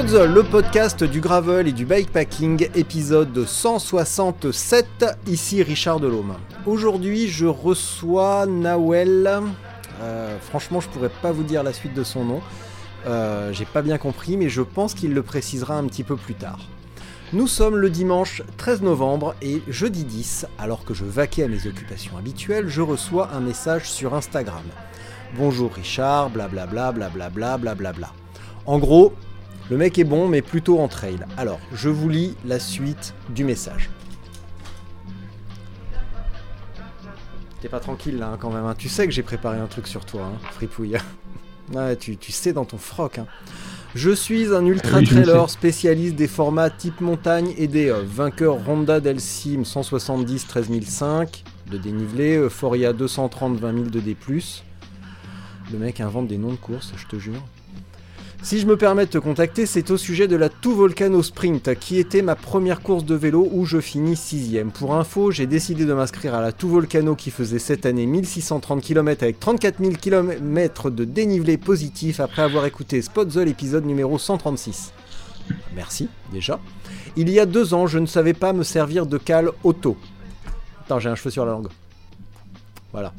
Le podcast du gravel et du bikepacking, épisode 167, ici Richard Delhomme. Aujourd'hui, je reçois Nawel. Euh, franchement, je pourrais pas vous dire la suite de son nom. Euh, J'ai pas bien compris, mais je pense qu'il le précisera un petit peu plus tard. Nous sommes le dimanche 13 novembre et jeudi 10, alors que je vaquais à mes occupations habituelles, je reçois un message sur Instagram. Bonjour Richard, blablabla, blablabla, blablabla. En gros, le mec est bon, mais plutôt en trail. Alors, je vous lis la suite du message. T'es pas tranquille là hein, quand même. hein. Tu sais que j'ai préparé un truc sur toi, hein, fripouille. Ouais, tu, tu sais dans ton froc. Je suis un ultra trailer spécialiste des formats type montagne et des euh, vainqueurs Ronda Del Sim 170 13005 de dénivelé, Euphoria 230 20 000 de D+. Le mec invente des noms de courses, je te jure. Si je me permets de te contacter, c'est au sujet de la Tout Volcano Sprint, qui était ma première course de vélo où je finis 6ème. Pour info, j'ai décidé de m'inscrire à la Tout Volcano qui faisait cette année 1630 km avec 34 000 km de dénivelé positif après avoir écouté Spot the l'épisode numéro 136. Merci, déjà. Il y a deux ans, je ne savais pas me servir de cale auto. Attends, j'ai un cheveu sur la langue. Voilà.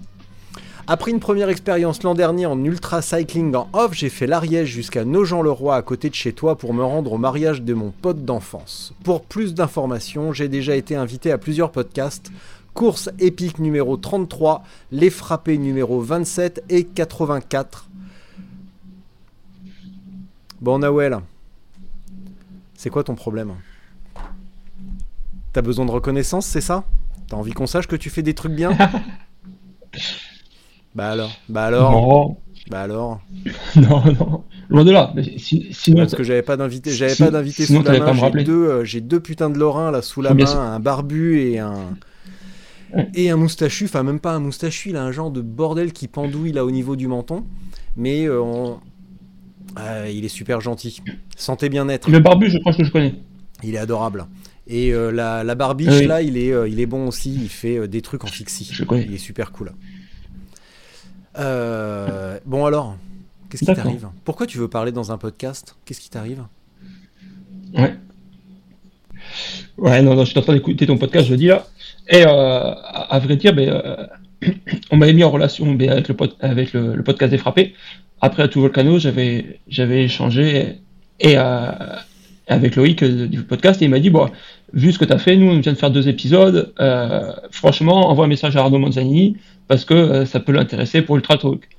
Après une première expérience l'an dernier en ultra cycling en off, j'ai fait l'Ariège jusqu'à Nogent-le-Roi à côté de chez toi pour me rendre au mariage de mon pote d'enfance. Pour plus d'informations, j'ai déjà été invité à plusieurs podcasts. Course épique numéro 33, Les Frappés numéro 27 et 84. Bon Nawel, c'est quoi ton problème? T'as besoin de reconnaissance, c'est ça? T'as envie qu'on sache que tu fais des trucs bien? Bah alors, bah alors, Non, bah alors. non, non. Loin de là. Mais si- sinon, Parce que j'avais pas d'invité, j'avais Si- pas d'invité sous la main. J'ai deux, euh, j'ai deux putains de lorrains là sous la main, un barbu et un et un moustachu. Enfin même pas un moustachu, il a un genre de bordel qui pendouille là au niveau du menton. Mais euh, on- euh, il est super gentil. Santé bien-être. le barbu, je crois que je connais. Il est adorable. Et euh, la, la barbiche Oui. là, il est, il est bon aussi. Il fait des trucs en fixie. Je connais. Il est super cool. Euh, bon alors, qu'est-ce qui t'arrive? Pourquoi tu veux parler dans un podcast? Qu'est-ce qui t'arrive? Ouais. Ouais, non, non, je suis en train d'écouter ton podcast, je dis là. Et euh, à, à vrai dire, ben, euh, on m'avait mis en relation ben, avec, le, pod- avec le, le podcast des frappés. Après, à tout Volcano, j'avais, j'avais échangé et, avec Loïc du podcast et il m'a dit, bon, vu ce que tu as fait, nous, on vient de faire deux épisodes. franchement, envoie un message à Arnaud Manzanini parce que euh, ça peut l'intéresser pour Ultra Talk.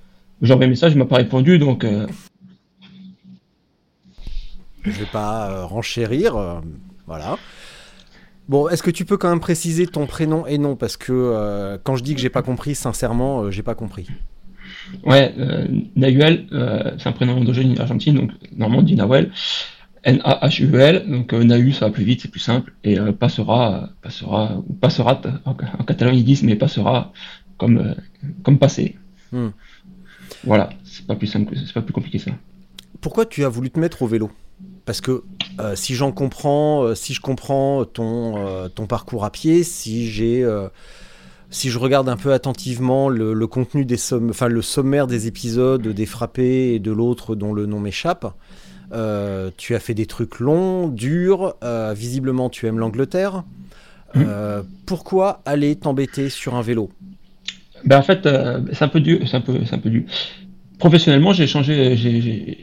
J'ai envoyé un message, il m'a pas répondu, donc euh, Je vais pas euh, renchérir, euh, voilà. Bon, est-ce que tu peux quand même préciser ton prénom et nom? Parce que quand je dis que j'ai pas compris, sincèrement, j'ai pas compris. Ouais, Nahuel, c'est un prénom endogène argentine, donc normalement dit Nahuel. N-A-H-U-L, donc euh, Nahu ça va plus vite, c'est plus simple, et euh, passera, passera, ou passera, en, en catalan ils disent, mais passera comme, euh, comme passé. Hmm. Voilà, c'est pas plus simple, c'est pas plus compliqué ça. Pourquoi tu as voulu te mettre au vélo? Parce que euh, si j'en comprends, euh, si je comprends ton, euh, ton parcours à pied, si j'ai, si je regarde un peu attentivement le, le contenu des enfin le sommaire des épisodes des frappés et de l'autre dont le nom m'échappe, euh, tu as fait des trucs longs, durs. euh, visiblement, tu aimes l'Angleterre. Euh, pourquoi aller t'embêter sur un vélo? Ben en fait, euh, c'est un peu dur, c'est un peu, c'est un peu dur. Professionnellement, j'ai changé, j'ai, j'ai-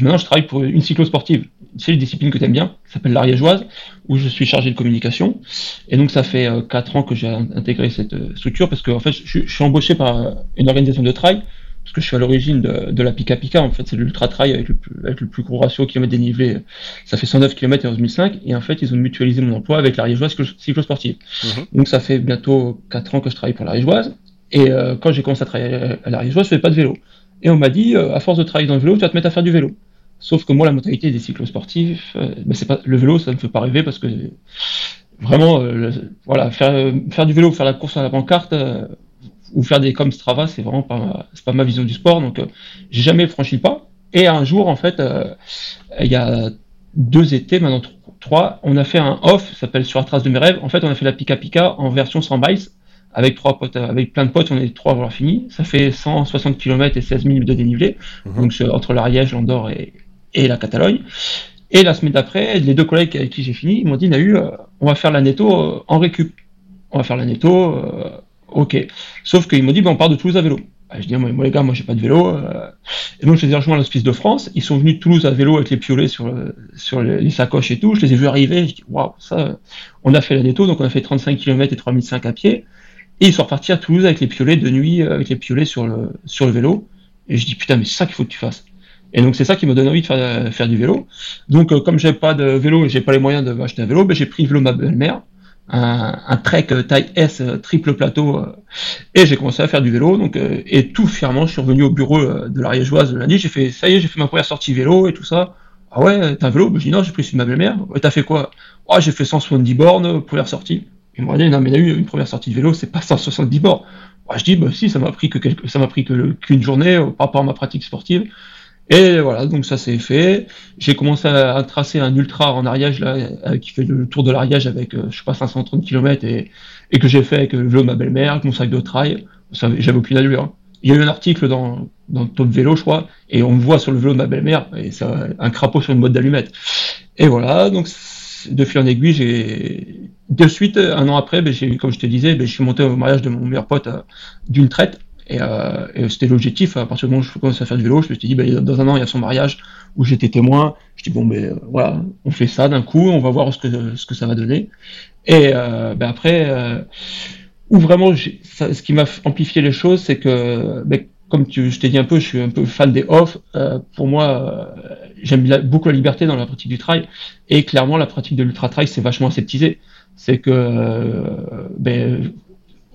maintenant je travaille pour une cyclo-sportive. C'est une discipline que tu aimes bien, qui s'appelle l'Ariégeoise, où je suis chargé de communication. Et donc ça fait euh, quatre ans que j'ai intégré cette euh, structure parce que en fait, je, je suis embauché par euh, une organisation de trail. parce que je suis à l'origine de, de, la Pika Pika, en fait, c'est l'ultra trail avec le, plus, avec le plus gros ratio kilomètres dénivelé. Ça fait 109 km en 2005, et en fait, ils ont mutualisé mon emploi avec la Riégeoise cyclosportive. sportive Donc, ça fait bientôt 4 ans que je travaille pour la Riégeoise, et euh, quand j'ai commencé à travailler à la Riégeoise, je faisais pas de vélo. Et on m'a dit, euh, à force de travailler dans le vélo, tu vas te mettre à faire du vélo. Sauf que moi, la mentalité des cyclosportifs, euh, ben le vélo, ça me fait pas rêver parce que vraiment, voilà, faire du vélo, faire la course à la pancarte, ou faire des comme Strava, c'est vraiment pas c'est pas ma vision du sport. Donc, euh, j'ai jamais franchi le pas. Et un jour, en fait, euh, il y a deux étés, maintenant trois, on a fait un off, ça s'appelle Sur la trace de mes rêves. En fait, on a fait la Pika Pika en version 100 miles avec trois potes, avec plein de potes, on est trois à avoir fini. Ça fait 160 km et 16 000 de dénivelé, mhm. donc entre l'Ariège, l'Andorre et, et la Catalogne. Et la semaine d'après, les deux collègues avec qui j'ai fini, ils m'ont dit, Nahu, euh, on va faire la netto en récup. On va faire la netto, Ok. Sauf qu'il m'a dit, ben, on part de Toulouse à vélo. je dis, moi, les gars, moi j'ai pas de vélo. Euh. Et donc je les ai rejoints à l'Hospice de France. Ils sont venus de Toulouse à vélo avec les piolets sur, sur les, sacoches et tout. Je les ai vus arriver. Je dis, waouh, ça, on a fait la netto, donc on a fait 35 km et 3005 à pied. Et ils sont repartis à Toulouse avec les piolets de nuit, euh, avec les piolets sur le, sur le vélo. Et je dis, putain, mais c'est ça qu'il faut que tu fasses. Et donc c'est ça qui m'a donné envie de faire, faire du vélo. Donc euh, comme j'ai pas de vélo et j'ai pas les moyens de m'acheter un vélo, ben, j'ai pris le vélo ma belle-mère un, trek taille S triple plateau euh, et j'ai commencé à faire du vélo. Donc euh, et tout fièrement je suis revenu au bureau euh, de l'Ariégeoise lundi. J'ai fait ça y est j'ai fait ma première sortie vélo et tout ça. Ah ouais t'as un vélo? Ben, je dis non j'ai pris celui de ma belle-mère. T'as fait quoi? Ah j'ai fait 170 bornes première sortie il m'a dit non mais il a eu une première sortie de vélo c'est pas 170 bornes moi je dis bah si ça m'a pris que ça m'a pris qu'une journée par rapport à ma pratique sportive et voilà, donc ça c'est fait. J'ai commencé à, tracer un ultra en Ariège là, euh, qui fait le tour de l'Ariège avec, euh, je sais pas, 530 km et, et que j'ai fait avec le vélo de ma belle-mère, avec mon sac de trail. J'avais aucune allure. Hein. Il y a eu un article dans, dans Top Vélo, je crois, et on me voit sur le vélo de ma belle-mère, et c'est un crapaud sur une boîte d'allumettes. Et voilà, donc de fil en aiguille, j'ai de suite, un an après, ben, comme je te disais, ben, je suis monté au mariage de mon meilleur pote euh, d'une traite. Et, euh, et c'était l'objectif. À partir du moment où je commençais à faire du vélo, je me suis dit, bah, dans un an, il y a son mariage où j'étais témoin. Je dis, bon, ben voilà, on fait ça d'un coup, on va voir ce que, ce que ça va donner. Et euh, ben, après, où vraiment, ce qui m'a amplifié les choses, c'est que, ben, comme tu, je t'ai dit un peu, je suis un peu fan des off. Euh, pour moi, euh, j'aime beaucoup la liberté dans la pratique du trail. Et clairement, la pratique de l'ultra trail, c'est vachement aseptisé. C'est que, ben,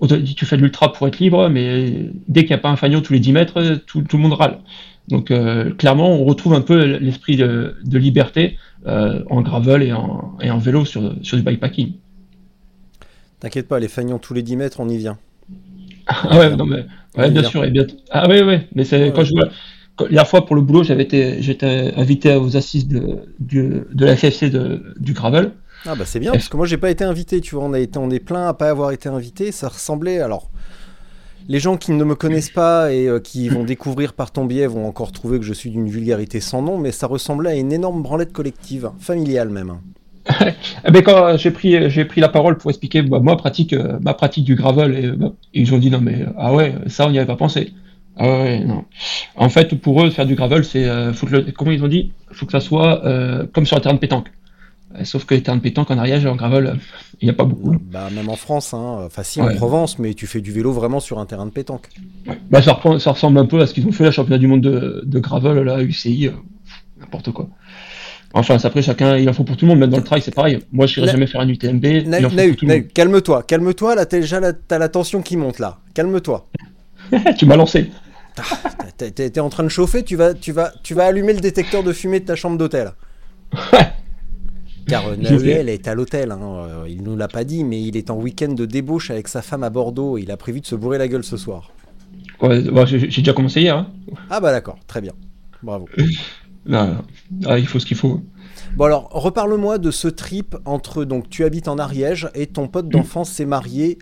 tu fais de l'ultra pour être libre, mais dès qu'il n'y a pas un fagnon tous les 10 mètres, tout, le monde râle. Donc euh, clairement, on retrouve un peu l'esprit de, liberté euh, en gravel et en, vélo sur, sur, du bikepacking. T'inquiète pas, les fagnons tous les 10 mètres, on y vient. ah ouais, non, mais, ouais bien sûr. Et bien, ah ouais, ouais, mais c'est quand je vois. La fois pour le boulot, j'avais été, j'étais invité aux assises de, de, de la FFC de, du gravel. Ah bah c'est bien, parce que moi j'ai pas été invité, tu vois, on, a été, on est plein à pas avoir été invité, ça ressemblait, alors... Les gens qui ne me connaissent pas et euh, qui vont découvrir par ton biais vont encore trouver que je suis d'une vulgarité sans nom, mais ça ressemblait à une énorme branlette collective, familiale même. eh ben quand j'ai pris j'ai pris la parole pour expliquer bah, moi pratique euh, ma pratique du gravel et, bah, ils ont dit non mais ah ouais ça on n'y avait pas pensé ah ouais non en fait pour eux faire du gravel c'est euh, faut que comment ils ont dit? Faut que ça soit comme sur un terrain de pétanque euh, sauf que les terrains de pétanque en Ariège en gravel, il n'y a pas beaucoup. Bah, même en France, hein. enfin si en Provence, mais tu fais du vélo vraiment sur un terrain de pétanque. Bah, ça, ça, ressemble un peu à ce qu'ils ont fait la championnat du monde de, de gravel, là, UCI, euh, n'importe quoi. Enfin, après, chacun, il en faut pour tout le monde, même dans le trail, c'est pareil. Moi, je n'irai jamais faire un UTMB. calme-toi, calme-toi, là, t'as déjà la, as la tension qui monte, là. Calme-toi. tu m'as lancé. Ah, t'es en train de chauffer, tu vas, tu, vas, tu vas allumer le détecteur de fumée de ta chambre d'hôtel. Car euh, Nahuel est à l'hôtel, hein. Euh, il nous l'a pas dit, mais il est en week-end de débauche avec sa femme à Bordeaux. Il a prévu de se bourrer la gueule ce soir. Ouais, bah, j'ai déjà commencé hier. Hein. Ah bah d'accord, très bien. Bravo. non, ah, il faut ce qu'il faut. Bon alors, reparle-moi de ce trip entre, donc tu habites en Ariège et ton pote d'enfance s'est marié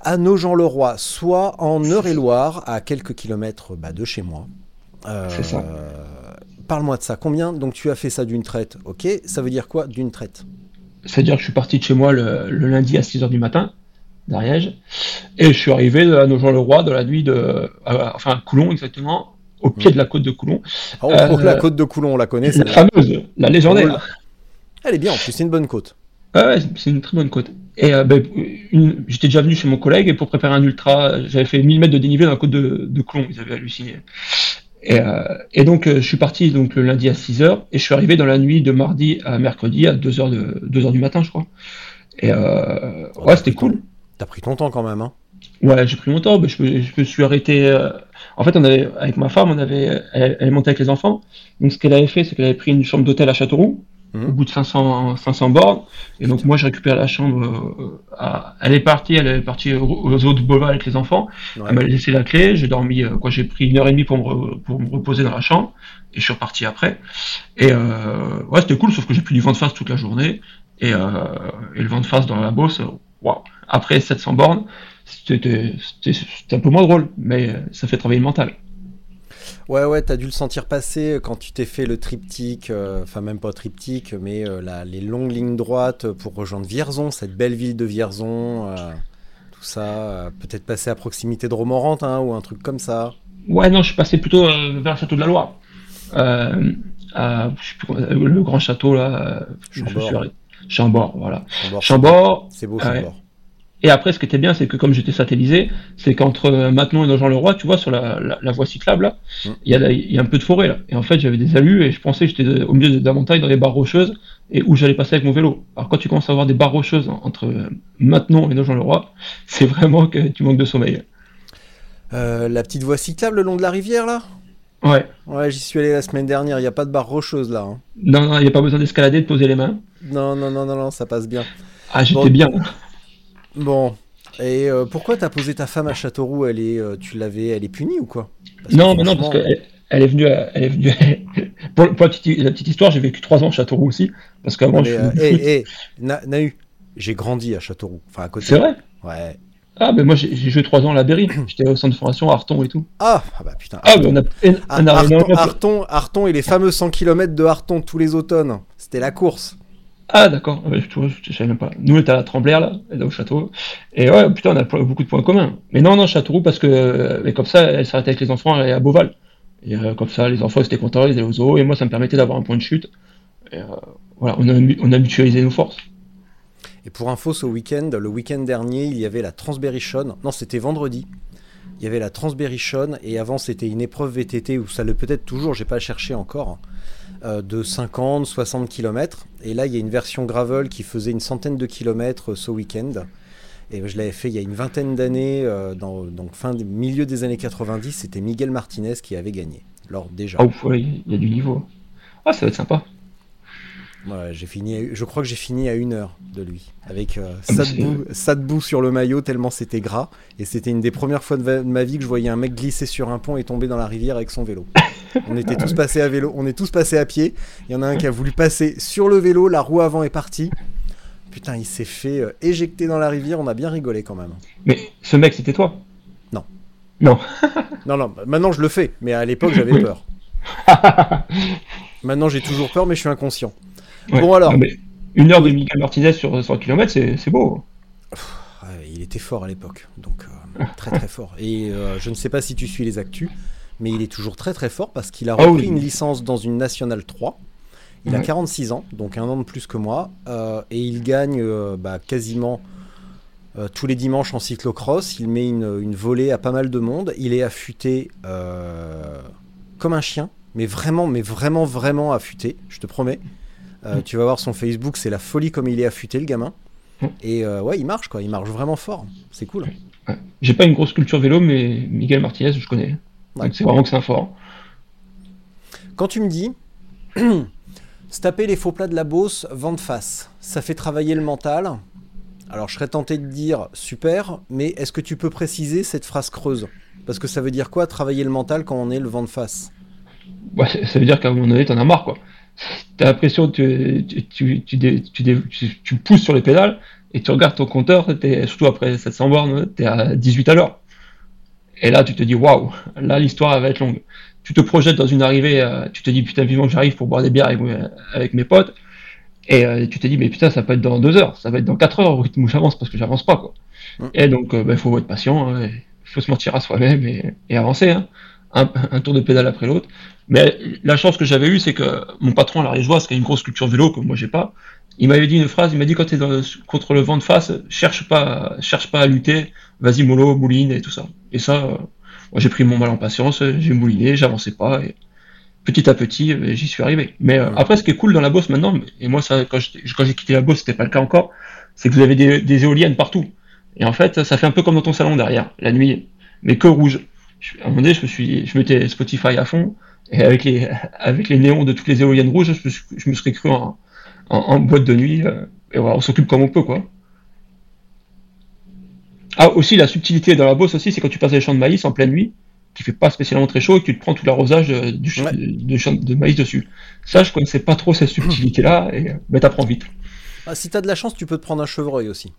à Nogent-le-Roi, soit en Eure-et-Loire, à quelques kilomètres bah, de chez moi. Euh, C'est ça parle-moi de ça. Combien Donc tu as fait ça d'une traite, ok. Ça veut dire quoi d'une traite? C'est-à-dire que je suis parti de chez moi le, lundi à 6h du matin, d'Ariège, et je suis arrivé à Nogent-le-Roi dans la nuit de. enfin, à Coulon exactement, au pied de la côte de Coulon. Oh, la côte de Coulon, on la connaît, La fameuse, la légendaire. Elle est bien, en plus, c'est une bonne côte. Ouais, c'est une très bonne côte. et euh, ben, j'étais déjà venu chez mon collègue et pour préparer un ultra, j'avais fait 1000 mètres de dénivelé dans la côte de, de Clon, ils avaient halluciné. Et, euh, et donc euh, je suis parti donc le lundi à 6h et je suis arrivé dans la nuit de mardi à mercredi à 2h, de, 2h du matin je crois. Et euh, ouais c'était cool. T'as pris ton temps quand même, hein Ouais, j'ai pris mon temps, mais je, me- je me suis arrêté. En fait, on avait, avec ma femme, on avait, elle, elle est montée avec les enfants. Donc, ce qu'elle avait fait, c'est qu'elle avait pris une chambre d'hôtel à Châteauroux, Mhm. au bout de 500, 500 bornes. Et donc, moi, j'ai récupéré la chambre. euh, à- Elle est partie, elle est partie aux, aux autres boulevards avec les enfants. Ouais. Elle m'a laissé la clé. J'ai dormi, euh, quoi, j'ai pris une heure et demie pour me, pour me reposer dans la chambre. Et je suis reparti après. Et euh, ouais, c'était cool, sauf que j'ai pris du vent de face toute la journée. Et, euh, et le vent de face dans la bosse, euh, waouh. Après 700 bornes, c'était un peu moins drôle, mais ça fait travailler le mental. Ouais, ouais, t'as dû le sentir passer quand tu t'es fait le triptyque, euh, enfin même pas triptyque, mais euh, la- les longues lignes droites pour rejoindre Vierzon, cette belle ville de Vierzon, euh, tout ça, euh, peut-être passer à proximité de Romorantin hein, ou un truc comme ça. Ouais, non, je suis passé plutôt euh, vers le château de la Loire. Euh, à, euh, le grand château là. euh, je- Chambord. suis arrêté. Chambord, voilà. Chambord, Chambord. C'est beau. Chambord. Et après, ce qui était bien, c'est que comme j'étais satellisé, c'est qu'entre euh, Maintenon et Nogent-le-Roi, tu vois, sur la, la, la voie cyclable, là, Mm. il y, a, la- il y a un peu de forêt, là. Et en fait, j'avais des alus et je pensais que j'étais au milieu d'un montagne dans des barres rocheuses et où j'allais passer avec mon vélo. Alors, quand tu commences à avoir des barres rocheuses en- entre euh, Maintenon et Nogent-le-Roi, c'est vraiment que tu manques de sommeil. Euh, la petite voie cyclable le long de la rivière, là? Ouais. Ouais, j'y suis allé la semaine dernière, il n'y a pas de barre rocheuse là. hein. Non, non, il n'y a pas besoin d'escalader, de poser les mains. Non, non, non, non, non, ça passe bien. Ah, j'étais Bon. bien. Bon, et euh, pourquoi t'as posé ta femme à Châteauroux? Elle est, euh, tu l'avais, elle est punie ou quoi? Parce Non, mais non, parce qu'elle elle est venue, à- elle est venue. pour pour la, petite, la petite histoire, j'ai vécu trois ans à Châteauroux aussi, parce qu'avant, je mais, faisais euh, hé, Na- Nahu, j'ai grandi à Châteauroux, enfin à côté. C'est vrai? Ouais. Ah, ben moi, j'ai joué trois ans à la Berry. J'étais au centre de formation à Arton et tout. Ah, ah bah putain. Ah, mais on a, Ah, Arton et les fameux 100 km de Arton tous les automnes. C'était la course. Ah, d'accord. Je, savais même pas. Nous, on était à la Tremblère, là, au château. Et ouais, putain, on a beaucoup de points communs. Mais non, non, Châteauroux, parce que, euh, comme ça, elle s'arrêtait avec les enfants, à Beauval. Et euh, comme ça, les enfants, étaient contents, ils allaient au zoo, et moi, ça me permettait d'avoir un point de chute. Euh, voilà, on a, mutualisé nos forces. Et pour info, ce week-end, le week-end dernier, il y avait la Transberry-Shone. Non, c'était vendredi. Il y avait la Transberry-Shone et avant, c'était une épreuve VTT où ça le peut-être toujours, j'ai pas cherché encore, de 50, 60 km. Et là, il y a une version gravel qui faisait une centaine de kilomètres euh, ce week-end. Et je l'avais fait il y a une vingtaine d'années, euh, dans donc fin milieu des années 90. C'était Miguel Martinez qui avait gagné. Alors déjà, ouais, il y a du niveau. Ah, ça va être sympa. Voilà, j'ai fini. je crois que j'ai fini à une heure de lui, avec euh, Ah, mais Sadbou, Sadbou sur le maillot tellement c'était gras. Et c'était une des premières fois de, ma vie que je voyais un mec glisser sur un pont et tomber dans la rivière avec son vélo. On était tous passés à vélo, on est tous passés à pied. Il y en a un qui a voulu passer sur le vélo, la roue avant est partie. Putain, il s'est fait euh, éjecter dans la rivière. On a bien rigolé quand même. Mais ce mec, c'était toi? Non. Non. Non, non. bah, Maintenant je le fais, mais à l'époque j'avais peur. Maintenant j'ai toujours peur, mais je suis inconscient. Ouais. Bon, alors. Non, mais une heure de Miguel Martinez sur 100 km, c'est beau. Il était fort à l'époque, donc euh, très très fort. Et euh, je ne sais pas si tu suis les actus, mais il est toujours très très fort parce qu'il a Ah repris oui. une licence dans une Nationale 3. Il a Ouais. 46 ans, donc un an de plus que moi, euh, et il gagne euh, bah, quasiment euh, tous les dimanches en cyclocross. Il met une, une volée à pas mal de monde. Il est affûté euh, comme un chien, mais vraiment, mais vraiment, vraiment affûté, je te promets. Euh. Tu vas voir son Facebook, c'est la folie comme il est affûté, le gamin. Et euh, ouais, il marche quoi, il marche vraiment fort. C'est cool. Ouais. J'ai pas une grosse culture vélo, mais Miguel Martinez, je connais. Ouais. Donc c'est vraiment que c'est un fort. Quand tu me dis se taper les faux plats de la Beauce, vent de face, ça fait travailler le mental. Alors je serais tenté de dire super, mais est-ce que tu peux préciser cette phrase creuse? Parce que ça veut dire quoi travailler le mental quand on est le vent de face? Ouais, ça- ça veut dire qu'à un moment donné, t'en as marre, quoi. T'as l'impression que tu, tu, tu, tu, pousses sur les pédales et tu regardes ton compteur, t'es- surtout après 700 bornes, t'es à 18 à l'heure. Et là, tu te dis, waouh, là, l'histoire va être longue. Tu te projettes dans une arrivée, euh, tu te dis, putain, vivant que j'arrive pour boire des bières avec, mes- avec mes potes. Et euh, tu te dis, mais putain, ça peut être dans deux heures, ça va être dans quatre heures au rythme où j'avance parce que j'avance pas, quoi. Et donc, il faut être patient, hein, il faut se mentir à soi-même et, et avancer, hein. un, un tour de pédale après l'autre. Mais la chance que j'avais eue, c'est que mon patron à la Rigeoise, qui a une grosse culture vélo que moi j'ai pas, il m'avait dit une phrase, il m'a dit quand tu es contre le vent de face, cherche pas, cherche pas à lutter, vas-y mollo, mouline et tout ça. Et ça, moi j'ai pris mon mal en patience, j'ai mouliné, j'avançais pas. Et petit à petit, j'y suis arrivé. Mais après, ce qui est cool dans la bosse maintenant, et moi ça, quand j'ai quitté la bosse, c'était pas le cas encore, c'est que vous avez des, des, éoliennes partout. Et en fait, ça fait un peu comme dans ton salon derrière, la nuit, mais que rouge. à un moment donné, je me suis, je mettais Spotify à fond, et avec les, avec les néons de toutes les éoliennes rouges, je me, je me serais cru en, en, boîte de nuit. Euh, et voilà, on s'occupe comme on peut, quoi. Ah, aussi, la subtilité dans la bosse aussi, c'est quand tu passes les champs de maïs en pleine nuit, qui fait pas spécialement très chaud, et que tu te prends tout l'arrosage euh, du de, champ de maïs dessus. Ça, je connaissais pas trop cette subtilité-là, et mais t'apprends vite. Ah, si t'as de la chance, tu peux te prendre un chevreuil aussi.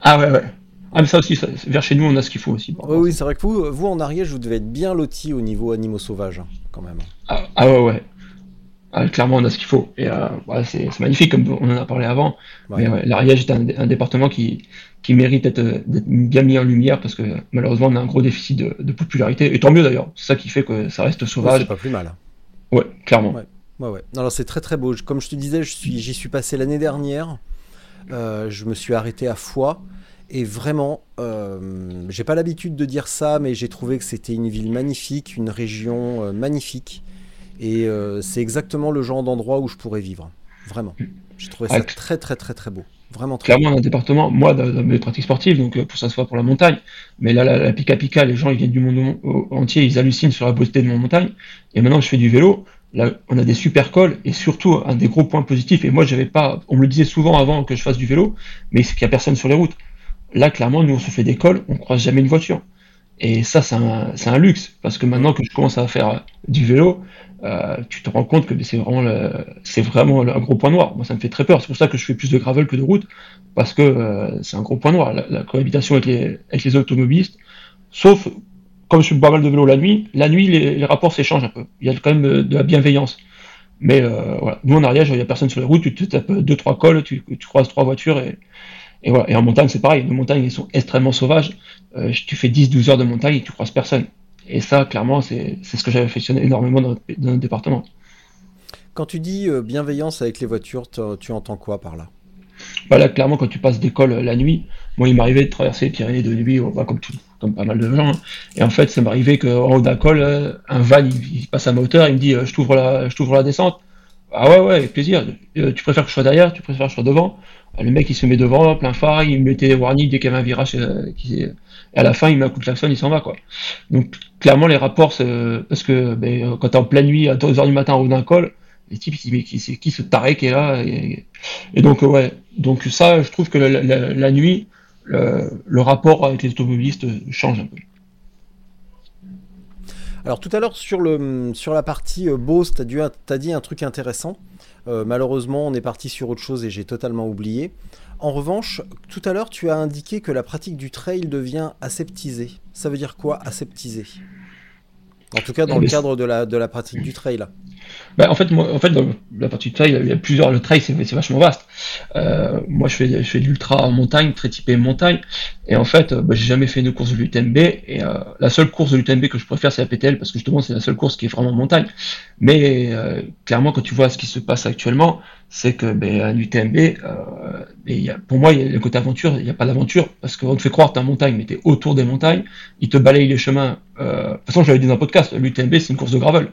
Ah ouais, ouais. Ah, mais ça aussi, vers chez nous, on a ce qu'il faut aussi. Oui, oui, c'est vrai que vous, vous, en Ariège, vous devez être bien loti au niveau animaux sauvages, hein, quand même. Ah, ah ouais, ouais. Ah, clairement, on a ce qu'il faut. Et euh, c'est magnifique, comme on en a parlé avant. l'Ariège est un, département qui, qui mérite d'être bien mis en lumière parce que malheureusement, on a un gros déficit de, popularité. Et tant mieux d'ailleurs. C'est ça qui fait que ça reste sauvage. c'est pas plus mal. Ouais, clairement. Ouais, ouais. ouais. Alors, c'est très très beau. Comme je te disais, j'y suis, suis passé l'année dernière. Euh, je me suis arrêté à Foix. Et vraiment, euh, j'ai pas l'habitude de dire ça, mais j'ai trouvé que c'était une ville magnifique, une région euh, magnifique. Et euh, c'est exactement le genre d'endroit où je pourrais vivre. Vraiment. J'ai trouvé ça très, très, très, très beau. Vraiment très Clairement, un département, moi, dans, mes pratiques sportives, donc pour ça se voit pour la montagne, mais là, la, Pika Pika, les gens, ils viennent du monde entier, ils hallucinent sur la beauté de mon montagne. Et maintenant, je fais du vélo. Là, on a des super cols et surtout un des gros points positifs. Et moi, j'avais pas, on me le disait souvent avant que je fasse du vélo, mais c'est qu'il y a personne sur les routes. Là, clairement, nous, on se fait des cols, on croise jamais une voiture. Et ça, c'est un, un, luxe, parce que maintenant que je commence à faire du vélo, euh, tu te rends compte que c'est vraiment, vraiment un gros point noir. Moi, ça me fait très peur. C'est pour ça que je fais plus de gravel que de route, parce que euh, c'est un gros point noir, la, cohabitation avec les, automobilistes. Sauf, comme je fais pas mal de vélo la nuit, la nuit, les, rapports s'échangent un peu. Il y a quand même de la bienveillance. Mais euh, nous en Ariège, il n'y a personne sur les routes, tu te tapes deux, trois cols, tu, tu croises trois voitures et, et, voilà. et en montagne, c'est pareil. Les montagnes, elles sont extrêmement sauvages. Euh, tu fais 10-12 heures de montagne et tu croises personne. Et ça, clairement, c'est ce que j'avais affectionné énormément dans notre, département. Quand tu dis euh, bienveillance avec les voitures, tu entends quoi par là? Bah là, clairement, quand tu passes d'école la nuit, moi, il m'arrivait de traverser les Pyrénées de nuit, bah, comme, tout, comme pas mal de gens. Hein. Et en fait, ça m'arrivait qu'en haut d'un col, euh, un van, il, passe à ma hauteur, il me dit Je t'ouvre la, la descente. Ah ouais, ouais, avec plaisir. tu préfères que je sois derrière, tu préfères que je sois devant? Le mec il se met devant, plein phare, il mettait warning dès qu'il y avait un virage. Euh, qui, et à la fin, il met un coup de klaxon, il s'en va quoi. Donc clairement les rapports, parce que ben, quand t'es en pleine nuit à 2h du matin au haut d'un col, les types ils disent qui, qui ce taré qui est là et, donc ouais, donc ça je trouve que la, nuit le, rapport avec les automobilistes change un peu. Alors tout à l'heure sur, sur la partie euh, Bose, tu as, dit un truc intéressant. Euh, malheureusement, on est parti sur autre chose et j'ai totalement oublié. En revanche, tout à l'heure, tu as indiqué que la pratique du trail devient aseptisée. Ça veut dire quoi, aseptisée? En tout cas, dans le cadre de la, de la pratique du trail. Bah, en fait, moi, en fait, dans la partie du trail, il y a plusieurs. Le trail, c'est vachement vaste. Euh, moi, je fais, je fais de l'ultra en montagne, très typé montagne. Et en fait, bah, j'ai jamais fait une course de l'UTMB. Et euh, la seule course de l'UTMB que je préfère, c'est la PTL, parce que justement, c'est la seule course qui est vraiment montagne. Mais euh, clairement, quand tu vois ce qui se passe actuellement, c'est que ben, un A, pour moi, il y a le côté aventure, il n'y a pas d'aventure, parce qu'on te fait croire que tu en montagne, mais tu es autour des montagnes, ils te balayent les chemins. Euh, de toute façon, j'avais dit dans un podcast, l'UTMB, c'est une course de gravel.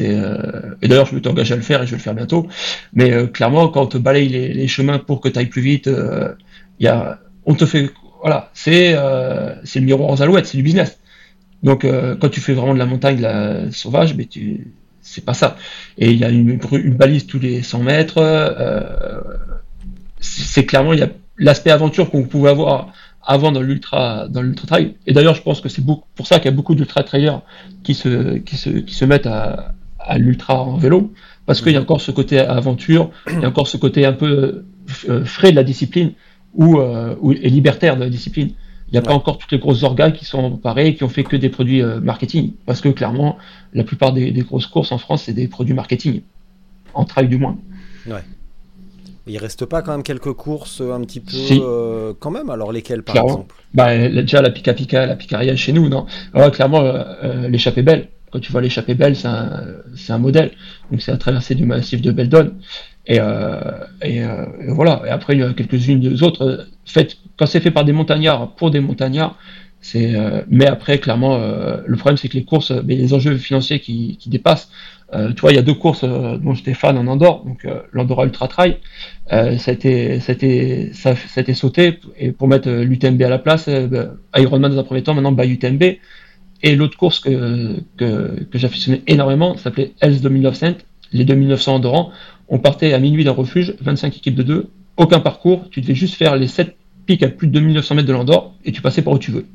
Euh, et d'ailleurs, je me suis engagé à le faire et je vais le faire bientôt. Mais euh, clairement, quand on te balaye les, chemins pour que tu ailles plus vite, y a, on te fait, voilà, c'est, le miroir aux alouettes, c'est du business. Donc, quand tu fais vraiment de la montagne, la sauvage, mais tu, c'est pas ça. Et il y a une, balise tous les 100 mètres. C'est clairement il y a l'aspect aventure qu'on pouvait avoir avant dans l'ultra dans l'ultra trail. Et d'ailleurs, je pense que c'est pour ça qu'il y a beaucoup d'ultra trailers qui se qui se qui se mettent à, à l'ultra en vélo parce qu'il y a encore ce côté aventure, il y a encore ce côté un peu euh, frais de la discipline ou, euh, et libertaire de la discipline. Il n'y a pas encore toutes les grosses organes qui sont pareils, qui ont fait que des produits euh, marketing. Parce que clairement, la plupart des, grosses courses en France, c'est des produits marketing. En trail du moins. Ouais. Il reste pas quand même quelques courses euh, un petit peu euh, quand même alors lesquelles par exemple? Bah, déjà la Pika Pika la Picaria chez nous non? Clairement l'échappée belle. Quand tu vois l'échappée belle c'est un, un, modèle. Donc c'est à traverser du massif de Beldon. Et, et, voilà. Et après, il y a quelques-unes autres. Faites quand c'est fait par des montagnards pour des montagnards. C'est, mais après, clairement, le problème c'est que les courses, mais les enjeux financiers qui, qui dépassent. Euh, tu vois, il y a deux courses euh, dont j'étais fan en Andorre, donc euh, l'Andorra Ultra Trail. Euh, ça, a été, sauté et pour mettre l'UTMB à la place, bah, Ironman dans un premier temps, maintenant by UTMB. Et l'autre course que j'affectionnais énormément s'appelait Els 2900, les 2900 Andorrans. On partait à minuit d'un refuge, 25 équipes de deux, aucun parcours, tu devais juste faire les 7 pics à plus de 2900 mètres de l'Andorre et tu passais par où tu veux.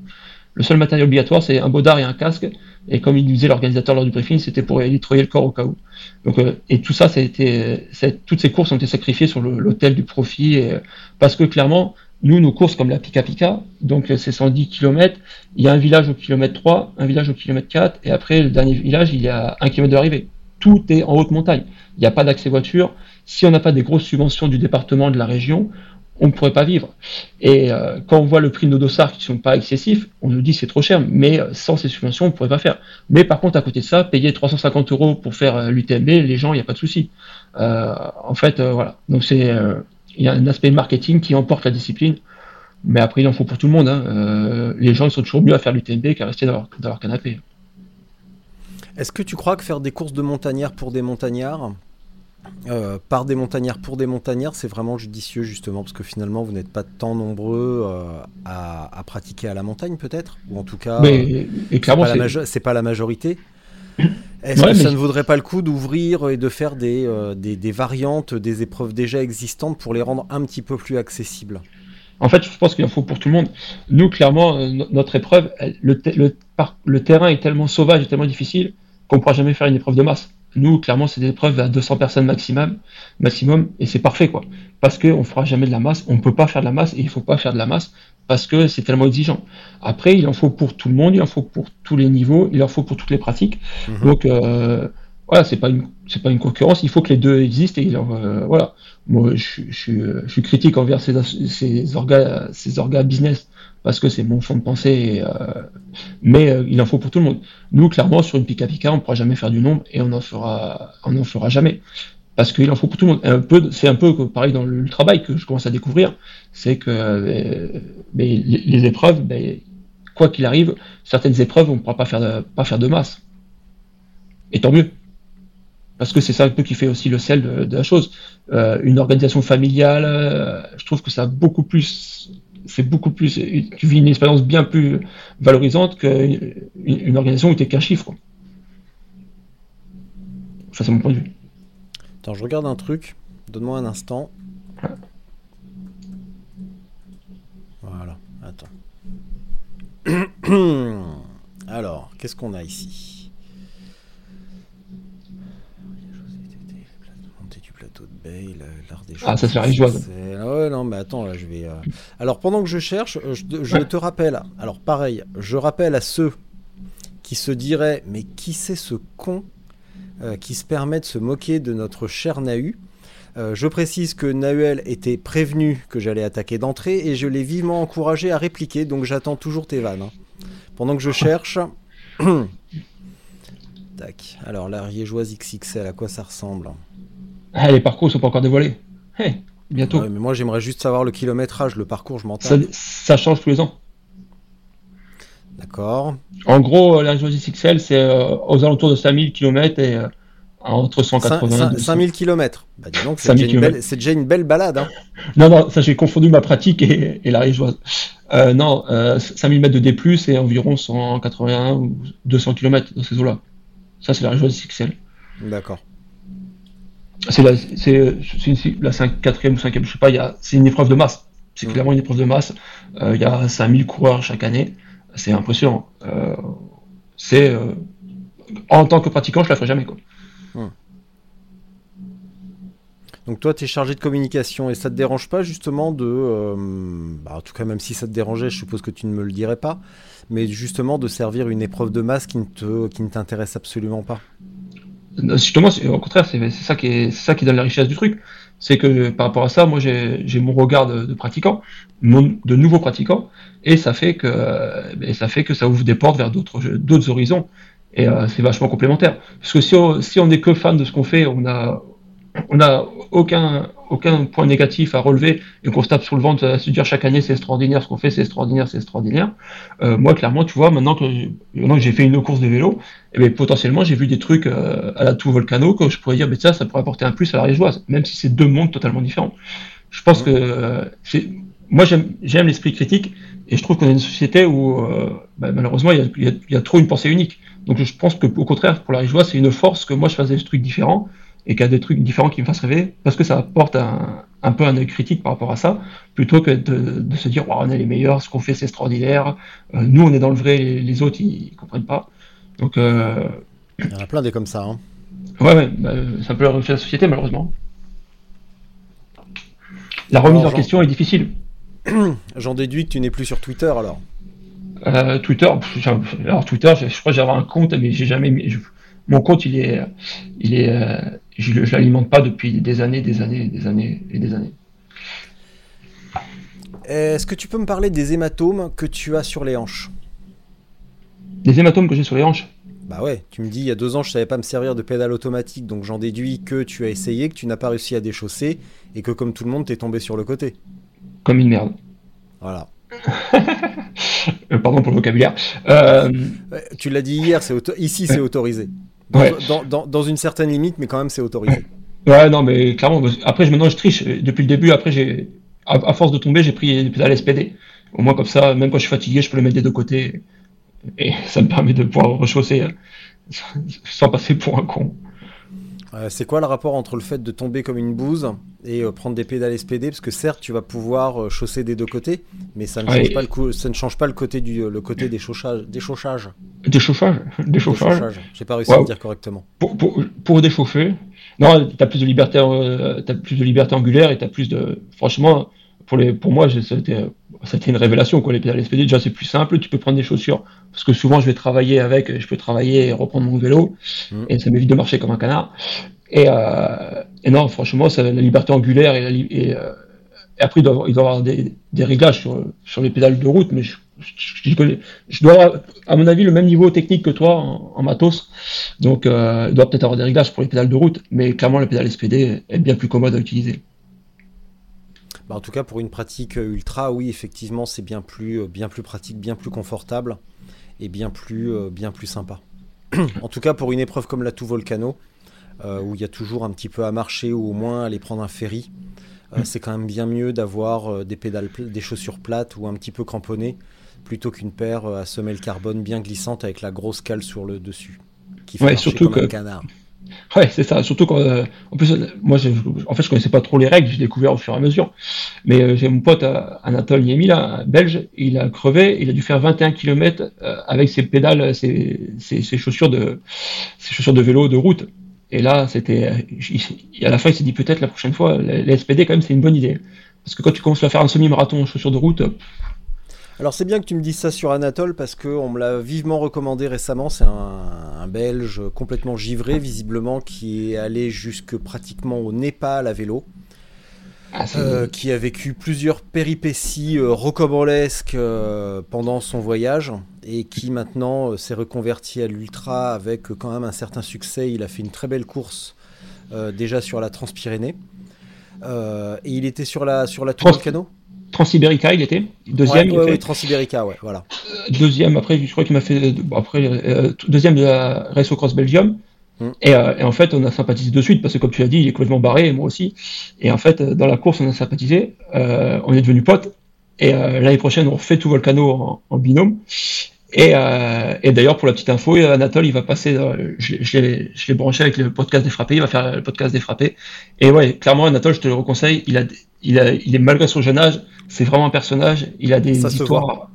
Le seul matériel obligatoire, c'est un baudard et un casque. Et comme il disait l'organisateur lors du briefing, c'était pour nettoyer le corps au cas où. Donc, euh, et tout ça, ça été, toutes ces courses ont été sacrifiées sur l'hôtel du profit, et, parce que clairement, nous, nos courses comme la Pika Pika, donc c'est 110 km, il y a un village au kilomètre 3, un village au kilomètre 4, et après, le dernier village, il y a un kilomètre d'arrivée. Tout est en haute montagne. Il n'y a pas d'accès voiture. Si on n'a pas des grosses subventions du département, de la région, on ne pourrait pas vivre. Et euh, quand on voit le prix de nos dossards qui ne sont pas excessifs, on nous dit c'est trop cher, mais euh, sans ces subventions, on ne pourrait pas faire. Mais par contre, à côté de ça, payer 350 euros pour faire euh, l'UTMB, les gens, il n'y a pas de souci. en fait, voilà. Donc il y a un aspect marketing qui emporte la discipline, mais après il en faut pour tout le monde. Hein. les gens sont toujours mieux à faire l'UTMB qu'à rester dans leur canapé. Est-ce que tu crois que faire des courses de montagnards pour des montagnards, euh, par des montagnards pour des montagnards, c'est vraiment judicieux justement parce que finalement vous n'êtes pas tant nombreux euh, à, pratiquer à la montagne peut-être? Ou en tout cas mais, c'est pas, la majorité. Est-ce que ça ne vaudrait pas le coup d'ouvrir et de faire des, euh, des, des, variantes des épreuves déjà existantes pour les rendre un petit peu plus accessibles? En fait, je pense qu'il en faut pour tout le monde. Nous, clairement, notre épreuve, le, le, le, terrain est tellement sauvage et tellement difficile qu'on ne pourra jamais faire une épreuve de masse. Nous, clairement, c'est des épreuves à 200 personnes maximum, maximum et c'est parfait, quoi. Parce qu'on ne fera jamais de la masse, on ne peut pas faire de la masse, et il ne faut pas faire de la masse, parce que c'est tellement exigeant. Après, il en faut pour tout le monde, il en faut pour tous les niveaux, il en faut pour toutes les pratiques. Mhm. Donc, euh, voilà, c'est pas une, c'est pas une concurrence, il faut que les deux existent, et euh, voilà. Moi, je, je, je, suis critique envers ces, ces organes, ces organes business parce que c'est mon fond de pensée, euh, mais euh, il en faut pour tout le monde. Nous, clairement, sur une Pika Pika, on ne pourra jamais faire du nombre et on n'en fera, on fera jamais. Parce qu'il en faut pour tout le monde. C'est un peu pareil dans le travail que je commence à découvrir, c'est que euh, les, épreuves, ben, quoi qu'il arrive, certaines épreuves, on ne pourra pas faire, de, pas faire de masse. Et tant mieux. Parce que c'est ça un peu qui fait aussi le sel de la chose. une organisation familiale, je trouve que ça a beaucoup plus c'est beaucoup plus, tu vis une expérience bien plus valorisante qu'une une organisation où tu es qu'un chiffre. Ça, c'est mon point de vue. Attends, je regarde un truc. Donne-moi un instant. Voilà, attends. Alors, qu'est-ce qu'on a ici? Ah, ça c'est la Ouais, non, mais attends, là, je vais. Euh, alors, pendant que je cherche, euh, je, te rappelle. Alors, pareil, je rappelle à ceux qui se diraient Mais qui c'est ce con euh, qui se permet de se moquer de notre cher Nahu? Je précise que Nahuel était prévenu que j'allais attaquer d'entrée et je l'ai vivement encouragé à répliquer, donc j'attends toujours tes vannes. Hein. Pendant que je cherche. Tac. Alors, la Riégeoise XXL, à quoi ça ressemble? Ah, Les parcours sont pas encore dévoilés bientôt. mais moi j'aimerais juste savoir le kilométrage, le parcours, je m'entends. Ça, change tous les ans. D'accord. En gros, la région XXL, c'est euh, aux alentours de 5000 km et euh, entre 180 et 5000 km. Bah, c'est déjà, une belle balade. Hein. non, non, ça j'ai confondu ma pratique et, la région. Euh, non, 5000 mètres de D+, et environ 181 ou 200 km dans ces eaux-là. Ça, c'est la région XXL. D'accord c'est la, c'est, la 5, 4 ou 5 je sais pas, il y a, c'est une épreuve de masse. C'est mm. clairement une épreuve de masse. Euh, il y a 5000 coureurs chaque année. C'est impressionnant. Euh, c'est, euh, en tant que pratiquant, je la ferai jamais, quoi. Mm. Donc toi, tu es chargé de communication et ça te dérange pas justement de, bah, en tout cas même si ça te dérangeait, je suppose que tu ne me le dirais pas, mais justement de servir une épreuve de masse qui ne te, qui ne t'intéresse absolument pas? Justement, au contraire, c'est ça qui est, ça qui donne la richesse du truc. C'est que par rapport à ça, moi j'ai mon regard de, de pratiquant, de nouveaux pratiquants, et ça fait que ben, ça fait que ça ouvre des portes vers d'autres d'autres horizons, et euh, c'est vachement complémentaire. Parce que si on, si on est que fan de ce qu'on fait, on a on a aucun, aucun point négatif à relever et qu'on se tape sur le ventre à se dire chaque année c'est extraordinaire, ce qu'on fait c'est extraordinaire, c'est extraordinaire. Euh, moi, clairement, tu vois, maintenant que, maintenant que j'ai fait une course de vélo, eh bien, potentiellement j'ai vu des trucs euh, à la tout volcano que je pourrais dire, mais ça, ça pourrait apporter un plus à la Rigeoise, même si c'est deux mondes totalement différents. Je pense que euh, c'est, moi j'aime l'esprit critique et je trouve qu'on est une société où bah, malheureusement il y, a, il y, a, trop une pensée unique. Donc je pense que au contraire pour la Rigeoise c'est une force que moi je faisais des trucs différents et qu'il y a des trucs différents qui me fassent rêver, parce que ça apporte un, un peu un œil critique par rapport à ça, plutôt que de, de se dire on est les meilleurs, ce qu'on fait c'est extraordinaire, euh, nous on est dans le vrai, les, autres ils, comprennent pas. Donc euh, il y en a plein des comme ça. Hein. Ouais, ouais bah, c'est un peu la de la société malheureusement. La remise en question est difficile. J'en déduis que tu n'es plus sur Twitter alors. Euh, Twitter, alors Twitter, je, crois que j'avais un compte, mais j'ai jamais mis. Mon compte, il est, il est, euh, je ne l'alimente pas depuis des années, des années, des années et des années. Est-ce que tu peux me parler des hématomes que tu as sur les hanches? Des hématomes que j'ai sur les hanches? Bah ouais, tu me dis il y a deux ans je savais pas me servir de pédale automatique, donc j'en déduis que tu as essayé, que tu n'as pas réussi à déchausser, et que comme tout le monde t'es tombé sur le côté. Comme une merde. Voilà. Euh, pardon pour le vocabulaire. Euh, tu l'as dit hier, c'est ici c'est autorisé. Dans, une certaine limite, mais quand même, c'est autorisé. Ouais, non, mais clairement, après, maintenant, je triche. Depuis le début, après, j'ai, à, force de tomber, j'ai pris les pédales SPD. Au moins, comme ça, même quand je suis fatigué, je peux le mettre des deux côtés. Et ça me permet de pouvoir rechausser hein, sans passer pour un con. Euh, c'est quoi le rapport entre le fait de tomber comme une bouse et euh, prendre des pédales SPD Parce que certes, tu vas pouvoir euh, chausser des deux côtés, mais ça ne, change, pas le ça ne change pas le côté, du, le côté des chauffages. Des chauffages. Des chauffages. Des chauffages. J'ai pas réussi à le dire correctement. Pour, pour, pour déchauffer, non, tu as plus de liberté, as plus de liberté angulaire et tu as plus de. Franchement, pour, les, pour moi, c'était c'était une révélation quoi. Les pédales SPD déjà c'est plus simple. Tu peux prendre des chaussures parce que souvent je vais travailler avec je peux travailler et reprendre mon vélo. Mm. et ça m'évite de marcher comme un canard. Et, euh, et non franchement c'est la liberté angulaire et, et, euh, et après il doit, il doit y avoir des, des, réglages sur, sur les pédales de route mais je, je, je, dois avoir à mon avis le même niveau technique que toi en, matos. Donc euh, il doit peut-être avoir des réglages pour les pédales de route mais clairement la pédale SPD est bien plus commode à utiliser bah, en tout cas, pour une pratique euh, ultra, oui, effectivement, c'est bien plus, euh, bien plus pratique, bien plus confortable et bien plus, euh, bien plus sympa. en tout cas, pour une épreuve comme la Tout Volcano, où il y a toujours un petit peu à marcher ou au moins aller prendre un ferry, c'est quand même bien mieux d'avoir des pédales, des chaussures plates ou un petit peu cramponnées, plutôt qu'une paire à semelle carbone bien glissante avec la grosse cale sur le dessus, qui fait surtout comme un canard. Ouais, c'est ça. Surtout quand, euh, en plus, moi, en fait, je connaissais pas trop les règles. J'ai découvert au fur et à mesure. Mais euh, j'ai mon pote euh, Anatole Niemi, là, belge. Il a crevé. Il a dû faire 21 km avec ses pédales, ses, ses, chaussures de, ses chaussures de vélo de route. Et là, c'était, à la fin, il s'est dit peut-être la prochaine fois, les SPD quand même, c'est une bonne idée. Parce que quand tu commences à faire un semi-marathon en chaussures de route, alors c'est bien que tu me dises ça sur Anatole parce qu'on me l'a vivement recommandé récemment. C'est un, Belge complètement givré visiblement qui est allé jusque pratiquement au Népal à vélo. Ah, euh, qui a vécu plusieurs péripéties euh, rocambolesques euh, pendant son voyage et qui maintenant s'est reconverti à l'ultra avec quand même un certain succès. Il a fait une très belle course déjà sur la Transpyrénée et il était sur la sur la Tour du Canot Transiberica, il était deuxième. Ouais, ouais, Transiberica, ouais, voilà. Euh, deuxième, après, je crois qu'il m'a fait après euh, deuxième de la Race Cross Belgium. Mm. Euh, et, en fait, on a sympathisé de suite parce que, comme tu l'as dit, il est complètement barré, et moi aussi. Et en fait, dans la course, on a sympathisé. on est devenus potes. Et l'année prochaine, on refait tout Volcano en, binôme. Et, et d'ailleurs, pour la petite info, Anatole, il va passer. je, je l'ai branché avec le podcast des frappés. Il va faire le podcast des frappés. Et ouais, clairement, Anatole, je te le reconseille. Il a, il, a, il est malgré son jeune âge, c'est vraiment un personnage. Il a des histoires.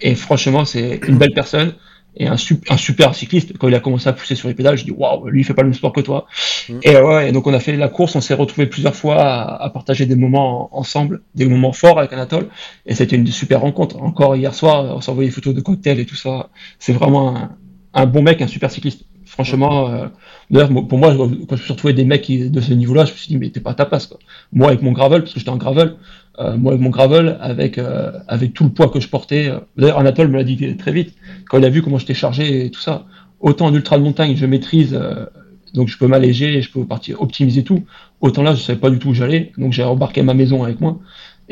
Et franchement, c'est une belle personne et un, un, super cycliste. Quand il a commencé à pousser sur les pédales, je dis waouh, lui il fait pas le même sport que toi. Mm. Et ouais, et donc on a fait la course, on s'est retrouvé plusieurs fois à, partager des moments ensemble, des moments forts avec Anatole. Et c'était une super rencontre. Encore hier soir, on s'envoyait des photos de cocktails et tout ça. C'est vraiment un, un, bon mec, un super cycliste. Franchement, euh, d'ailleurs, pour moi, quand je me suis retrouvé des mecs de ce niveau-là, je me suis dit, mais t'es pas à ta place. Quoi. Moi, avec mon gravel, parce que j'étais en gravel, euh, moi, avec mon gravel, avec, euh, avec tout le poids que je portais. D'ailleurs, Anatole me l'a dit très vite, quand il a vu comment j'étais chargé et tout ça. Autant en ultra de montagne, je maîtrise donc je peux m'alléger, je peux partir optimiser tout. Autant là, je savais pas du tout où j'allais, donc j'ai embarqué ma maison avec moi.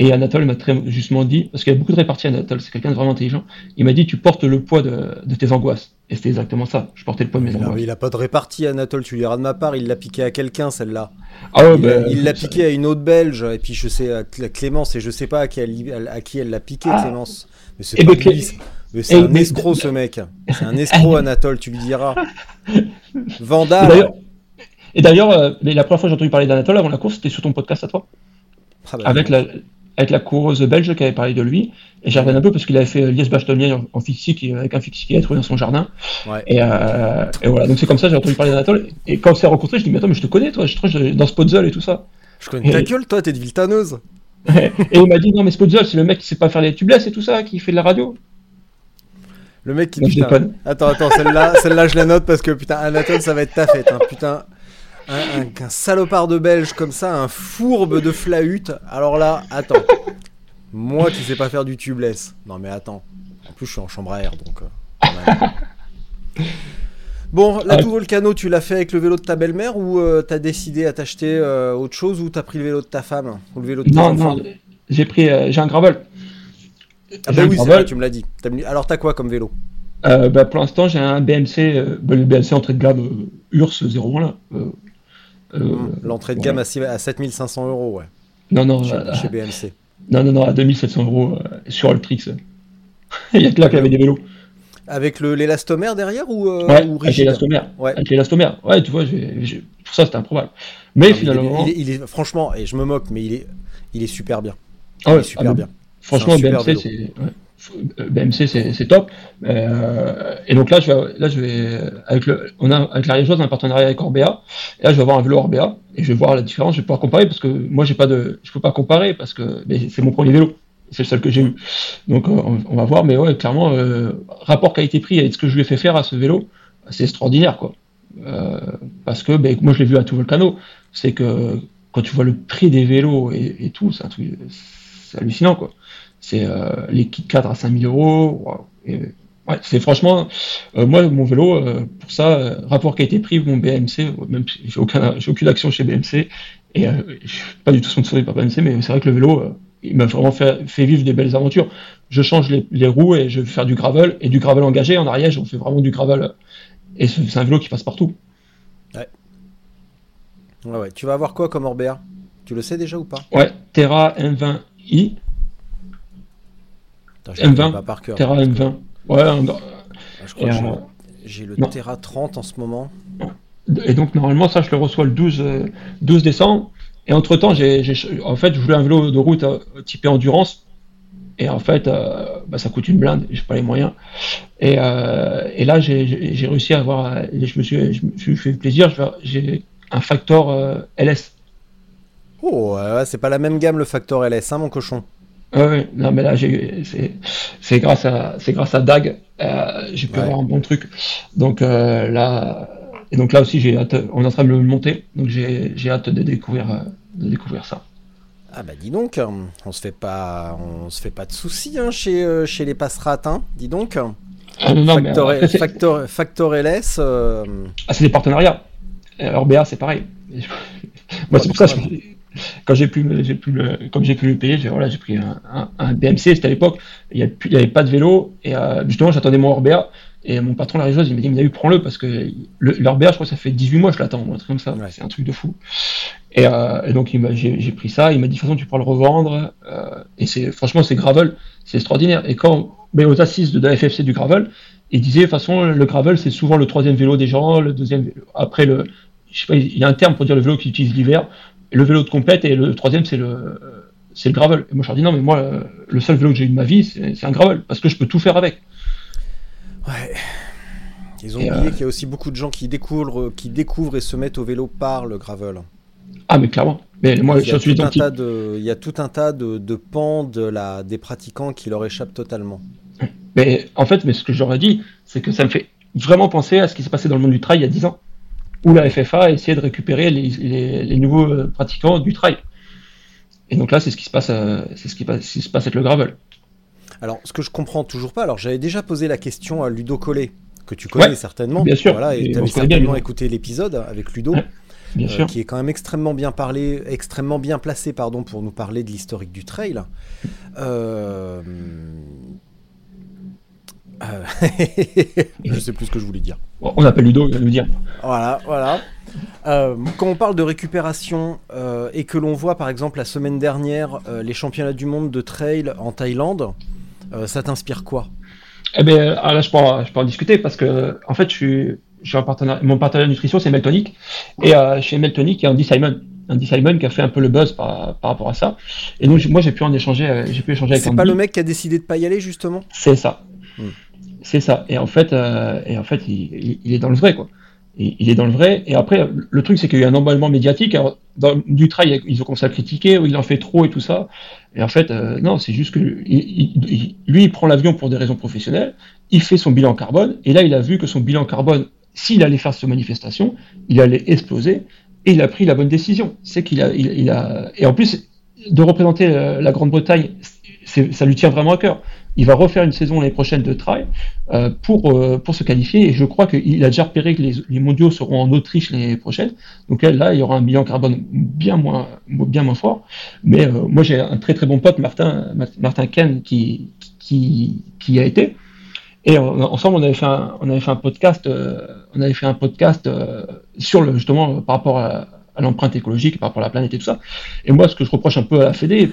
Et Anatole m'a très justement dit, parce qu'il y a beaucoup de réparties Anatole, c'est quelqu'un de vraiment intelligent, il m'a dit tu portes le poids de, de tes angoisses. Et c'était exactement ça, je portais le poids de mes angoisses. il a pas de répartie, Anatole, tu liras de ma part, il l'a piqué à quelqu'un, celle-là. Ah ouais, il bah, l'a piqué à une autre belge, et puis je sais, à Cl- Clémence, et je sais pas à qui elle, à qui elle l'a piqué, Ah. Clémence. Mais c'est Eh pas ben, Clé- lui, c'est- mais c'est Eh un ben, escroc, ce mec. C'est un escroc, Anatole, tu lui diras. Vandal. Et d'ailleurs, euh, la première fois que j'ai entendu parler d'Anatole avant la course, c'était sur ton podcast à toi, Ah bah, avec la, avec la coureuse belge qui avait parlé de lui. Et j'ai regardé un peu parce qu'il avait fait Liège-Bastogne en, en fixique, avec un fixique qu'il avait trouvé dans son jardin. Ouais. Et, euh, et voilà, donc c'est comme ça j'ai entendu parler d'Anatole. Et quand on s'est rencontrés, je dis, mais attends, mais je te connais, toi, je trouve dans Spotzel et tout ça. Je connais ta Et- gueule, toi, t'es de Viltaneuse. et il m'a dit, non, mais Spotzel, c'est le mec qui sait pas faire les tubeless et tout ça, qui fait de la radio. Le mec qui Non, putain. Attends, attends, celle-là, celle-là, je la note parce que putain, Anatole, ça va être ta fête. Hein. Putain, un, un- un salopard de belge comme ça, un fourbe de flahut. Alors là, attends. Moi qui sais pas faire du tubeless. Non mais attends. En plus, je suis en chambre à air donc. euh. Bon, la. Tour Volcano, tu l'as fait avec le vélo de ta belle-mère ou euh, t'as décidé à t'acheter euh, autre chose ou t'as pris le vélo de ta femme ou le vélo de Non, non, j'ai pris, j'ai un gravel. Ah bah oui, vrai, tu me l'as dit. Alors t'as quoi comme vélo? Bah, pour l'instant, j'ai un BMC, bah, le BMC entrée de gamme URS 01 là. Euh, euh, L'entrée de gamme à, six- à 7500 euros, ouais. Non, non, Chez, chez BMC. non, non, non, à 2700 euros euh, sur Ultrix. Il y a que là qu'il y avait des vélos. Avec l'élastomère derrière ou, euh, ouais, ou avec l'élastomère. Ouais. Avec l'élastomère. Ouais, tu vois, pour ça, c'était improbable. Mais Non, mais il est- finalement, il est, il est- franchement, et je me moque, mais il est, il est super bien. ah Il ouais, est super ah, bien. Franchement, BMC, c'est BMC, c'est top. Euh, et donc là, je vais, là, avec le, on a avec la a un partenariat avec Orbea. Et là, je vais avoir un vélo Orbea et je vais voir la différence. Je vais pouvoir comparer parce que moi, j'ai pas de, je peux pas comparer parce que c'est mon premier vélo. C'est le seul que j'ai eu. Donc, euh, on, va voir. Mais ouais, clairement, euh, rapport qualité-prix avec ce que je lui ai fait faire à ce vélo, c'est extraordinaire, quoi. Euh, parce que, ben, moi, je l'ai vu à tout Volcano. C'est que quand tu vois le prix des vélos et, et tout, c'est hallucinant, quoi. C'est euh, les kits cadres à 5000 euros. ouais, c'est franchement, euh, moi, mon vélo, euh, pour ça, euh, rapport qualité-prix, mon BMC, même si j'ai aucun, j'ai aucune action chez BMC, et je suis pas du tout sponsorisé par BMC, mais c'est vrai que le vélo, il m'a vraiment fait, fait vivre des belles aventures. Je change les, les roues et je vais faire du gravel, et du gravel engagé. En Ariège, on fait vraiment du gravel. Et c'est un vélo qui passe partout. Ouais, ouais. Tu vas avoir quoi comme Orbea? Tu le sais déjà ou pas? Ouais, Terra M20i, Putain, je le M20. connais pas par cœur. Terra M20. Ouais, un- Ah, Je crois Et, que j'ai- le non. Terra 30 en ce moment. Et donc normalement ça je le reçois le 12, euh, 12 décembre. Et entre temps j'ai, en fait je voulais un vélo de route euh, typé endurance. Et en fait euh, bah, ça coûte une blinde, j'ai pas les moyens. Et, euh, et là j'ai, réussi à avoir, je me suis, je me suis fait plaisir, j'ai un Factor LS. Oh, c'est pas la même gamme le Factor LS, hein, mon cochon. Ouais, non mais là c'est, c'est grâce à, c'est grâce à Dag, euh, j'ai pu Ouais. avoir un bon truc. Donc euh, là, et donc là aussi j'ai hâte, on est en train de le monter, donc j'ai, j'ai hâte de découvrir, euh, de découvrir ça. Ah bah dis donc, on se fait pas, on se fait pas de soucis hein, chez, euh, chez les passerats, hein, dis donc. Ah, non, non, mais Factor, après, c'est Factor, Factor LS, euh, ah, c'est des partenariats. Euh, Orbea, c'est pareil. Moi, c'est pour ça, je- quand j'ai pu, me- j'ai pu le, comme j'ai pu le payer, j'ai voilà, j'ai pris un, un- un BMC, c'était à l'époque, il n'y avait, pas de vélo, et euh, justement, j'attendais mon Orbea, et mon patron, la région, il m'a dit, mais eu, prends-le, parce que l'Orbea, je crois que ça fait 18 mois que je l'attends, ou un truc comme ça, Ouais. c'est un truc de fou. Et, euh, et donc, j'ai j'ai pris ça, il m'a dit, de toute façon, tu pourras le revendre, euh, et c'est, franchement, c'est gravel, c'est extraordinaire. Et quand, mais aux assises de la FFC du gravel, il disait, de toute façon, le gravel, c'est souvent le troisième vélo des gens, le deuxième vélo. Après, le, je sais pas, il y a un terme pour dire le vélo qu'ils utilisent l'hiver, le vélo de compète, et le troisième, c'est le, c'est le gravel. Et moi, je leur dis, non, mais moi, le seul vélo que j'ai eu de ma vie, c'est un gravel, parce que je peux tout faire avec. ouais. Ils ont Et, oublié euh, qu'il y a aussi beaucoup de gens qui découvrent, qui découvrent et se mettent au vélo par le gravel. Ah, mais clairement. Mais moi, il, y je a suis tout un tas de, il y a tout un tas de, de pans de la, des pratiquants qui leur échappent totalement. Mais en fait, mais ce que j'aurais dit, c'est que ça me fait vraiment penser à ce qui s'est passé dans le monde du trail il y a 10 ans, où la FFA a essayé de récupérer les, les- les nouveaux euh, pratiquants du trail. Et donc là, c'est ce qui se passe, euh, c'est ce qui, passe- ce qui se passe avec le gravel. Alors, ce que je comprends toujours pas, alors j'avais déjà posé la question à Ludo Collet, que tu connais certainement. Bien sûr. Voilà, et tu avais bien, certainement écouté l'épisode avec Ludo, Ouais, Bien euh, sûr. qui est quand même extrêmement bien parlé, extrêmement bien placé, pardon, pour nous parler de l'historique du trail. Euh... euh, je sais plus ce que je voulais dire. On appelle Ludo, il va nous dire. Voilà, voilà. Euh, quand on parle de récupération euh, et que l'on voit par exemple la semaine dernière les championnats du monde de trail en Thaïlande, ça t'inspire quoi? Eh ben, ah, là, je peux, en, je peux en discuter parce que, en fait, je suis, je suis un partenaire, mon partenaire de nutrition, c'est Meltonic. Et chez Meltonic, il y a Andy Simon. Andy Simon qui a fait un peu le buzz par, par rapport à ça. Et donc, moi, j'ai pu en échanger, j'ai pu échanger avec C'est pas le mec qui a décidé de pas y aller justement? C'est ça. Hmm. C'est ça. Et en fait, euh, et en fait, il, est dans le vrai, quoi. Il, est dans le vrai. Et après, le truc, c'est qu'il y a eu un emballement médiatique. Alors, dans, du trail, ils ont commencé à critiquer, il en fait trop et tout ça. Et en fait, euh, non, c'est juste que lui, il prend l'avion pour des raisons professionnelles. Il fait son bilan carbone. Et là, il a vu que son bilan carbone, s'il allait faire cette manifestation, il allait exploser. Et il a pris la bonne décision. C'est qu'il a, il, a, et en plus, de représenter euh, la Grande-Bretagne, ça lui tient vraiment à cœur. Il va refaire une saison l'année prochaine de trail euh, pour, euh, pour se qualifier. Et je crois qu'il a déjà repéré que les, les mondiaux seront en Autriche l'année prochaine. Donc là, il y aura un bilan carbone bien moins, bien moins fort. Mais euh, moi, j'ai un très très bon pote, Martin, Martin Ken, qui, qui, qui a été. Et ensemble, on avait fait un, on avait fait un podcast, on avait fait un podcast sur justement par rapport à, à l'empreinte écologique, par rapport à la planète et tout ça. Et moi, ce que je reproche un peu à la Fédé,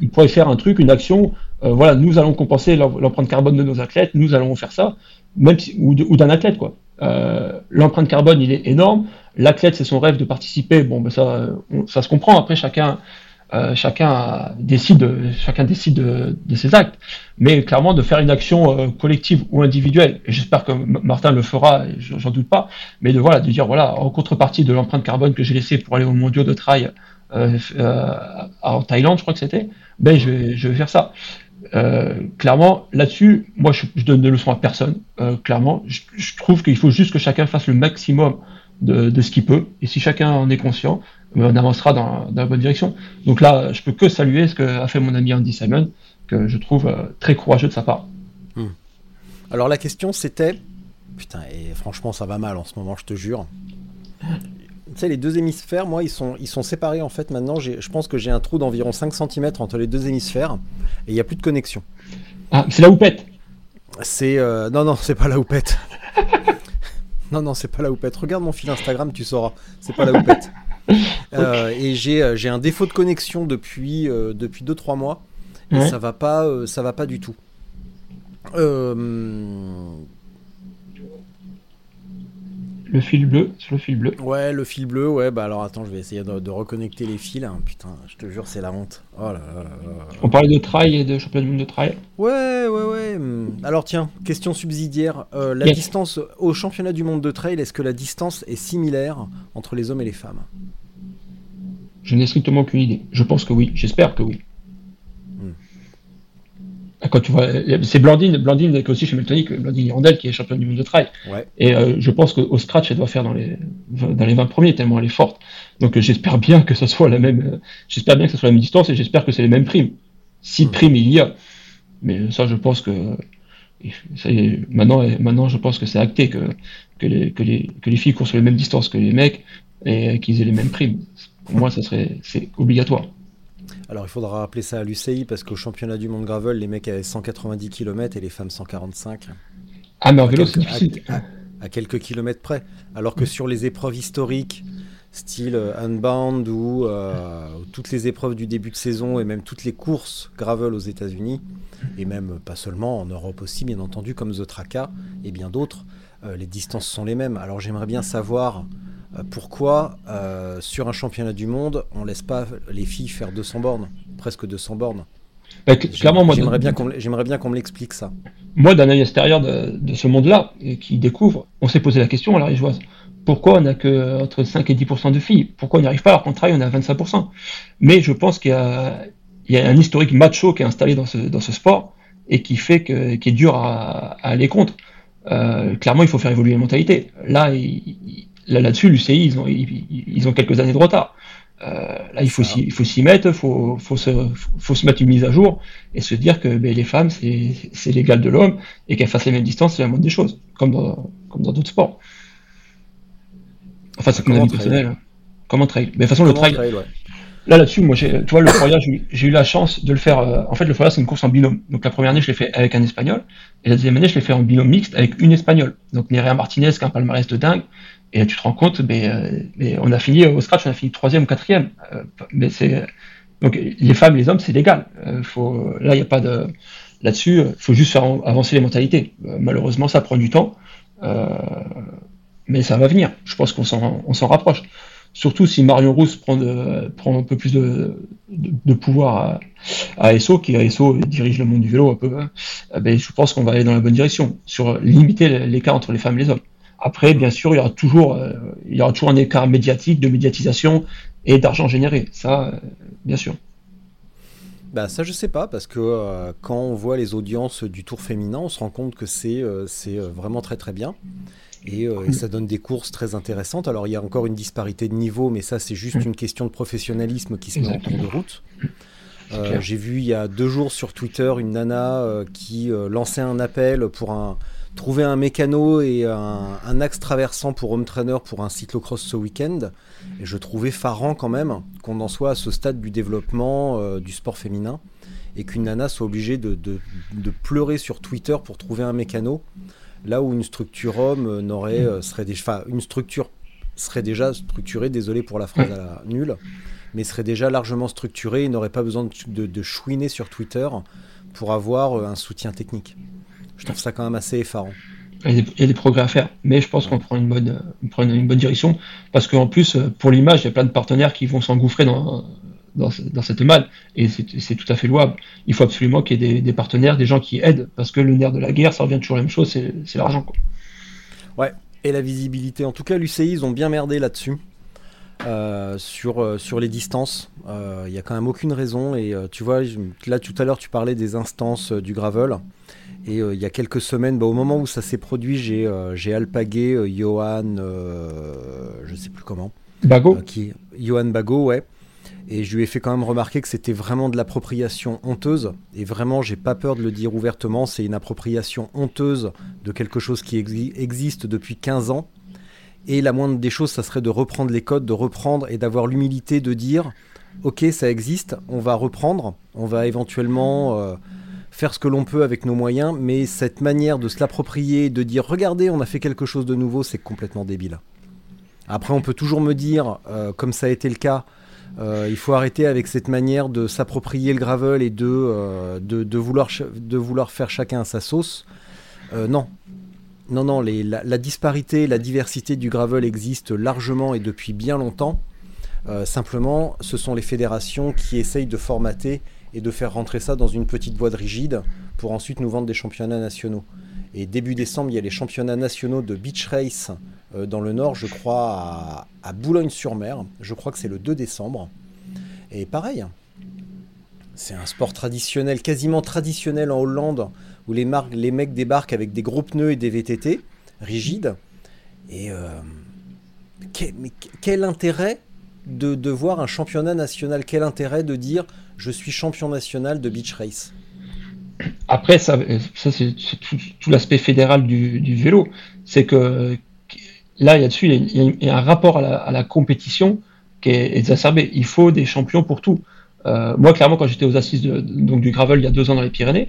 il pourrait faire un truc, une action. Euh, voilà, nous allons compenser l'em- l'empreinte carbone de nos athlètes, nous allons faire ça, même ou, d'un athlète quoi. Euh, l'empreinte carbone, il est énorme. L'athlète, c'est son rêve de participer. Bon, ben ça, ça se comprend. Après, chacun, euh, chacun décide, chacun décide de, ses actes. Mais clairement, de faire une action collective ou individuelle. Et j'espère que Martin le fera, j'en doute pas. Mais de voilà, de dire voilà, en contrepartie de l'empreinte carbone que j'ai laissée pour aller au mondiaux de trail en Thaïlande, je crois que c'était, ben je je vais faire ça. Euh, clairement, là-dessus, moi, je, je donne des leçons à personne. Euh, clairement, je, je trouve qu'il faut juste que chacun fasse le maximum de, de ce qu'il peut. Et si chacun en est conscient, ben, on avancera dans, dans la bonne direction. Donc là, je peux que saluer ce qu'a fait mon ami Andy Simon, que je trouve euh, très courageux de sa part. Alors la question c'était, putain, et franchement ça va mal en ce moment, je te jure. Tu sais, les deux hémisphères, moi, ils sont, ils sont séparés en fait. Maintenant, je pense que j'ai un trou d'environ 5 cm entre les deux hémisphères et il n'y a plus de connexion. Ah, c'est la houppette. C'est. euh, Non, non, c'est pas la houppette. non, non, c'est pas la houppette. Regarde mon fil Instagram, tu sauras. C'est pas la houppette. Euh, et j'ai euh, j'ai un défaut de connexion depuis 2-3 depuis deux, trois mois. Et Ouais. ça va pas, ça va pas du tout. Euh, Le fil bleu, sur le fil bleu. Ouais, le fil bleu, ouais, bah alors attends, je vais essayer de, de reconnecter les fils. hein. Putain, je te jure, c'est la honte. Oh là là là là. On parlait de trail et de championnat du monde de trail. Ouais, ouais, ouais. hum. Alors tiens, question subsidiaire. Euh, la Yes. distance au championnat du monde de trail, est-ce que la distance est similaire entre les hommes et les femmes? Je n'ai strictement aucune idée. Je pense que oui. J'espère que oui. Quand tu vois, c'est Blandine, Blandine qui est aussi chez Meltonic, Blandine Hirondelle qui est championne du monde de trail. Ouais. Et euh, je pense qu'au scratch, elle doit faire dans les, dans les 20 premiers, tellement elle est forte. Donc euh, j'espère bien que ce soit la même, euh, j'espère bien que ce soit la même distance et j'espère que c'est les mêmes primes. Si Hmm. primes il y a. Mais ça, je pense que, ça y est, maintenant, maintenant, je pense que c'est acté que, que les, que les, que les filles courent sur les mêmes distances que les mecs et qu'ils aient les mêmes primes. Pour moi, ça serait, c'est obligatoire. Alors il faudra rappeler ça à l'UCI parce qu'au championnat du monde gravel, les mecs avaient 190 km et les femmes 145. Ah, mais en à vélo, c'est quelques, difficile. à- à- à quelques kilomètres près. Alors que sur les épreuves historiques, style euh, Unbound ou euh, toutes les épreuves du début de saison et même toutes les courses gravel aux États-Unis, et même euh, pas seulement en Europe aussi, bien entendu, comme The Traca et bien d'autres, euh, les distances sont les mêmes. Alors j'aimerais bien savoir euh, pourquoi euh, sur un championnat du monde, on laisse pas les filles faire 200 bornes, presque 200 bornes? Bah, cl- clairement, moi, J'aimerais bien qu'on me- l'explique ça. moi, d'un œil extérieur de, de ce monde-là, et qui découvre, on s'est posé la question à la Rigeoise. Pourquoi on n'a que entre 5 et 10% de filles? Pourquoi on n'y arrive pas? Alors qu'en trail on est à 25% Mais je pense qu'il y a, il y a un historique macho qui est installé dans ce, dans ce sport et qui fait que, qui est dur à, à aller contre. Euh, clairement, il faut faire évoluer les mentalités. Là, il- là-dessus, l'UCI, ils ont, ils, ils ont quelques années de retard. là, il faut s'y, il faut s'y mettre, faut, faut se, faut se mettre une mise à jour et se dire que ben, les femmes, c'est, c'est l'égal de l'homme et qu'elles fassent les mêmes distances, c'est la moindre des choses, comme dans, comme dans d'autres sports. Enfin, c'est mon avis personnel. Comment trail Mais de toute façon, le trail. Là, là-dessus, moi, tu vois, le Foria, j'ai eu la chance de le faire. Euh, en fait, le Foria, c'est une course en binôme. Donc, la première année, je l'ai fait avec un Espagnol. Et la deuxième année, je l'ai fait en binôme mixte avec une Espagnole. Donc, Nerea Martinez, qui a un palmarès de dingue. Et tu te rends compte, euh, mais on a fini au scratch, on a fini troisième ou quatrième. Euh, mais c'est donc les femmes, les hommes, c'est légal. faut, là, il n'y a pas de là-dessus. Il faut juste faire avancer les mentalités. malheureusement, ça prend du temps mais ça va venir. Je pense qu'on s'en rapproche. Surtout si Marion Rousse prend, un peu plus de, pouvoir à, à, qui à dirige le monde du vélo un peu, hein, eh ben, je pense qu'on va aller dans la bonne direction, sur limiter l'écart entre les femmes et les hommes. Après, bien sûr, il y aura toujours, euh, il y aura toujours un écart médiatique, de médiatisation et d'argent généré. Ça, euh, bien sûr. Bah ça je sais pas parce que euh, quand on voit les audiences du Tour féminin, on se rend compte que c'est c'est vraiment très très bien. Euh, et, ça donne des courses très intéressantes. Alors il y a encore une disparité de niveau, mais ça c'est juste une question de professionnalisme qui se met en cours de route. J'ai vu il y a deux jours sur Twitter une nana qui lançait un appel pour un, trouver un mécano et un, axe traversant pour home trainer pour un cyclocross ce week-end. Je trouvais farant quand même qu'on en soit à ce stade du développement du sport féminin et qu'une nana soit obligée de, pleurer sur Twitter pour trouver un mécano là où une structure homme euh, n'aurait euh, serait déjà, une structure serait déjà structurée, désolé pour la phrase à la nulle, mais serait déjà largement structurée et n'aurait pas besoin de, chouiner sur Twitter pour avoir euh, un soutien technique. Je trouve ça quand même assez effarant. Il y a des, progrès à faire, mais je pense qu'on prend une bonne, prend une bonne direction parce qu'en plus, pour l'image, il y a plein de partenaires qui vont s'engouffrer dans, dans, cette malle. Et c'est tout à fait louable. Il faut absolument qu'il y ait des, partenaires, des gens qui aident, parce que le nerf de la guerre, ça revient toujours la même chose, c'est l'argent. Ouais, et la visibilité. En tout cas, l'UCI, ils ont bien merdé là-dessus. Euh, sur, euh, sur les distances. Il euh, n'y a quand même aucune raison. Et tu vois, là tout à l'heure, tu parlais des instances du gravel. Et il y a quelques semaines, bah, au moment où ça s'est produit, j'ai alpagué Johan, je sais plus comment. Bago qui, Johan Bago, ouais. Et je lui ai fait quand même remarquer que c'était vraiment de l'appropriation honteuse. Et vraiment, j'ai pas peur de le dire ouvertement, c'est une appropriation honteuse de quelque chose qui existe depuis 15 ans. Et la moindre des choses, ça serait de reprendre les codes, de reprendre et d'avoir l'humilité de dire Ok, ça existe, on va reprendre, on va éventuellement euh, faire ce que l'on peut avec nos moyens, mais cette manière de se l'approprier, de dire Regardez, on a fait quelque chose de nouveau, c'est complètement débile. Après, on peut toujours me dire, euh, comme ça a été le cas, euh, il faut arrêter avec cette manière de s'approprier le gravel et de, euh, de, vouloir, de vouloir faire chacun sa sauce. Non. Non, non, les, la, disparité, la diversité du gravel existe largement et depuis bien longtemps. simplement, ce sont les fédérations qui essayent de formater et de faire rentrer ça dans une petite boîte rigide pour ensuite nous vendre des championnats nationaux. Et début décembre, il y a les championnats nationaux de beach race euh, dans le nord, je crois, à, Boulogne-sur-Mer. Je crois que c'est le 2 décembre. Et pareil, c'est un sport traditionnel, quasiment traditionnel en Hollande, où les, mecs débarquent avec des gros pneus et des VTT rigides. Et euh, quel, intérêt de, de, voir un championnat national Quel intérêt de dire je suis champion national de beach race? Après, ça, ça c'est tout, l'aspect fédéral du, du vélo. C'est que là, il y a dessus, il y a, un rapport à la, compétition qui est exacerbé. Il faut des champions pour tout. Euh, moi, clairement, quand j'étais aux assises donc du gravel il y a deux ans dans les Pyrénées,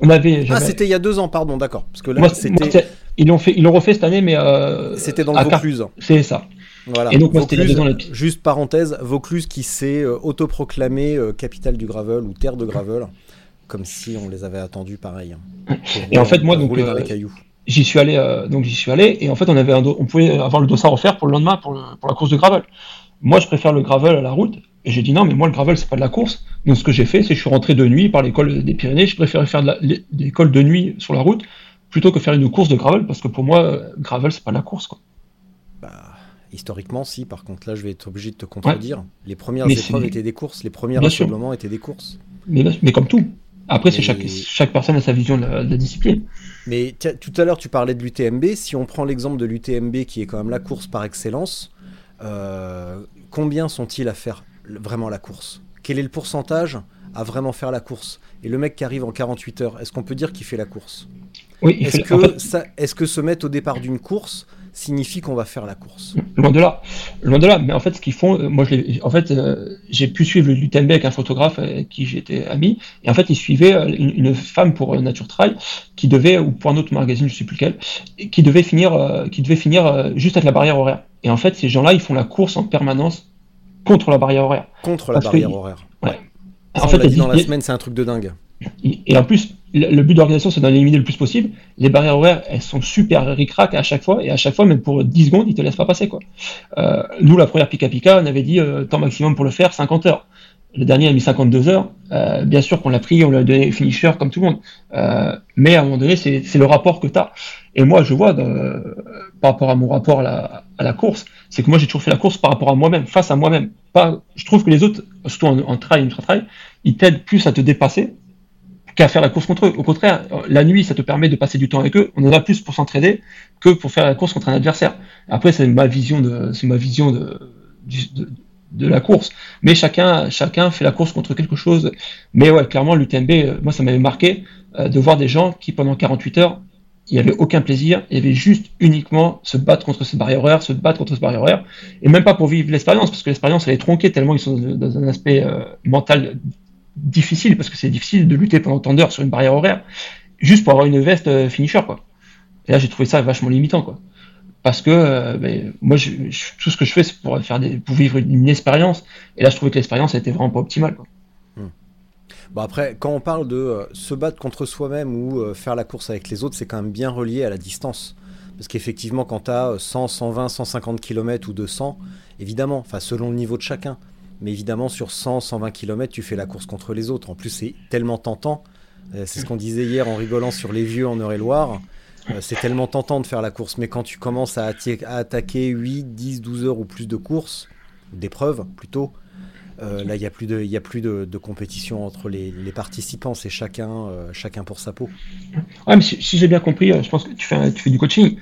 on avait. Ah, c'était il y a deux ans, pardon, d'accord. Parce que là, c'était. Ils l'ont fait, ils l'ont refait cette année, mais. Euh, c'était dans le Vaucluse. C'est ça. Voilà. Et donc, moi, Vaucluse, dans les... Juste parenthèse, Vaucluse qui s'est euh, autoproclamé capitale du gravel ou terre de gravel, comme si on les avait attendus pareil. Et en fait, moi, donc. Cailloux j'y suis allé, euh, donc j'y suis allé, et en fait, on avait on pouvait avoir le dossard offert pour le lendemain pour, pour, la course de gravel. Moi, je préfère le gravel à la route, et j'ai dit non, mais moi, le gravel, c'est pas de la course. Donc, ce que j'ai fait, c'est que je suis rentré de nuit par l'école des Pyrénées. Je préférais faire de l'école de nuit sur la route plutôt que faire une course de gravel, parce que pour moi, gravel, c'est pas de la course, quoi. Bah, historiquement, si. Par contre, là, je vais être obligé de te contredire. Les premières épreuves étaient des courses, les premiers rassemblements étaient des courses. Mais, mais comme tout. Après, c'est chaque, chaque personne a sa vision de la, discipline. Mais tout à l'heure, tu parlais de l'UTMB. Si on prend l'exemple de l'UTMB, qui est quand même la course par excellence, euh, combien sont-ils à faire vraiment la course? Quel est le pourcentage à vraiment faire la course? Et le mec qui arrive en 48 heures, est-ce qu'on peut dire qu'il fait la course? Oui, il Est-ce fait- que, en fait, est-ce que se mettre au départ d'une course signifie qu'on va faire la course Loin de là, loin de là. Mais en fait, ce qu'ils font, euh, moi, je en fait, euh, j'ai pu suivre l'UTMB avec un photographe avec qui j'étais ami, et en fait, il suivait euh, une, une femme pour euh, Nature Trail qui devait, ou pour un autre magazine, je sais plus lequel, qui devait finir, euh, qui devait finir euh, juste avec la barrière horaire. Et en fait, ces gens-là, ils font la course en permanence contre la barrière horaire. Contre la Parce barrière horaire. Ouais. En on fait, dit dans la semaine, c'est un truc de dingue. Et en plus, le but d'organisation, c'est d'en éliminer le plus possible. Les barrières horaires, elles sont super ric-rac à chaque fois, et à chaque fois, même pour 10 secondes, ils te laissent pas passer. Euh, nous, la première Pika Pika, on avait dit euh, temps maximum pour le faire, 50 heures. Le dernier a mis 52 heures. Euh, bien sûr qu'on l'a pris, on l'a donné finisher comme tout le monde. Mais à un moment donné, c'est le rapport que tu as. Et moi, je vois, par rapport à mon rapport à la, course, c'est que moi, j'ai toujours fait la course par rapport à moi-même, face à moi-même. Je trouve que les autres, surtout en, en trail, ultra trail, ils t'aident plus à te dépasser qu'à faire la course contre eux. Au contraire, la nuit, ça te permet de passer du temps avec eux. On en a plus pour s'entraider que pour faire la course contre un adversaire. Après, c'est ma vision de, c'est ma vision de, de, la course. Mais chacun, chacun fait la course contre quelque chose. Mais ouais, clairement, l'UTMB, euh, moi, ça m'avait marqué euh, de voir des gens qui, pendant 48 heures, il n'y avait aucun plaisir, il y avait juste uniquement se battre contre cette barrière horaire, se battre contre cette barrière horaire, et même pas pour vivre l'expérience, parce que l'expérience elle est tronquée tellement ils sont dans un aspect euh, mental difficile, parce que c'est difficile de lutter pendant tant d'heures sur une barrière horaire, juste pour avoir une veste euh, finisher, quoi. Et là, j'ai trouvé ça vachement limitant, quoi. Parce que euh, ben, moi, tout ce que je fais, c'est pour faire des, pour vivre une, expérience. Et là, je trouvais que l'expérience était vraiment pas optimale. Quoi. Bon après, quand on parle de euh, se battre contre soi-même ou faire la course avec les autres, c'est quand même bien relié à la distance. Parce qu'effectivement, quand tu as 100, 120, 150 km ou 200, évidemment, enfin selon le niveau de chacun, mais évidemment sur 100, 120 km, tu fais la course contre les autres. En plus, c'est tellement tentant. Euh, c'est ce qu'on disait hier en rigolant sur les vieux en Eure-et-Loire. Euh, c'est tellement tentant de faire la course, mais quand tu commences à, attaquer 8, 10, 12 heures ou plus de courses, d'épreuves plutôt, euh, là, il n'y a plus de, y a plus de, compétition entre les, participants, c'est chacun, chacun pour sa peau. Mais si, j'ai bien compris, je pense que tu fais, tu fais du coaching.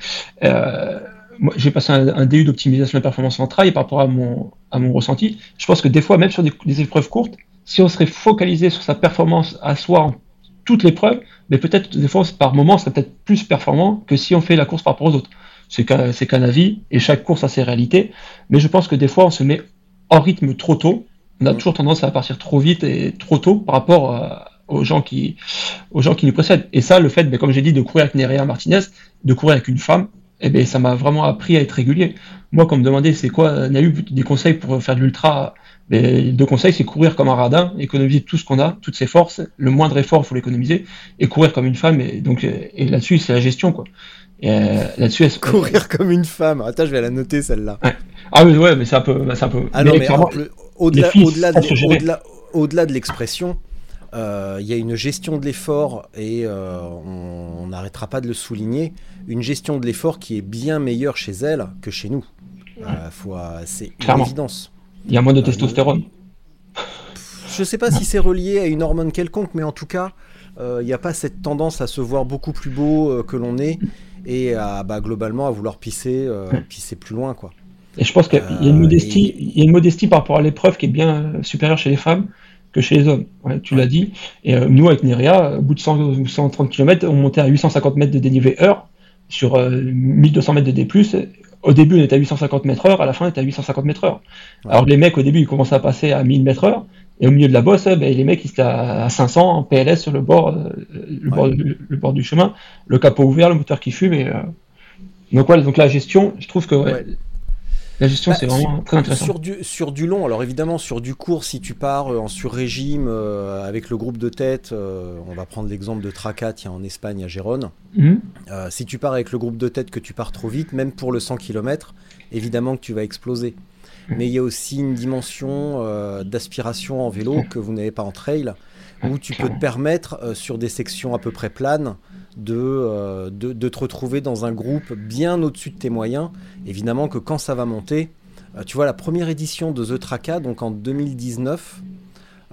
J'ai passé un, un DU d'optimisation de la performance en trail par rapport à mon, à mon ressenti. Je pense que des fois, même sur des, des épreuves courtes, si on serait focalisé sur sa performance à soi en toute l'épreuve, mais peut-être des fois, par moment, serait peut-être plus performant que si on fait la course par rapport aux autres. C'est qu'un c'est avis, et chaque course a ses réalités. Mais je pense que des fois, on se met en rythme trop tôt. On a toujours tendance à partir trop vite et trop tôt par rapport à- aux gens qui, aux gens qui nous précèdent. Et ça, le fait, ben, comme j'ai dit, de courir avec Nerea Martinez, de courir avec une femme, eh ben, ça m'a vraiment appris à être régulier. Moi, quand on me demandait c'est quoi, eu des conseils pour faire de l'ultra, ben, deux conseils, c'est courir comme un radin, économiser tout ce qu'on a, toutes ses forces, le moindre effort, il faut l'économiser, et courir comme une femme. Et donc, euh, et là-dessus, c'est la gestion, quoi. Et euh, là-dessus, elle- Courir comme une femme. Attends, je vais la noter celle-là. Ah oui, ouais, mais c'est un peu, c'est un peu. Ah non, mais au-delà, au-delà, de, gérer. au-delà, au-delà de l'expression, il y a une gestion de l'effort et euh, on n'arrêtera pas de le souligner. Une gestion de l'effort qui est bien meilleure chez elle que chez nous. Euh, euh, c'est une évidence. il y a moins de testostérone. Je sais pas si c'est relié à une hormone quelconque, mais en tout cas, euh, il n'y a pas cette tendance à se voir beaucoup plus beau euh, que l'on est et à bah, globalement à vouloir pisser, euh, pisser plus loin, quoi. Et je pense qu'il y a une Euh, modestie, et- il y a une modestie par rapport à l'épreuve qui est bien euh, supérieure chez les femmes que chez les hommes. Ouais, tu l'as dit. Et euh, nous, avec Nerea, au bout de 100 ou 130 km, on montait à 850 mètres de dénivelé heure sur euh, 1200 mètres de D+. Au début, on était à 850 mètres heure, à la fin, on était à 850 mètres heure. Ouais. Alors les mecs, au début, ils commençaient à passer à 1000 mètres heure. Et au milieu de la bosse, eh ben, les mecs, ils étaient à à 500 en PLS sur le bord, euh, le, Ouais. bord du, le bord du chemin, le capot ouvert, le moteur qui fume. Et, euh, Donc, ouais, donc la gestion, je trouve que. La gestion, Bah, c'est vraiment sur- très intéressant. Sur du, sur du long, alors évidemment, sur du court, si tu pars euh, en sur-régime euh, avec le groupe de tête, euh, on va prendre l'exemple de Tracat, en Espagne, à Gérone. Mhm. Euh, si tu pars avec le groupe de tête que tu pars trop vite, même pour le 100 km, évidemment que tu vas exploser. Mais il y a aussi une dimension d'aspiration en vélo que vous n'avez pas en trail, où tu peux te permettre, sur des sections à peu près planes, de, euh, de, de te retrouver dans un groupe bien au-dessus de tes moyens. Évidemment que quand ça va monter, euh, tu vois, la première édition de The Traca, donc en 2019,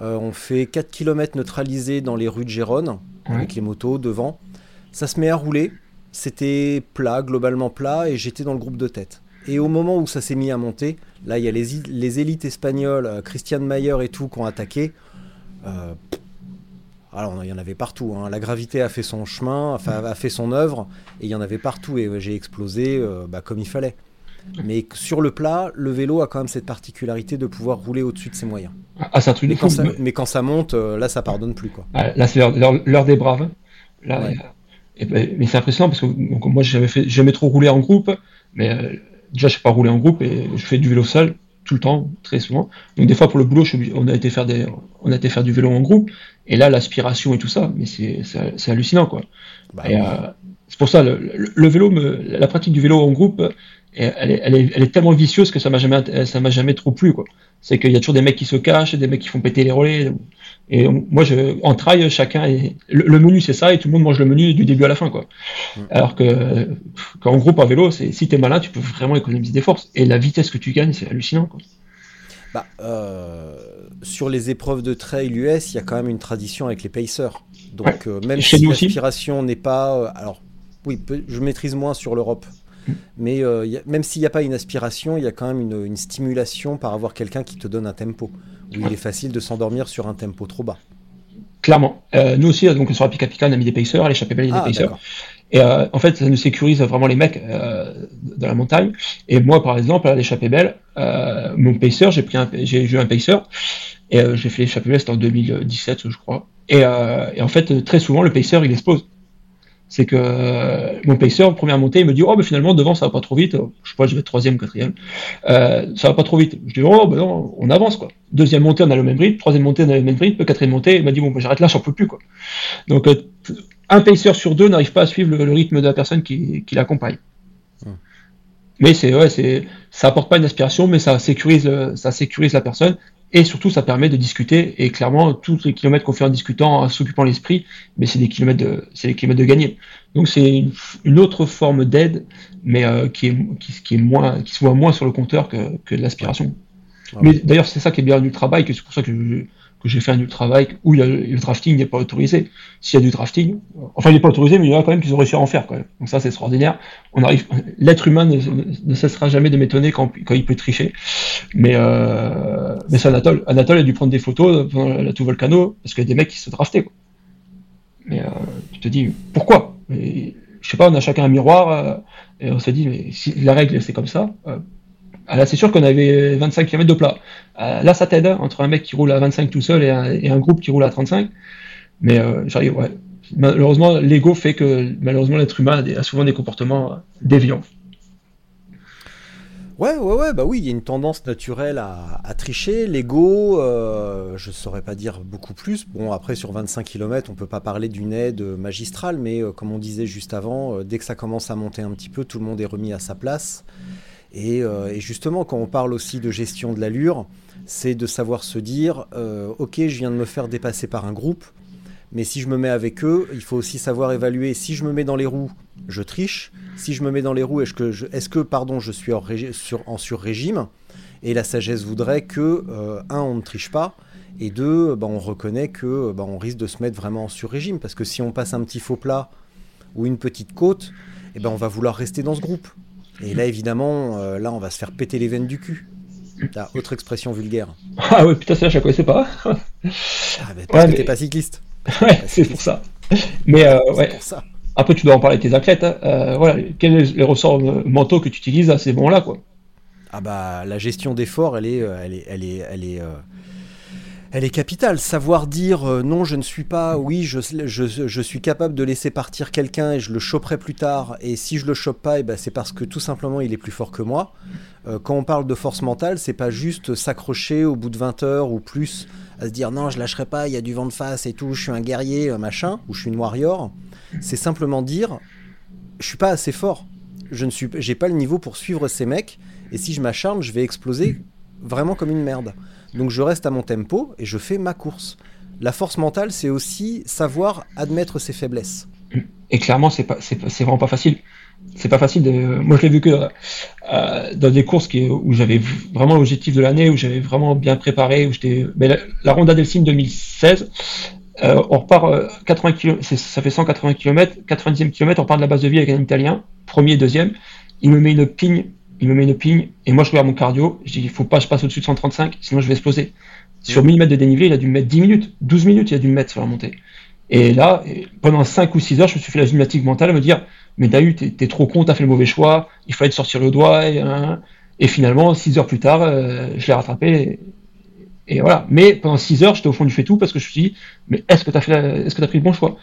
euh, on fait 4 km neutralisés dans les rues de Gérone, avec les motos devant. Ça se met à rouler. C'était plat, globalement plat, et j'étais dans le groupe de tête. Et au moment où ça s'est mis à monter, là, il y a les, les élites espagnoles, Christian Mayer et tout, qui ont attaqué. Euh, alors, il y en avait partout. Hein. La gravité a fait son chemin, a fait son œuvre, et il y en avait partout. Et j'ai explosé euh, bah, comme il fallait. Mais sur le plat, le vélo a quand même cette particularité de pouvoir rouler au-dessus de ses moyens. Ah, c'est un truc mais, quand ça, mais quand ça monte, euh, là, ça pardonne plus. Quoi. Ah, Là, c'est l'heure- des braves. Là, Ouais. et ben, mais c'est impressionnant parce que donc, moi, j'ai jamais fait, jamais trop roulé en groupe, mais euh, déjà, je sais pas rouler en groupe et je fais du vélo seul tout le temps, très souvent. Donc des fois pour le boulot, je on a été faire des, on a été faire du vélo en groupe. Et là, l'aspiration et tout ça, mais c'est, hallucinant quoi. Bah, euh, c'est pour ça le, le- le vélo, me, la pratique du vélo en groupe, elle est, elle est, elle est tellement vicieuse que ça m'a jamais, ça m'a jamais trop plu quoi. C'est qu'il y a toujours des mecs qui se cachent, des mecs qui font péter les relais. Et moi, je, en trail, chacun est, le, le menu c'est ça et tout le monde mange le menu du début à la fin quoi. Mm. Alors que qu'en groupe en vélo, c'est si t'es malin, tu peux vraiment économiser des forces. Et la vitesse que tu gagnes, c'est hallucinant quoi. Bah, euh, sur les épreuves de trail US, il y a quand même une tradition avec les pacers. Donc, euh, même si l'aspiration n'est pas. euh, alors, oui, peu- je maîtrise moins sur l'Europe. Mais euh, il y a- même s'il n'y a pas une aspiration, il y a quand même une, une stimulation par avoir quelqu'un qui te donne un tempo. Où il est facile de s'endormir sur un tempo trop bas. Clairement. Nous aussi, donc sur la Pika Pika, on a mis des pacers, à l'échappée belle, il y a Ah, des pacers. d'accord. Et euh, en fait, ça nous sécurise vraiment les mecs euh, de la montagne. Et moi, par exemple, à l'échappée belle, euh, mon pacer, j'ai pris un, j'ai eu un pacer et euh, j'ai fait l'échappée belle, c'était en 2017, je crois. Et, euh, et en fait, très souvent, le pacer, il explose. C'est que euh, mon pacer, première montée, il me dit oh, mais finalement devant ça va pas trop vite. Je sais pas, je vais être troisième, quatrième. Euh, ça va pas trop vite. Je dis oh, ben non, on avance quoi. Deuxième montée, on a le même rythme. Troisième montée, on a le même rythme. Quatrième montée, il m'a dit bon, ben, j'arrête là, j'en peux plus quoi. Donc euh, un pacer sur deux n'arrive pas à suivre le, le rythme de la personne qui, qui l'accompagne. Hmm. Mais c'est ouais, c'est ça apporte pas une aspiration, mais ça sécurise euh, ça sécurise la personne et surtout ça permet de discuter et clairement tous les kilomètres qu'on fait en discutant, en s'occupant l'esprit, mais c'est des kilomètres de c'est des kilomètres de gagner. Donc c'est une, une autre forme d'aide, mais euh, qui est qui, qui est moins qui se voit moins sur le compteur que, que de l'aspiration. Mais d'ailleurs c'est ça qui est bien du travail, que c'est pour ça que je- que j'ai fait un ultra bike où il y a- le drafting n'est pas autorisé. S'il y a du drafting, enfin il n'est pas autorisé, mais il y en a quand même qui ont réussi à en faire quand même. Donc ça c'est extraordinaire. On arrive, l'être humain ne, cessera jamais de m'étonner quand, quand il peut tricher. Mais euh, mais c'est Anatole. Anatole a dû prendre des photos pendant la tout volcano parce qu'il y a des mecs qui se draftaient. Quoi. Mais euh, tu te dis pourquoi? Et, Je sais pas, on a chacun un miroir euh, et on s'est dit mais si la règle c'est comme ça. Ah, là, c'est sûr qu'on avait 25 km de plat. Euh, là, ça t'aide hein, entre un mec qui roule à 25 tout seul et un, groupe qui roule à 35. Mais euh, ouais. Malheureusement, l'ego fait que malheureusement l'être humain a, souvent des comportements déviants. Ouais, ouais, ouais, bah oui, il y a une tendance naturelle à, tricher. L'ego, euh, je saurais pas dire beaucoup plus. Bon, après, sur 25 km, on peut pas parler d'une aide magistrale, mais euh, comme on disait juste avant, dès que ça commence à monter un petit peu, tout le monde est remis à sa place. Et, euh, et justement, quand on parle aussi de gestion de l'allure, c'est de savoir se dire, euh, ok, je viens de me faire dépasser par un groupe, mais si je me mets avec eux, il faut aussi savoir évaluer. Si je me mets dans les roues, je triche. Si je me mets dans les roues, est-ce que, je, pardon, je suis sur, en sur-régime? Et la sagesse voudrait que, euh, un, on ne triche pas, et deux, bah, on reconnaît que bah, on risque de se mettre vraiment en sur-régime. Parce que si on passe un petit faux plat ou une petite côte, eh ben, on va vouloir rester dans ce groupe. Et là, évidemment, euh, là, on va se faire péter les veines du cul. Ah, autre expression vulgaire. Ah ouais, putain, ça, je la connaissais pas. Ah, bah, parce Ouais, que mais- t'es pas cycliste. ouais, c'est pour ça. Mais euh, ouais, pour ça. après, tu dois en parler avec tes athlètes. hein. Euh, voilà, quels sont les ressorts mentaux que tu utilises à ces moments-là, quoi? Ah bah la gestion d'efforts, elle est, euh, elle est, elle est, elle est, euh, elle est capitale. Savoir dire euh, non, je ne suis pas, oui, je, je, suis capable de laisser partir quelqu'un et je le choperai plus tard. Et si je le chope pas, eh ben, c'est parce que tout simplement il est plus fort que moi. Euh, quand on parle de force mentale, c'est pas juste s'accrocher au bout de 20 heures ou plus à se dire non, je lâcherai pas, il y a du vent de face et tout, je suis un guerrier, euh, machin, ou je suis une warrior. C'est simplement dire je suis pas assez fort. Je ne suis, j'ai pas le niveau pour suivre ces mecs. Et si je m'acharne, je vais exploser vraiment comme une merde. Donc je reste à mon tempo et je fais ma course. La force mentale, c'est aussi savoir admettre ses faiblesses. Et clairement, c'est pas, vraiment pas facile. C'est pas facile. Moi, je l'ai vu que euh, dans des courses où j'avais vraiment l'objectif de l'année, où j'avais vraiment bien préparé, où j'étais. Mais la, la Ronda Delcine 2016, euh, on repart euh, 80 km, ça fait 180 km, 90e km, on part de la base de vie avec un Italien, premier, deuxième. Il me met une pigne il me met une pigne, et moi je regarde mon cardio, je dis, il faut pas que je passe au-dessus de 135, sinon je vais exploser. Sur 1000 mètres de dénivelé, il a dû me mettre 10 minutes, 12 minutes, il a dû me mettre sur la montée. Et là, pendant 5 ou 6 heures, je me suis fait la gymnastique mentale à me dire, mais Dahu, t'es es trop con, t'as fait le mauvais choix, il fallait te sortir le doigt, et, hein. et finalement, 6 heures plus tard, euh, je l'ai rattrapé, et, voilà. Mais pendant 6 heures, j'étais au fond du fait tout parce que je me suis dit, mais est-ce que t'as fait, est-ce que t'as pris le bon choix?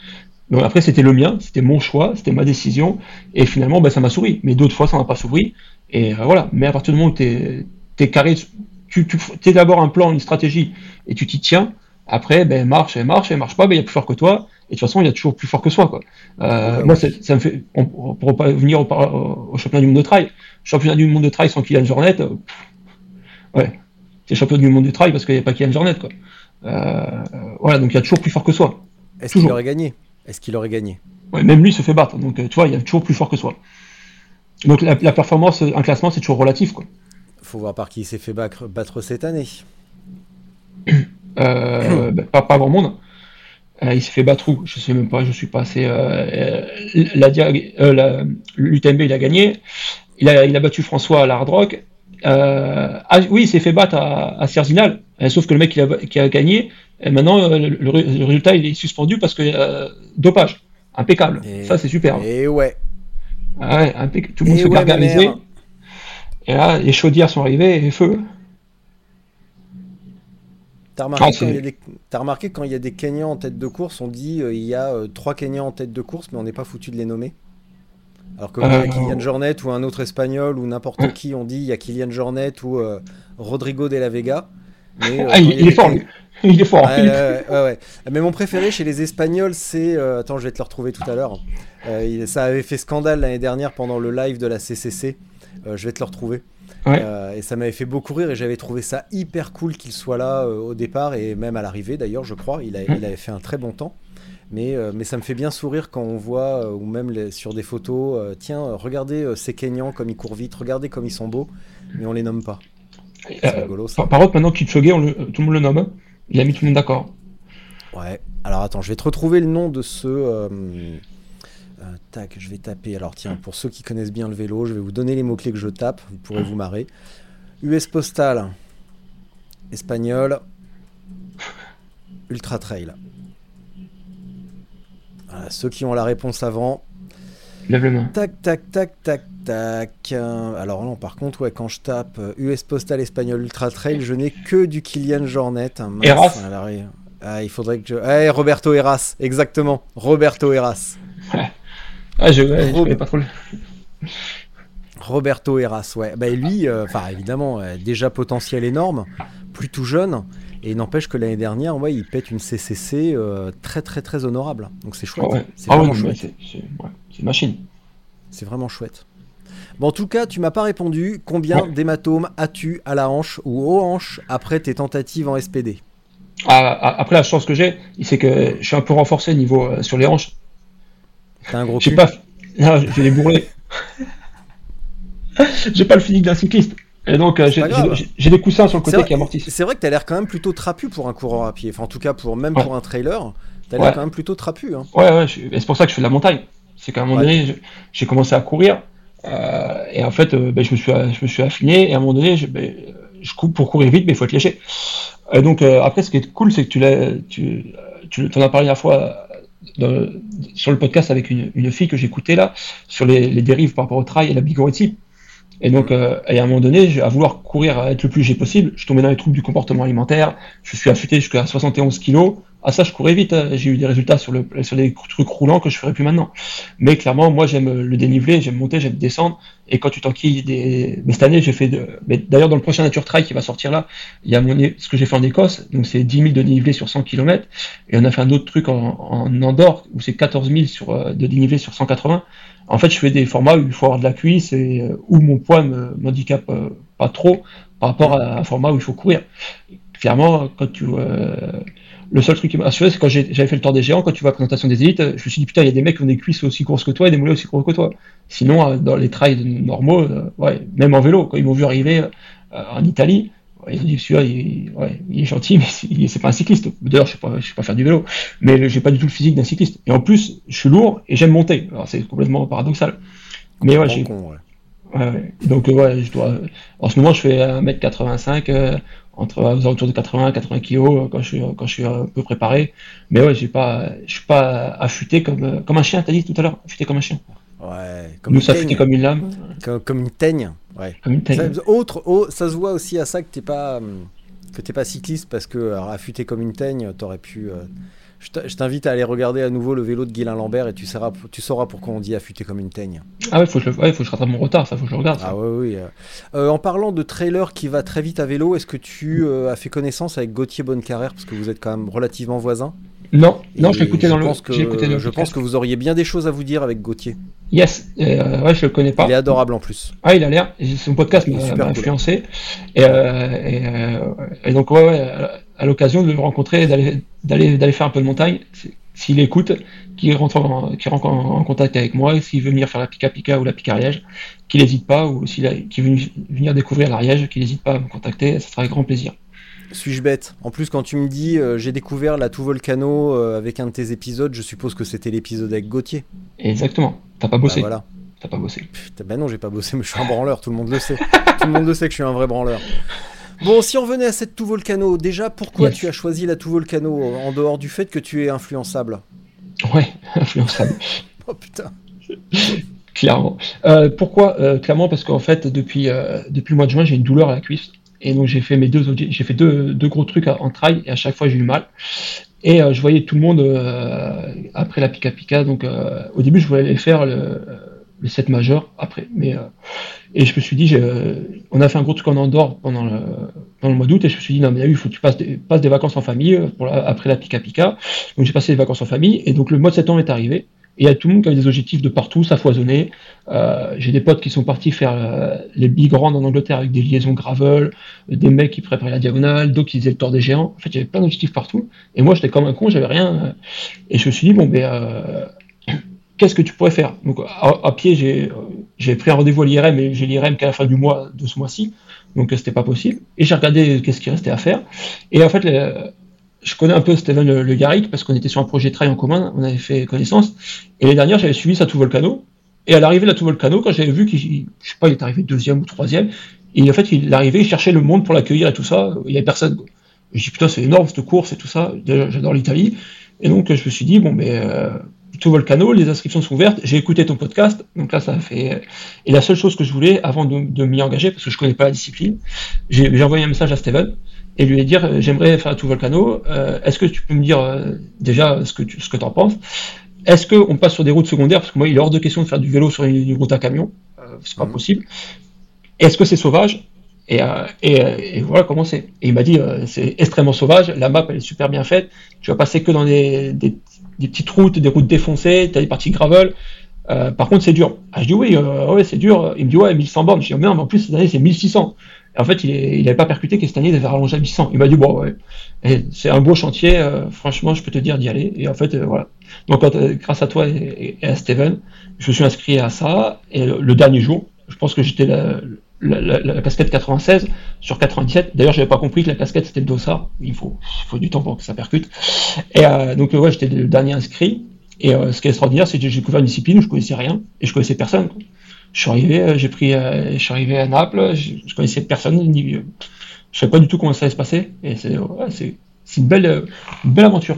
Donc après, c'était le mien, c'était mon choix, c'était ma décision, et finalement, ben, ça m'a souri. Mais d'autres fois, ça m'a pas souri. Et euh, voilà. Mais à partir du moment où tu es, carré, tu, tu es d'abord un plan, une stratégie, et tu t'y tiens. Après, ben marche, elle marche, elle marche pas, ben il y a plus fort que toi. Et de toute façon, il y a toujours plus fort que soi, quoi. Euh, moi, ça me fait, on, pour pas venir au, au, championnat du monde de trail, championnat du monde de trail sans Kylian Jornet, euh, ouais, c'est championnat du monde de trail parce qu'il n'y a pas Kylian Jornet, quoi. voilà, donc il y a toujours plus fort que soi. Est-ce qu'il aurait gagné? Est-ce qu'il aurait gagné? Ouais, même lui se fait battre. Donc, tu vois, il y a toujours plus fort que soi. Donc la, performance, un classement, c'est toujours relatif. Quoi. Faut voir par qui il s'est fait battre, cette année. Euh, bah, pas, pas grand monde. Euh, il s'est fait battre où? Je sais même pas, je suis pas assez. Euh, L'UTMB, il a gagné. Il a, il a battu François à l'Hard Rock. ah, oui, il s'est fait battre à, à Cerzinal. sauf que le mec qui a, qui a gagné, et maintenant le, résultat il est suspendu parce que dopage. Impeccable. Ça, c'est super. Et ouais. Ah ouais, tout le monde se gargarisait. Et là, les chaudières sont arrivées et feu. T'as remarqué, ah, remarqué, quand il y a des Kenyans en tête de course, on dit euh, il y a euh, trois Kenyans en tête de course, mais on n'est pas foutu de les nommer. Alors que quand il y a euh, Kylian Jornet ou un autre espagnol ou n'importe qui, on dit il y a Kylian Jornet ou Rodrigo de la Vega. Mais, ah, il, est fort, lui. Il est fort. Mais mon préféré chez les Espagnols, c'est. attends, je vais te le retrouver tout à l'heure. Euh, ça avait fait scandale l'année dernière pendant le live de la CCC. Euh, je vais te le retrouver. Euh, et ça m'avait fait beaucoup rire et j'avais trouvé ça hyper cool qu'il soit là au départ et même à l'arrivée d'ailleurs, je crois. Il, il, avait fait un très bon temps. Mais, mais ça me fait bien sourire quand on voit, ou même sur des photos, tiens, regardez ces Kenyans comme ils courent vite, regardez comme ils sont beaux, mais on les nomme pas. Rigolo, ça. Par, contre, maintenant Kipchoge, on tout le monde le nomme. Il a mis tout le monde d'accord. Ouais. Alors attends, je vais te retrouver le nom de ce. Euh, tac, je vais taper. Alors tiens, pour ceux qui connaissent bien le vélo, je vais vous donner les mots-clés que je tape, vous pourrez vous marrer. US Postal, espagnol, Ultra Trail. Voilà, ceux qui ont la réponse avant. Lève le main. Tac, tac, tac, tac, tac. Alors non, par contre, ouais, quand je tape US Postal espagnol Ultra Trail, je n'ai que du Kylian Jornet. Eras. Ah, il faudrait que je... Eh, Roberto Eras, exactement. Roberto Eras. Ah, je, pas trop Roberto Heras, ouais. Bah, lui, euh, enfin évidemment, euh, déjà potentiel énorme, plus jeune, et n'empêche que l'année dernière, ouais, il pète une CCC euh, très très très honorable. Donc c'est chouette. Ah c'est vraiment chouette. C'est une machine. C'est vraiment chouette. Bon, en tout cas, tu m'as pas répondu. Combien d'hématomes as-tu à la hanche ou aux hanches après tes tentatives en SPD ah, ah, Après, la chance que j'ai, c'est que je suis un peu renforcé niveau sur les hanches. T'as un gros J'ai pas. Non, j'ai des bourrelets. j'ai pas le physique d'un cycliste. Et donc, euh, j'ai des coussins sur le côté qui amortissent. C'est vrai que t'as l'air quand même plutôt trapu pour un coureur à pied. Enfin, en tout cas, pour, même pour un trailer, t'as l'air quand même plutôt trapu. Hein. Ouais, ouais, c'est pour ça que je fais de la montagne. C'est qu'à un moment donné, j'ai commencé à courir. Euh, et en fait, euh, ben, je, me suis, suis affiné. Et à un moment donné, ben, je coupe pour courir vite, mais il faut être léger. Et donc, après, ce qui est cool, c'est que tu l'as. Tu, en as parlé la fois sur le podcast avec une, fille que j'écoutais là, sur les, dérives par rapport au trail et la bigorexie. Et donc, euh, à un moment donné, à vouloir courir, à être le plus léger possible, je tombais dans les troubles du comportement alimentaire, je suis affûté jusqu'à 71 kilos, à ça, je courais vite. Hein. J'ai eu des résultats sur, le, sur les trucs roulants que je ferais plus maintenant. Mais clairement, moi, j'aime le dénivelé, j'aime monter, j'aime descendre. Et quand tu t'enquilles des. Mais cette année, j'ai fait. De... D'ailleurs, dans le prochain Nature Trail qui va sortir là, il y a ce que j'ai fait en Écosse. Donc, c'est 10 000 de dénivelé sur 100 km. Et on a fait un autre truc en, en Andorre où c'est 14 000 sur, euh, de dénivelé sur 180. En fait, je fais des formats où il faut avoir de la cuisse et euh, où mon poids me m'handicape euh, pas trop par rapport à un format où il faut courir. Clairement, quand tu le seul truc qui m'a assuré, c'est quand j'avais fait le tour des géants, quand tu vois la présentation des élites, je me suis dit putain, il y a des mecs qui ont des cuisses aussi courtes que toi et des mollets aussi courts que toi. Sinon, euh, dans les trails normaux, euh, ouais, même en vélo, quand ils m'ont vu arriver euh, en Italie, ils ont dit celui-là, il, ouais, il, est gentil, mais c'est pas un cycliste. D'ailleurs, je sais je sais pas faire du vélo, mais j'ai pas du tout le physique d'un cycliste. Et en plus, je suis lourd et j'aime monter. Alors c'est complètement paradoxal. Mais ouais, j'ai. Ouais, Donc, ouais, je dois. En ce moment, je fais 1m85, entre aux alentours de 80 80 kg quand je suis quand je suis un peu préparé. Mais ouais j'ai pas je suis pas affûté comme comme un chien t'as dit tout à l'heure affûté comme un chien. Ouais comme nous affûté comme une lame. Comme, une teigne ouais. Comme une teigne. Ça, autre oh, ça se voit aussi à ça que t'es pas que t'es pas cycliste parce que affûté comme une teigne t'aurais pu euh, je t'invite à aller regarder à nouveau le vélo de Guilain Lambert et tu sauras, tu sauras pourquoi on dit affûté comme une teigne. Ah ouais, faut que je, ouais, faut que je rattrape mon retard, ça faut que je regarde. Ah ouais, oui. Euh. Euh, en parlant de trailer qui va très vite à vélo, est-ce que tu euh, as fait connaissance avec Gauthier Bonnecarrère? Parce que vous êtes quand même relativement voisins Non, non, je l'ai dans le. Pense que, je pense que vous auriez bien des choses à vous dire avec Gauthier. Yes, ouais, je le connais pas. Il est adorable en plus. Ah, il a l'air. Son podcast m'a influencé. Et, et, et, donc ouais, ouais à l'occasion de le rencontrer, d'aller faire un peu de montagne, s'il écoute, qu'il rentre, en, rentre en, contact avec moi, s'il veut venir faire la Pika Pika ou la Pika Ariège, qu'il n'hésite pas, ou s'il veut venir découvrir l'Ariège, qu'il n'hésite pas à me contacter, ça sera avec grand plaisir. Suis-je bête? En plus, quand tu me dis euh, j'ai découvert la Tout Volcano euh, avec un de tes épisodes, je suppose que c'était l'épisode avec Gauthier. Exactement. T'as pas bossé. Bah, voilà. T'as pas bossé. Putain, ben non, j'ai pas bossé, mais je suis un branleur, tout le monde le sait. tout le monde le sait que je suis un vrai branleur. Bon, si on venait à cette tout volcano, déjà, pourquoi tu as choisi la tout volcano en dehors du fait que tu es influençable? Ouais, influençable. oh putain. Clairement. Euh, pourquoi euh, Clairement parce qu'en fait, depuis, euh, depuis le mois de juin, j'ai une douleur à la cuisse. Et donc j'ai fait mes deux j'ai fait deux, deux, gros trucs en trail et à chaque fois j'ai eu mal. Et je voyais tout le monde après la Pika Pika. Donc au début je voulais aller faire le, le 7 majeur après. Mais et je me suis dit, on a fait un gros truc en Andorre pendant le, mois d'août, et je me suis dit, non, mais il faut que tu passes des, vacances en famille euh, après la Pika Pika. Donc j'ai passé des vacances en famille, et donc le mois de septembre est arrivé. Et il y a tout le monde qui avait des objectifs de partout, ça foisonnait. Euh, j'ai des potes qui sont partis faire euh, les big rounds en Angleterre avec des liaisons gravel, des mecs qui préparaient la diagonale, d'autres qui faisaient le tour des géants. En fait, il y avait plein d'objectifs partout. Et moi, j'étais comme un con, j'avais rien. et je me suis dit, bon, ben, qu'est-ce que tu pourrais faire? Donc à, pied, j'ai j'ai pris un rendez-vous à l'IRM, mais j'ai l'IRM qu'à la fin du mois de ce mois-ci, donc c'était pas possible. Et j'ai regardé qu'est-ce qui restait à faire. Et en fait, je connais un peu Steven Le, le parce qu'on était sur un projet de travail en commun, on avait fait connaissance. Et l'année dernière, j'avais suivi sa tout volcano. Et à l'arrivée de la tout volcano, quand j'avais vu qu'il, est arrivé deuxième ou troisième, et en fait, il arrivait, il cherchait le monde pour l'accueillir et tout ça. Il y avait personne. Je dis putain, c'est énorme cette course et tout ça. J'adore l'Italie. Et donc, je me suis dit bon, mais euh, tout Volcano, les inscriptions sont ouvertes. J'ai écouté ton podcast, donc là ça fait. Et la seule chose que je voulais avant de, m'y engager, parce que je connais pas la discipline, j'ai envoyé un message à Steven et lui ai dit euh, j'aimerais faire tout Volcano. Euh, est-ce que tu peux me dire euh, déjà ce que tu ce que en penses? Est-ce qu'on passe sur des routes secondaires? Parce que moi il est hors de question de faire du vélo sur une, route à camion, c'est pas mhm. possible. Est-ce que c'est sauvage? Et, et, voilà comment c'est. Et il m'a dit c'est extrêmement sauvage. La map elle est super bien faite. Tu vas passer que dans des, des des petites routes, des routes défoncées, tu as des parties gravel. Euh, par contre, c'est dur. Ah, je dis oui, euh, c'est dur. Il me dit ouais, 1100 bornes. Je dis oh, mais en plus, cette année, c'est 1600. Et en fait, il n'avait pas percuté que cette année, il avait rallongé à 1100. Il m'a dit bon, ouais, c'est un beau chantier. Euh, franchement, je peux te dire d'y aller. Et en fait, voilà. Donc, grâce à toi et, à Steven, je me suis inscrit à ça. Et le, dernier jour, je pense que j'étais la, la, casquette 96 sur 97. D'ailleurs, j'avais pas compris que la casquette c'était le dossard. Il faut, il faut du temps pour que ça percute. Et euh, donc, ouais, j'étais le dernier inscrit. Et euh, ce qui est extraordinaire, c'est que j'ai découvert une discipline où je connaissais rien et je connaissais personne. Je suis arrivé, euh, j'ai pris, je suis arrivé à Naples, je, connaissais personne, ni, je savais pas du tout comment ça allait se passer. Et c'est, ouais, c'est, une belle, une belle aventure.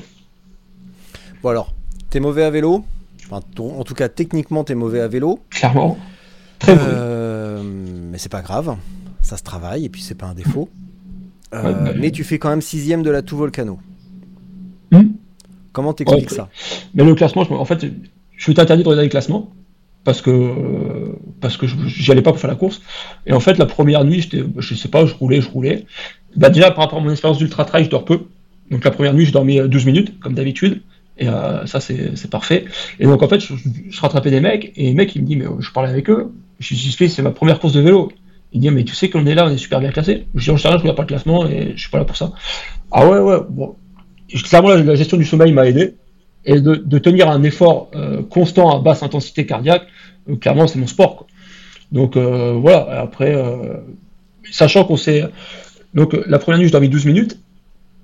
Bon alors, t'es mauvais à vélo. Enfin, en tout cas, techniquement, t'es mauvais à vélo. Clairement. Très euh, mais c'est pas grave, ça se travaille et puis c'est pas un défaut. Euh, bah, mais tu fais quand même sixième de la tout volcano. Hmm. Comment t'expliques ça Mais le classement, en fait, je suis interdit de regarder le classement parce que parce que j'y allais pas pour faire la course. Et en fait, la première nuit, j'étais, je sais pas, je roulais, je roulais. Bah déjà par rapport à mon expérience d'ultra trail, je dors peu. Donc la première nuit, je dormais 12 minutes comme d'habitude. Et euh, ça, c'est parfait. Et donc, en fait, je, je, rattrapais des mecs, et les mecs, ils me disent, mais je parlais avec eux, je suis c'est ma première course de vélo. Il dit, mais tu sais qu'on est là, on est super bien classé. Je dis, sais rien, je regarde pas le classement et je suis pas là pour ça. Ah ouais, ouais, bon. Clairement, la, gestion du sommeil m'a aidé. Et de, tenir un effort euh, constant à basse intensité cardiaque, euh, clairement, c'est mon sport. Donc euh, voilà, après, sachant qu'on s'est. Donc la première nuit, je dormis 12 minutes.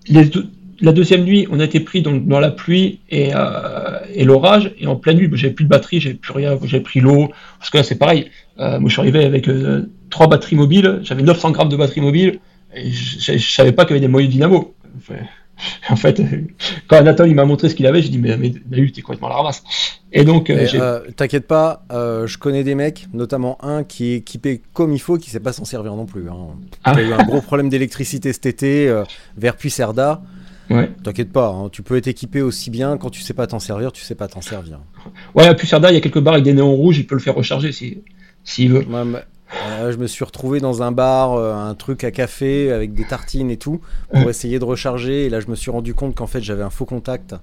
Les deux, la deuxième nuit, on a été pris dans, dans la pluie et, euh, et l'orage. Et en pleine nuit, j'avais plus de batterie, j'avais plus rien, j'avais pris l'eau. Parce que là, c'est pareil. Euh, moi, je suis arrivé avec euh, trois batteries mobiles. J'avais 900 grammes de batterie mobile. Et je, je, savais pas qu'il y avait des moyens dynamo. Enfin, en fait, quand Anatole il m'a montré ce qu'il avait, j'ai dit mais, mais David, t'es complètement la ramasse. Et donc, t'inquiète pas, je connais des mecs, notamment un qui est équipé comme il faut, qui sait pas s'en servir non plus. Hein. Ah. Il a eu un gros problème d'électricité cet été vers Puisserda. Ouais. T'inquiète pas, hein, tu peux être équipé aussi bien quand tu sais pas t'en servir, tu sais pas t'en servir. Ouais, à Puisserda, il y a quelques barres avec des néons rouges, il peut le faire recharger s'il si, veut. Euh, je me suis retrouvé dans un bar, euh, un truc à café avec des tartines et tout, pour essayer de recharger. Et là, je me suis rendu compte qu'en fait, j'avais un faux contact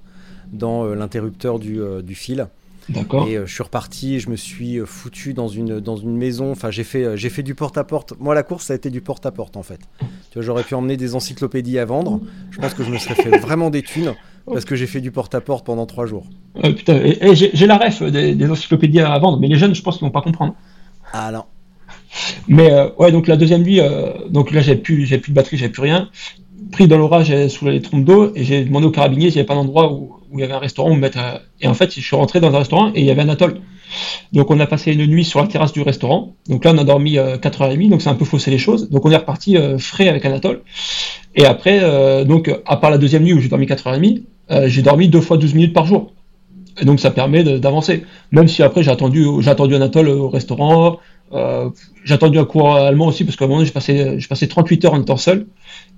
dans euh, l'interrupteur du, du, fil. D'accord. Et je suis reparti, je me suis foutu dans une, dans une maison. Enfin, j'ai fait, j'ai fait du porte-à-porte. Moi, la course, ça a été du porte-à-porte en fait. Tu vois, j'aurais pu emmener des encyclopédies à vendre. Je pense que je me serais fait vraiment des thunes parce que j'ai fait du porte-à-porte pendant trois jours. putain, et, j'ai la ref des, des, encyclopédies à vendre, mais les jeunes, je pense qu'ils vont pas comprendre. Ah non. Mais euh, ouais, donc la deuxième nuit, euh, donc là j'avais plus, plus de batterie, j'avais plus rien. Pris dans l'orage sous les trompes d'eau et j'ai demandé au carabinier s'il n'y avait pas d'endroit où, où, il y avait un restaurant où me. Et en fait, je suis rentré dans un restaurant et il y avait un atoll. Donc on a passé une nuit sur la terrasse du restaurant. Donc là on a dormi euh, 4h30, donc c'est un peu faussé les choses. Donc on est reparti euh, frais avec un atoll. Et après, euh, donc à part la deuxième nuit où j'ai dormi 4h30, j'ai dormi deux fois 12 minutes par jour. Et donc ça permet d'avancer. Même si après j'ai attendu, attendu un atoll au restaurant, euh, j'ai attendu un cours allemand aussi parce qu'à un moment donné, j'ai passé, j'ai passé 38 heures en étant seul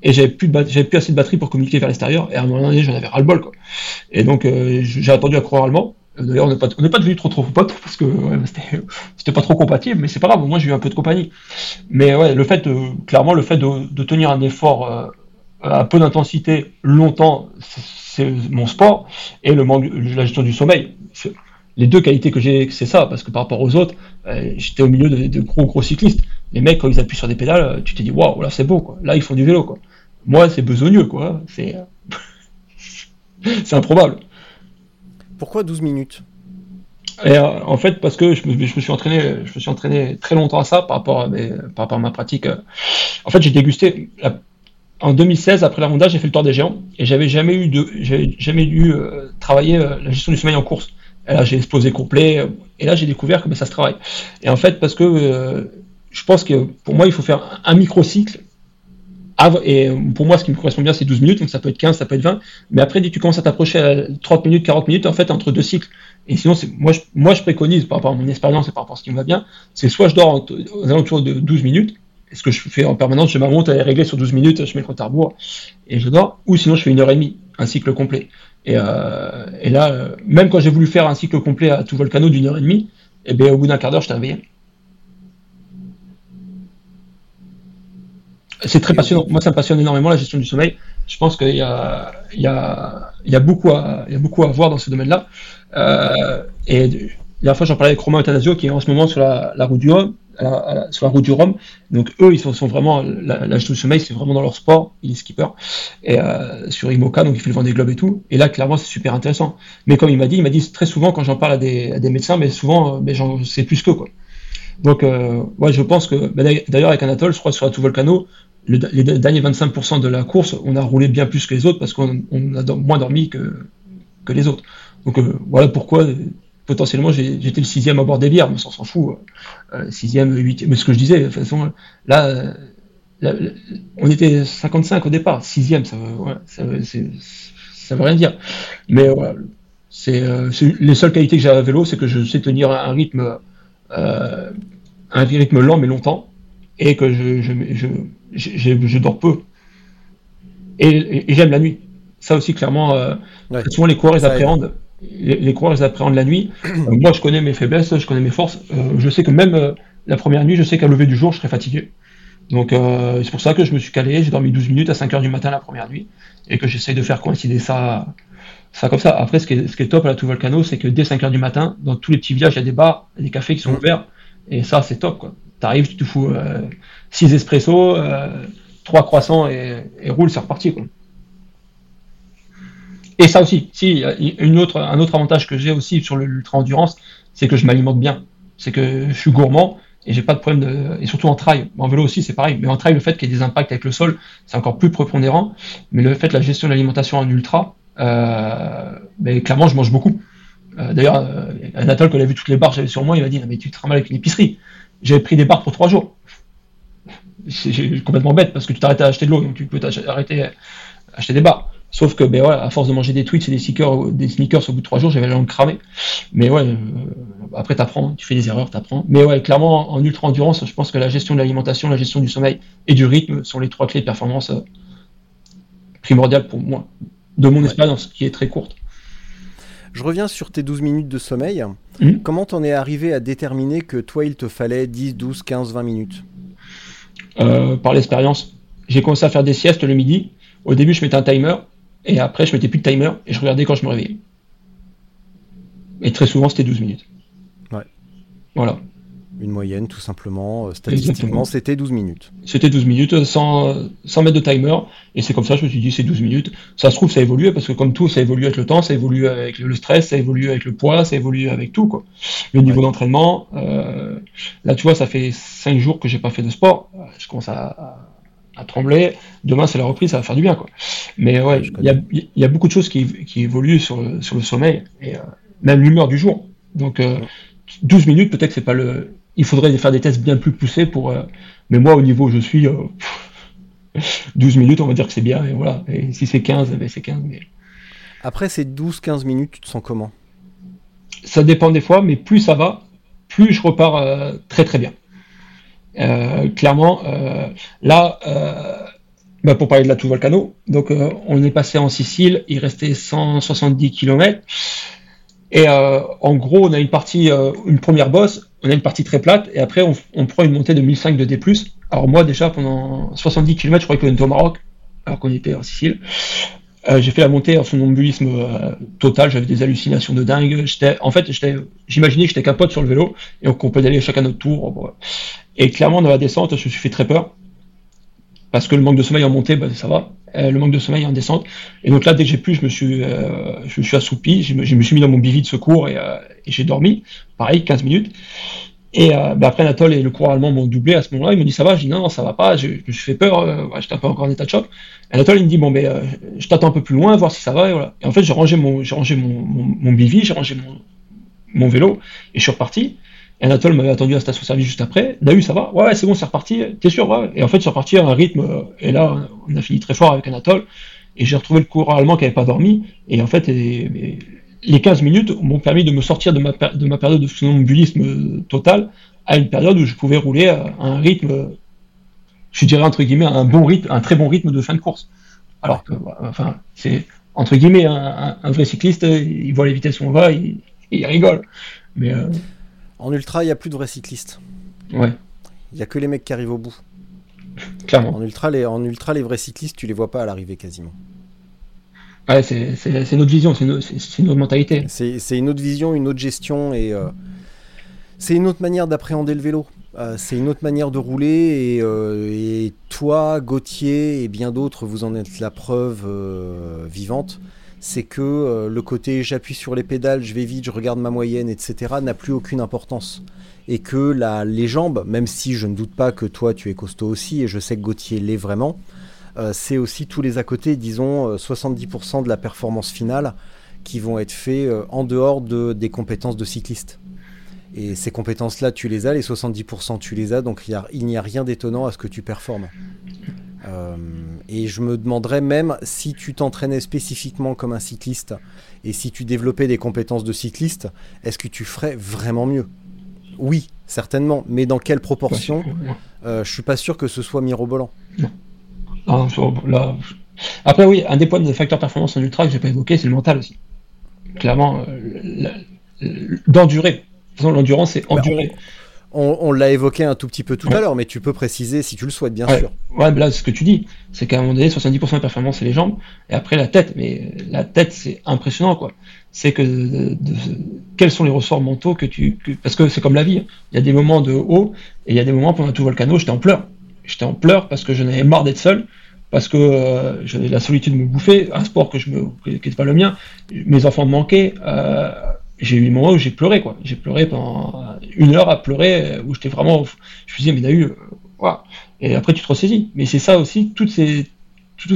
et j'avais plus, assez de batterie pour communiquer vers l'extérieur et à un moment donné, j'en avais ras le bol quoi. Et donc euh, j'ai attendu un cours allemand. D'ailleurs, on n'est pas, devenu trop trop potes parce que c'était, pas trop compatible, mais c'est pas grave. Moi, j'ai eu un peu de compagnie. Mais ouais, le fait, clairement, le fait de tenir un effort euh, à peu d'intensité longtemps, c'est mon sport et le manque, la gestion du sommeil les deux qualités que j'ai, c'est ça, parce que par rapport aux autres, euh, j'étais au milieu de, gros gros cyclistes. Les mecs, quand ils appuient sur des pédales, euh, tu te dis waouh, là c'est beau, quoi. Là ils font du vélo, quoi. Moi, c'est besogneux, quoi. C'est c'est improbable. Pourquoi 12 minutes? Et, euh, en fait, parce que je me, je me, suis entraîné, je me suis entraîné très longtemps à ça par rapport à, mes, par rapport à ma pratique. En fait, j'ai dégusté en 2016 après la j'ai fait le Tour des Géants et j'avais jamais eu de, j'avais jamais dû travailler la gestion du sommeil en course. Et là, j'ai exposé complet. Et là, j'ai découvert que ça se travaille. Et en fait, parce que euh, je pense que pour moi, il faut faire un microcycle. Et pour moi, ce qui me correspond bien, c'est 12 minutes. Donc ça peut être 15, ça peut être 20. Mais après, tu commences à t'approcher à 30 minutes, 40 minutes, en fait, entre deux cycles. Et sinon, moi, je préconise, par rapport à mon expérience et par rapport à ce qui me va bien, c'est soit je dors aux alentours de 12 minutes. Ce que je fais en permanence, je m'amonte à régler sur 12 minutes, je mets le compte à rebours et je dors. Ou sinon, je fais une heure et demie, un cycle complet. Et, euh, là, euh, même quand j'ai voulu faire un cycle complet à tout volcano d'une heure et demie, et eh bien, au bout d'un quart d'heure, je réveillé. C'est très passionnant. Moi, ça me passionne énormément la gestion du sommeil. Je pense qu'il y a, beaucoup à, voir dans ce domaine-là. Euh, dernière fois, j'en parlais avec Romain Etanasio, qui est en ce moment sur la, route du Rhum, sur la route du. Donc eux, ils sont, vraiment gestion du sommeil, c'est vraiment dans leur sport. Il est skipper et euh, sur Imoca, donc il fait le vent des globes et tout. Et là, clairement, c'est super intéressant. Mais comme il m'a dit, il m'a dit très souvent quand j'en parle à des, médecins, mais souvent, euh, mais j'en sais plus que quoi. Donc, euh, ouais, je pense que bah, d'ailleurs avec Anatole, je crois sur la tout volcano, le, les derniers 25% de la course, on a roulé bien plus que les autres parce qu'on a moins dormi que, les autres. Donc voilà pourquoi potentiellement j'étais le sixième à bord des bières, mais on s'en fout. Euh, sixième, huitième, mais ce que je disais, de toute façon, là, on était 55 au départ, sixième, ça, ouais, ça, ça veut rien dire. Mais voilà, c'est euh, les seules qualités que j'ai à vélo, c'est que je sais tenir un rythme, euh, un rythme lent mais longtemps, et que je, je, je, je, je dors peu. Et, et, j'aime la nuit. Ça aussi, clairement, euh, souvent les coureurs ils appréhendent les, les coureurs ils appréhendent la nuit. Euh, moi, je connais mes faiblesses, je connais mes forces. Euh, je sais que même euh, la première nuit, je sais qu'à lever du jour, je serai fatigué. Donc, c'est pour ça que je me suis calé. J'ai dormi 12 minutes à 5 heures du matin la première nuit et que j'essaye de faire coïncider ça, ça comme ça. Après, ce qui est, ce qui est top à la Tout Volcano, c'est que dès 5 heures du matin, dans tous les petits villages, il y a des bars, des cafés qui sont ouverts. Et ça, c'est top, quoi. T'arrives, tu te fous 6 espressos, 3 croissants et, et roule, c'est reparti, quoi. Et ça aussi, si, une autre, un autre avantage que j'ai aussi sur l'ultra endurance, c'est que je m'alimente bien. C'est que je suis gourmand et j'ai pas de problème de. Et surtout en trail. En vélo aussi, c'est pareil. Mais en trail, le fait qu'il y ait des impacts avec le sol, c'est encore plus prépondérant. Mais le fait de la gestion de l'alimentation en ultra, euh, ben, clairement, je mange beaucoup. Euh, D'ailleurs, euh, Anatole, quand il a vu toutes les barres que j'avais sur moi, il m'a dit Mais tu te mal avec une épicerie. J'avais pris des barres pour trois jours. C'est complètement bête parce que tu t'arrêtes à acheter de l'eau, donc tu peux t'arrêter à acheter des barres. Sauf que, ben à force de manger des tweets et des sneakers, des sneakers au bout de trois jours, j'avais la langue cramée. Mais ouais, euh, après t'apprends, tu fais des erreurs, t'apprends. Mais ouais, clairement, en ultra endurance, je pense que la gestion de l'alimentation, la gestion du sommeil et du rythme sont les trois clés de performance euh, primordiales pour moi, de mon expérience, qui est très courte. Je reviens sur tes 12 minutes de sommeil. Mmh. Comment t'en es arrivé à déterminer que toi, il te fallait 10, 12, 15, 20 minutes? Euh, Par l'expérience. J'ai commencé à faire des siestes le midi. Au début, je mettais un timer et après, je mettais plus de timer et je regardais quand je me réveillais. Et très souvent, c'était 12 minutes. Ouais. Voilà. Une moyenne, tout simplement. Euh, statistiquement, c'était 12 minutes. C'était 12 minutes sans, sans mettre de timer. Et c'est comme ça, je me suis dit, c'est 12 minutes. Ça se trouve, ça évolue parce que comme tout, ça évolue avec le temps, ça évolue avec le stress, ça évolue avec le poids, ça évolue avec tout. Quoi. Le niveau d'entraînement, euh, là, tu vois, ça fait 5 jours que j'ai pas fait de sport. Je commence à à trembler. Demain, c'est la reprise, ça va faire du bien. Quoi. Mais ouais, il y a, beaucoup de choses qui, évoluent sur le, sur le sommeil et euh, même l'humeur du jour. Donc, 12 euh, minutes, peut-être c'est pas le. Il faudrait faire des tests bien plus poussés pour. Euh, mais moi, au niveau où je suis, 12 minutes, on va dire que c'est bien. Et voilà. Et si c'est 15, ben c'est 15. Mais... Après ces 12-15 minutes, tu te sens comment? Ça dépend des fois, mais plus ça va, plus je repars très très bien. Euh, clairement, euh, là, euh, bah pour parler de la Tour Volcano, donc on est passé en Sicile, il restait 170 km. Et en gros, on a une partie, une première bosse, on a une partie très plate, et après on, prend une montée de 1005 de D+. Alors moi déjà pendant 70 km, je croyais qu'on était au Maroc, alors qu'on était en Sicile. j'ai fait la montée en somnambulisme total, j'avais des hallucinations de dingue. J'étais, en fait, j'imaginais que j'étais capote sur le vélo et qu'on peut aller chacun notre tour. Et clairement, dans la descente, je me suis fait très peur. Parce que le manque de sommeil en montée, bah, ça va. Euh, le manque de sommeil en descente. Et donc là, dès que j'ai pu, je me suis, euh, je me suis assoupi. Je me, me, suis mis dans mon bivy de secours et, euh, j'ai dormi. Pareil, 15 minutes. Et bah, après, Anatole et le coureur allemand m'ont doublé à ce moment-là. Ils m'ont dit ça va? Je dis non, non, ça va pas. Je, je me suis fait peur. Ouais, J'étais un peu encore en état de choc. Anatole, il me dit bon, ben, euh, je t'attends un peu plus loin, voir si ça va. Et, voilà. et en fait, j'ai rangé mon, j'ai rangé mon, mon, mon bivy, j'ai rangé mon, mon vélo et je suis reparti. Anatole m'avait attendu à la station-service juste après. Dahu, ça va Ouais, c'est bon, c'est reparti. T'es sûr. Et en fait, c'est reparti à un rythme. Euh, et là, on a fini très fort avec Anatole. Et j'ai retrouvé le coureur allemand qui n'avait pas dormi. Et en fait, les 15 minutes m'ont permis de me sortir de ma, de ma période de somnambulisme total à une période où je pouvais rouler à un rythme, je dirais entre guillemets, un bon rythme, un très bon rythme de fin de course. Alors que, enfin, c'est entre guillemets, un, vrai cycliste, il voit les vitesses où on va, il, rigole. Mais. Euh, en ultra, il n'y a plus de vrais cyclistes. Ouais. Il n'y a que les mecs qui arrivent au bout. Clairement. En ultra, les, en ultra, les vrais cyclistes, tu les vois pas à l'arrivée quasiment. Ouais, c'est notre vision, c'est notre mentalité. C'est une autre vision, une autre gestion et euh, c'est une autre manière d'appréhender le vélo. Euh, c'est une autre manière de rouler et, euh, et toi, Gauthier et bien d'autres, vous en êtes la preuve vivante c'est que euh, le côté j'appuie sur les pédales, je vais vite, je regarde ma moyenne, etc., n'a plus aucune importance. Et que la, les jambes, même si je ne doute pas que toi tu es costaud aussi, et je sais que Gauthier l'est vraiment, euh, c'est aussi tous les à côté, disons 70% euh, de la performance finale qui vont être faits en dehors de, des compétences de cycliste. Et ces compétences-là, tu les as, les 70% tu les as, donc il n'y a, a, rien d'étonnant à ce que tu performes. Euh, et je me demanderais même si tu t'entraînais spécifiquement comme un cycliste et si tu développais des compétences de cycliste, est-ce que tu ferais vraiment mieux? Oui, certainement, mais dans quelle proportion? Euh, Je suis pas sûr que ce soit mirobolant. Après, oui, un des points des facteurs performance en ultra que j'ai pas évoqué, c'est le mental aussi. Clairement, euh, d'endurer. De toute façon, l'endurance, c'est bah, On, l'a évoqué un tout petit peu tout à l'heure, mais tu peux préciser si tu le souhaites, bien sûr. Ouais, là, ce que tu dis, c'est qu'à un moment donné, 70% de performance, c'est les jambes, et après la tête. Mais la tête, c'est impressionnant, quoi. C'est que quels sont les ressorts mentaux que tu. parce que c'est comme la vie. Hein. Il y a des moments de haut, et il y a des moments pendant tout volcano, j'étais en pleurs. J'étais en pleurs parce que j'en avais marre d'être seul, parce que euh, j'avais la solitude de me bouffer, un sport que je me, qui n'était pas le mien, mes enfants me manquaient. Euh, j'ai eu des moments où j'ai pleuré, quoi. J'ai pleuré pendant une heure à pleurer, où j'étais vraiment, je me disais, mais n'a eu, voilà. Et après, tu te ressaisis. Mais c'est ça aussi, tous ces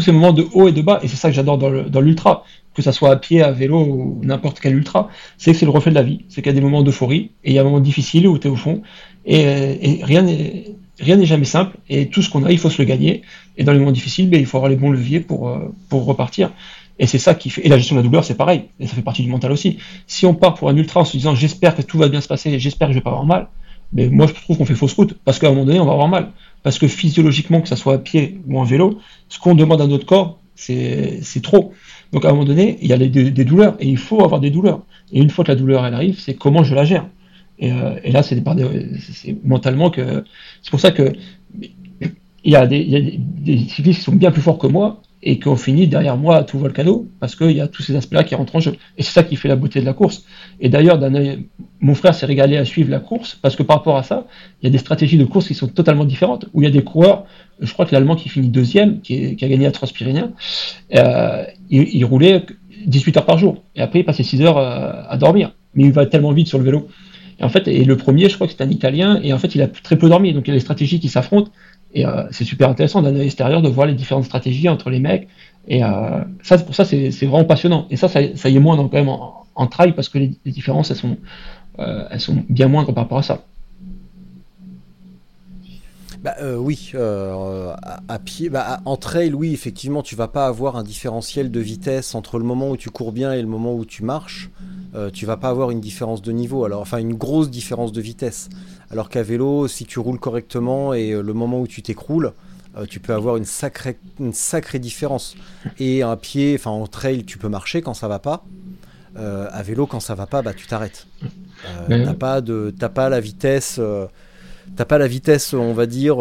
moments de haut et de bas, et c'est ça que j'adore dans l'ultra, que ça soit à pied, à vélo ou n'importe quel ultra, c'est que c'est le reflet de la vie. C'est qu'il y a des moments d'euphorie, et il y a des moments difficiles où tu es au fond, et, rien n'est jamais simple, et tout ce qu'on a, il faut se le gagner. Et dans les moments difficiles, ben, il faut avoir les bons leviers euh, pour repartir. Et c'est ça qui fait. Et la gestion de la douleur, c'est pareil. Et ça fait partie du mental aussi. Si on part pour un ultra en se disant j'espère que tout va bien se passer, j'espère que je vais pas avoir mal, mais ben, moi je trouve qu'on fait fausse route. Parce qu'à un moment donné, on va avoir mal. Parce que physiologiquement, que ça soit à pied ou en vélo, ce qu'on demande à notre corps, c'est trop. Donc à un moment donné, il y a des, douleurs. Et il faut avoir des douleurs. Et une fois que la douleur elle arrive, c'est comment je la gère. Et, euh, et là, c'est mentalement que. C'est pour ça que il y a, des, il y a des, cyclistes qui sont bien plus forts que moi et qui ont fini derrière moi à tout volcano parce qu'il y a tous ces aspects-là qui rentrent en jeu. Et c'est ça qui fait la beauté de la course. Et d'ailleurs, mon frère s'est régalé à suivre la course parce que par rapport à ça, il y a des stratégies de course qui sont totalement différentes. Où il y a des coureurs, je crois que l'Allemand qui finit deuxième, qui, a gagné à Transpyrénien, euh, il, il, roulait 18 heures par jour. Et après, il passait 6 heures euh, à dormir. Mais il va tellement vite sur le vélo. Et en fait, et le premier, je crois que c'est un Italien, et en fait, il a très peu dormi, donc il y a des stratégies qui s'affrontent, et euh, c'est super intéressant d'un œil extérieur de voir les différentes stratégies entre les mecs, et euh, ça, pour ça, c'est vraiment passionnant. Et ça, ça, y est moins quand même en, en trail, parce que les, différences, elles sont, euh, elles sont bien moindres par rapport à ça. Bah, euh, oui, euh, à, à, pied, bah, en trail, oui, effectivement, tu vas pas avoir un différentiel de vitesse entre le moment où tu cours bien et le moment où tu marches. Euh, tu vas pas avoir une différence de niveau, alors enfin une grosse différence de vitesse. Alors qu'à vélo, si tu roules correctement et euh, le moment où tu t'écroules, euh, tu peux avoir une sacrée, une sacrée différence. Et à pied, enfin en trail, tu peux marcher quand ça va pas. à vélo, quand ça va pas, bah tu t'arrêtes. t'as pas de, t'as pas la vitesse. T'as pas la vitesse, on va dire,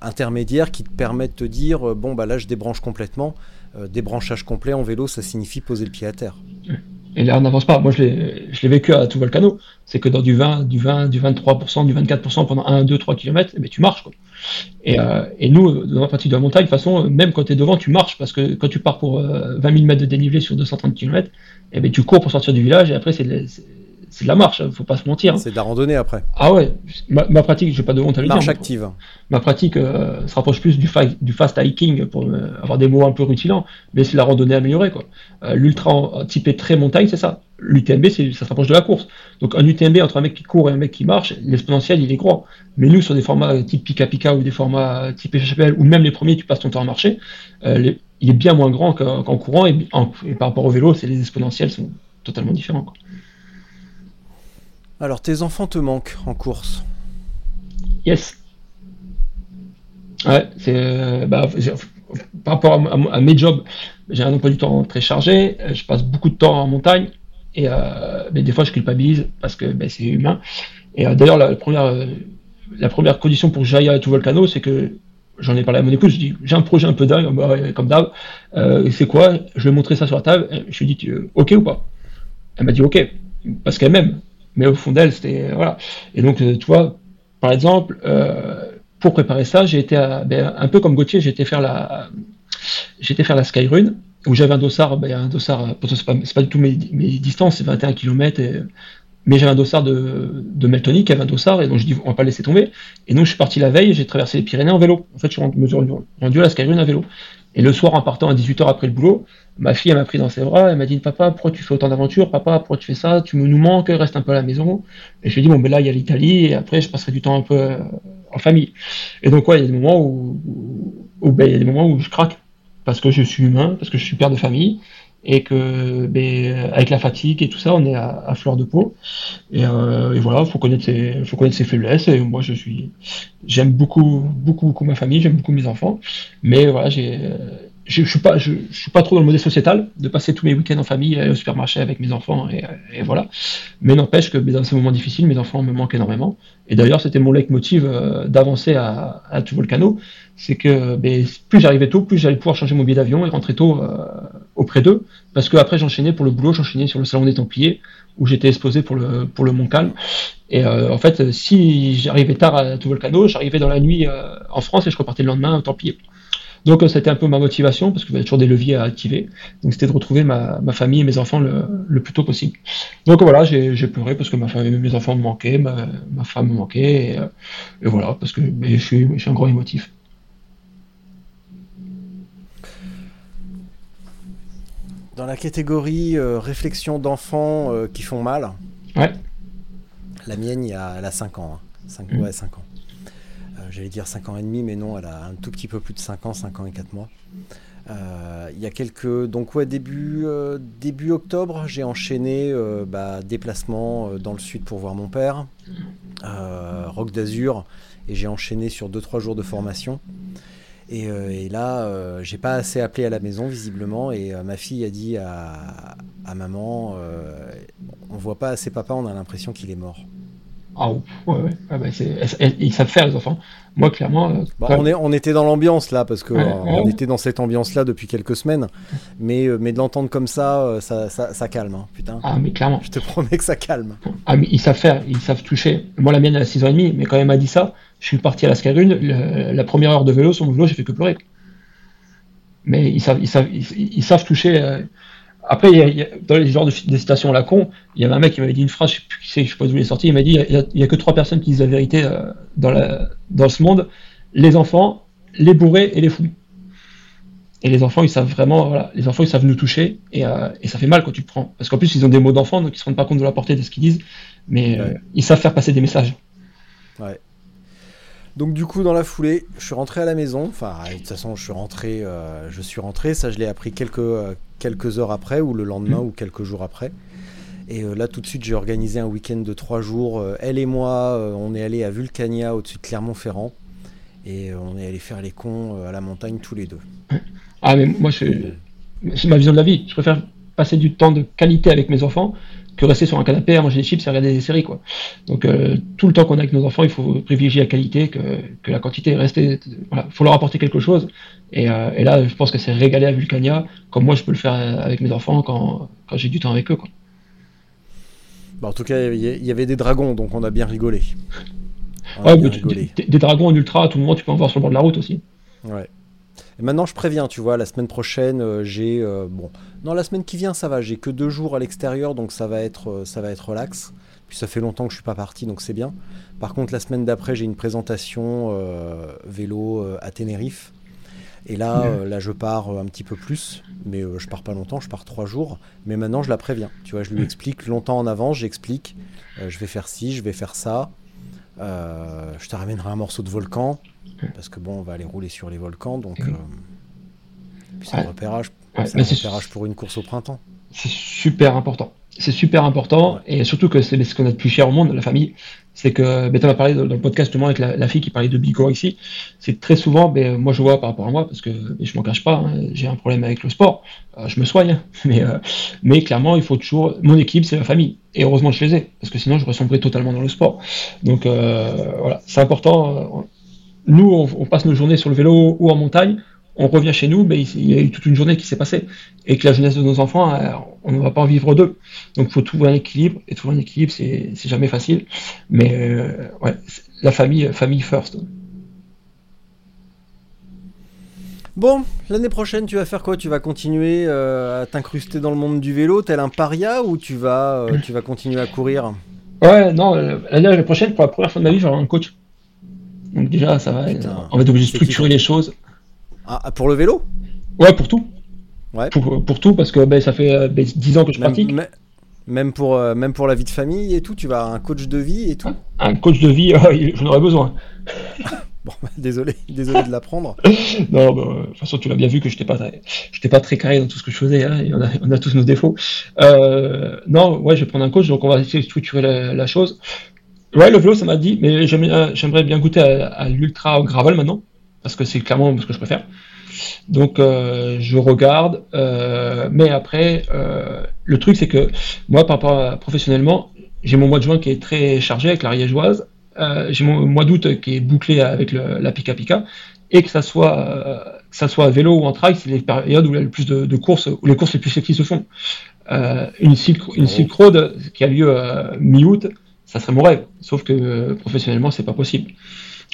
intermédiaire qui te permet de te dire bon, bah là je débranche complètement. débranchage complet en vélo, ça signifie poser le pied à terre et là on n'avance pas. Moi je l'ai vécu à tout volcano, c'est que dans du 20, du 20, du 23%, du 24% pendant 1, 2, 3 km, ben, tu marches. Quoi. Et, euh, et, nous, dans la partie de la montagne, de toute façon, même quand tu es devant, tu marches, parce que quand tu pars pour 20 000 mètres de dénivelé sur 230 km, eh ben, tu cours pour sortir du village, et après c'est c'est de la marche, faut pas se mentir. C'est de la randonnée après. Ah ouais, ma, ma pratique, j'ai pas de honte à le Marche active. Ma pratique euh, se rapproche plus du, du fast hiking pour euh, avoir des mots un peu rutilants, mais c'est la randonnée améliorée quoi. Euh, L'ultra typé très montagne, c'est ça. L'UTMB, ça se rapproche de la course. Donc un UTMB entre un mec qui court et un mec qui marche, l'exponentiel il est gros. Mais nous sur des formats type Pika Pika ou des formats type HPL ou même les premiers, tu passes ton temps à marcher, il est bien moins grand qu'en courant et, et, par rapport au vélo, c'est les exponentiels sont totalement différents. Quoi. Alors, tes enfants te manquent en course. Yes. Ouais, c'est. Euh, bah, par rapport à, mes jobs, j'ai un emploi du temps très chargé, euh, je passe beaucoup de temps en montagne, et euh, des fois je culpabilise parce que ben, c'est humain. Et d'ailleurs, la première, la première condition pour que j'aille à tout volcano, c'est que j'en ai parlé à mon épouse, je dis j'ai un projet un peu dingue, bah, comme d'hab, c'est quoi? Je vais montrer ça sur la table, je lui ai dit ok ou pas? Elle m'a dit ok, parce qu'elle m'aime mais au fond d'elle, c'était voilà. Et donc, euh, tu vois, par exemple, euh, pour préparer ça, j'ai été ben, un peu comme Gauthier, j'ai été faire la, j'étais faire la Skyrun où j'avais un dossard, ben, un dossard, c'est pas, pas, du tout mes, distances, c'est 21 km, mais j'avais un dossard de, de Meltonic, avait un dossard, et donc je dis on va pas laisser tomber. Et donc je suis parti la veille, j'ai traversé les Pyrénées en vélo. En fait, je suis rendu, rendu à la Skyrun à vélo. Et le soir, en partant à 18h après le boulot, ma fille, elle m'a pris dans ses bras, elle m'a dit Papa, pourquoi tu fais autant d'aventures Papa, pourquoi tu fais ça Tu nous manques, reste un peu à la maison. Et je lui ai dit Bon, ben là, il y a l'Italie, et après, je passerai du temps un peu euh, en famille. Et donc, ouais, il y a des moments où, ben, il y a des moments où je craque, parce que je suis humain, parce que je suis père de famille, et que ben, avec la fatigue et tout ça, on est à, fleur de peau. Et, euh, et voilà, faut connaître ses, faut connaître ses faiblesses. Et moi, je suis, j'aime beaucoup, beaucoup, beaucoup ma famille, j'aime beaucoup mes enfants, mais voilà, j'ai je, je suis pas, je, suis pas trop dans le modèle sociétal de passer tous mes week-ends en famille au supermarché avec mes enfants et, voilà. Mais n'empêche que dans ces moments difficiles, mes enfants me manquent énormément. Et d'ailleurs, c'était mon leitmotiv euh, d'avancer à, à volcano, c'est que ben, plus j'arrivais tôt, plus j'allais pouvoir changer mon billet d'avion et rentrer tôt euh, auprès d'eux, parce que après j'enchaînais pour le boulot, j'enchaînais sur le salon des Templiers où j'étais exposé pour le pour le. Et euh, en fait, si j'arrivais tard à tout volcano, j'arrivais dans la nuit en France et je repartais le lendemain aux Templiers. Donc euh, c'était un peu ma motivation parce qu'il y avait toujours des leviers à activer. Donc c'était de retrouver ma, famille et mes enfants le, plus tôt possible. Donc voilà, j'ai pleuré parce que ma famille, mes enfants me manquaient, ma, femme me manquait, et, voilà, parce que je, suis, je suis un gros émotif. Dans la catégorie euh, réflexion d'enfants euh, qui font mal, ouais. la mienne, il a, elle a 5 ans. 5, hein. mmh. Ouais, 5 ans. Euh, j'allais dire 5 ans et demi, mais non, elle a un tout petit peu plus de 5 ans, 5 ans et 4 mois. Il y a quelques. Donc, ouais, début, début octobre, j'ai enchaîné bah, déplacement dans le sud pour voir mon père, Rock d'Azur, et j'ai enchaîné sur 2-3 jours de formation. Euh, et, là, euh, j'ai pas assez appelé à la maison visiblement, et euh, ma fille a dit à, maman, on voit pas assez papa, on a l'impression qu'il est mort. Ah ouais, ouais. Ah bah, ils savent faire les enfants. Moi, clairement. Bah, on, est, on était dans l'ambiance là, parce qu'on on était dans cette ambiance-là depuis quelques semaines. Mais, mais de l'entendre comme ça, ça, ça, calme, hein, putain. Ah, mais clairement. Je te promets que ça calme. Ah, mais ils savent faire, ils savent toucher. Moi, la mienne, elle a 6 ans et demi, mais quand elle m'a dit ça, je suis parti à la Skyrune, la première heure de vélo, sur mon vélo, j'ai fait que pleurer. Mais ils savent, ils savent, ils, savent toucher. Euh. Après, dans les genres de, citations à la con, il y avait un mec qui m'avait dit une phrase, je sais je sais pas d'où il est sorti, il m'a dit il n'y a, que trois personnes qui disent la vérité euh, dans, la, dans ce monde les enfants, les bourrés et les fous. Et les enfants, ils savent vraiment, voilà, les enfants, ils savent nous toucher et, euh, et ça fait mal quand tu le prends. Parce qu'en plus, ils ont des mots d'enfants, donc ils se rendent pas compte de la portée de ce qu'ils disent, mais ils savent faire passer des messages. Ouais. Donc du coup dans la foulée, je suis rentré à la maison. Enfin de toute façon je suis rentré, euh, je suis rentré. Ça je l'ai appris quelques euh, quelques heures après ou le lendemain mmh. ou quelques jours après. Et euh, là tout de suite j'ai organisé un week-end de trois jours. elle et moi, on est allé à Vulcania au-dessus de Clermont-Ferrand et on est allé faire les cons à la montagne tous les deux. Ah mais moi c'est ma vision de la vie. Je préfère passer du temps de qualité avec mes enfants que rester sur un canapé à manger des chips et regarder des séries quoi. Donc euh, tout le temps qu'on a avec nos enfants, il faut privilégier la qualité que, que la quantité. Rester, voilà, faut leur apporter quelque chose. Et, euh, et là, je pense que c'est régalé à Vulcania, comme moi je peux le faire avec mes enfants quand, quand j'ai du temps avec eux quoi. Bah, en tout cas, il y avait des dragons, donc on a bien rigolé. ouais, Des, dragons en ultra, à tout moment tu peux en voir sur le bord de la route aussi. Ouais. Et maintenant, je préviens, tu vois, la semaine prochaine, euh, j'ai bon, non, la semaine qui vient, ça va. J'ai que deux jours à l'extérieur, donc ça va être, euh, ça va être relax. Puis ça fait longtemps que je suis pas parti, donc c'est bien. Par contre, la semaine d'après, j'ai une présentation euh, vélo euh, à Tenerife. Et là, là, je pars un petit peu plus, mais je pars pas longtemps, je pars trois jours. Mais maintenant, je la préviens. Tu vois, je lui explique longtemps en avance, j'explique. je vais faire ci, je vais faire ça. Je te ramènerai un morceau de volcan, parce que bon, on va aller rouler sur les volcans, donc. puis c'est un repérage un repérage pour une course au printemps. C'est super important. C'est super important, et surtout que c'est ce qu'on a de plus cher au monde, la famille. C'est que, ben, tu as parlé dans le podcast justement avec la, fille qui parlait de Bigo ici. C'est très souvent, ben, moi je vois par rapport à moi, parce que ben, je m'en cache pas, hein, j'ai un problème avec le sport, euh, je me soigne, hein. mais, euh, mais clairement, il faut toujours. Mon équipe, c'est la famille. Et heureusement je les ai, parce que sinon, j'aurais sombré totalement dans le sport. Donc euh, voilà, c'est important. Nous, on passe nos journées sur le vélo ou en montagne on revient chez nous, mais il y a eu toute une journée qui s'est passée. Et que la jeunesse de nos enfants, euh, on ne va pas en vivre d'eux. Donc il faut trouver un équilibre. Et trouver un équilibre, c'est jamais facile. Mais euh, ouais, la famille, famille first. Bon, l'année prochaine, tu vas faire quoi? Tu vas continuer euh, à t'incruster dans le monde du vélo, tel un paria, ou tu vas, tu vas continuer à courir? Ouais, non, l'année prochaine, pour la première fois de ma vie, j'aurai un coach. Donc déjà, ça va. on va être obligé de structurer les choses. Ah, pour le vélo? Ouais, pour tout. Ouais. Pour, tout, parce que ben, ça fait 10 euh, ans que je pratique. Même pour, euh, même pour la vie de famille et tout, tu vas un coach de vie et tout? Un coach de vie, j'en aurais besoin. bon, bah, désolé, désolé de l'apprendre. non, bah, de toute façon, tu l'as bien vu que je n'étais pas, très, pas très carré dans tout ce que je faisais, hein, on, a, on, a, tous nos défauts. Euh, non, ouais, je vais prendre un coach, donc on va essayer de structurer la, chose. Ouais, le vélo, ça m'a dit, mais j'aimerais bien goûter à, à l'ultra gravel maintenant parce que c'est clairement ce que je préfère. Donc euh, je regarde, euh, mais après euh, le truc c'est que moi par rapport à, professionnellement, j'ai mon mois de juin qui est très chargé avec la riégeoise, j'ai mon mois d'août qui est bouclé avec la Pika Pika, et que ça soit que ça soit à vélo ou en trail, c'est les périodes où il y a le plus de, courses, où les courses les plus sexy se font. une Silk, une Silk Road qui a lieu mi-août, ça serait mon rêve, sauf que professionnellement c'est pas possible.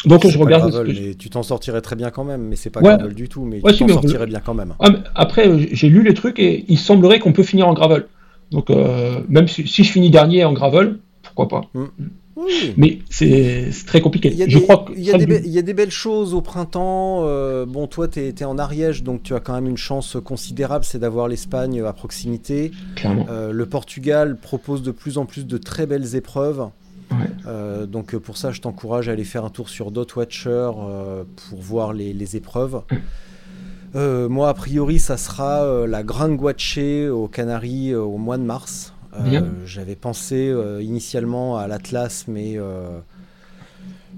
Donc je regarde. gravel, ce que je- mais tu t'en sortirais très bien quand même, mais c'est pas Ouais. gravel du tout, mais Ouais, tu si, t'en sortirais bien quand même. Ah, après, euh, j'ai lu les trucs et il semblerait qu'on peut finir en gravel. Donc euh, même si, si je finis dernier en gravel, pourquoi pas. Oui. Mais c'est très compliqué. Il y, a je des, crois que il, y a des be- il y a des belles choses au printemps. euh, bon, toi, tu es, en Ariège, donc tu as quand même une chance considérable, c'est d'avoir l'Espagne à proximité. clairement. Euh, le Portugal propose de plus en plus de très belles épreuves. Ouais. Euh, donc euh, pour ça, je t'encourage à aller faire un tour sur Dot Watcher euh, pour voir les, les épreuves. Euh, moi, a priori, ça sera euh, la Grande Guache aux Canaries euh, au mois de mars. J'avais pensé initialement à l'Atlas, mais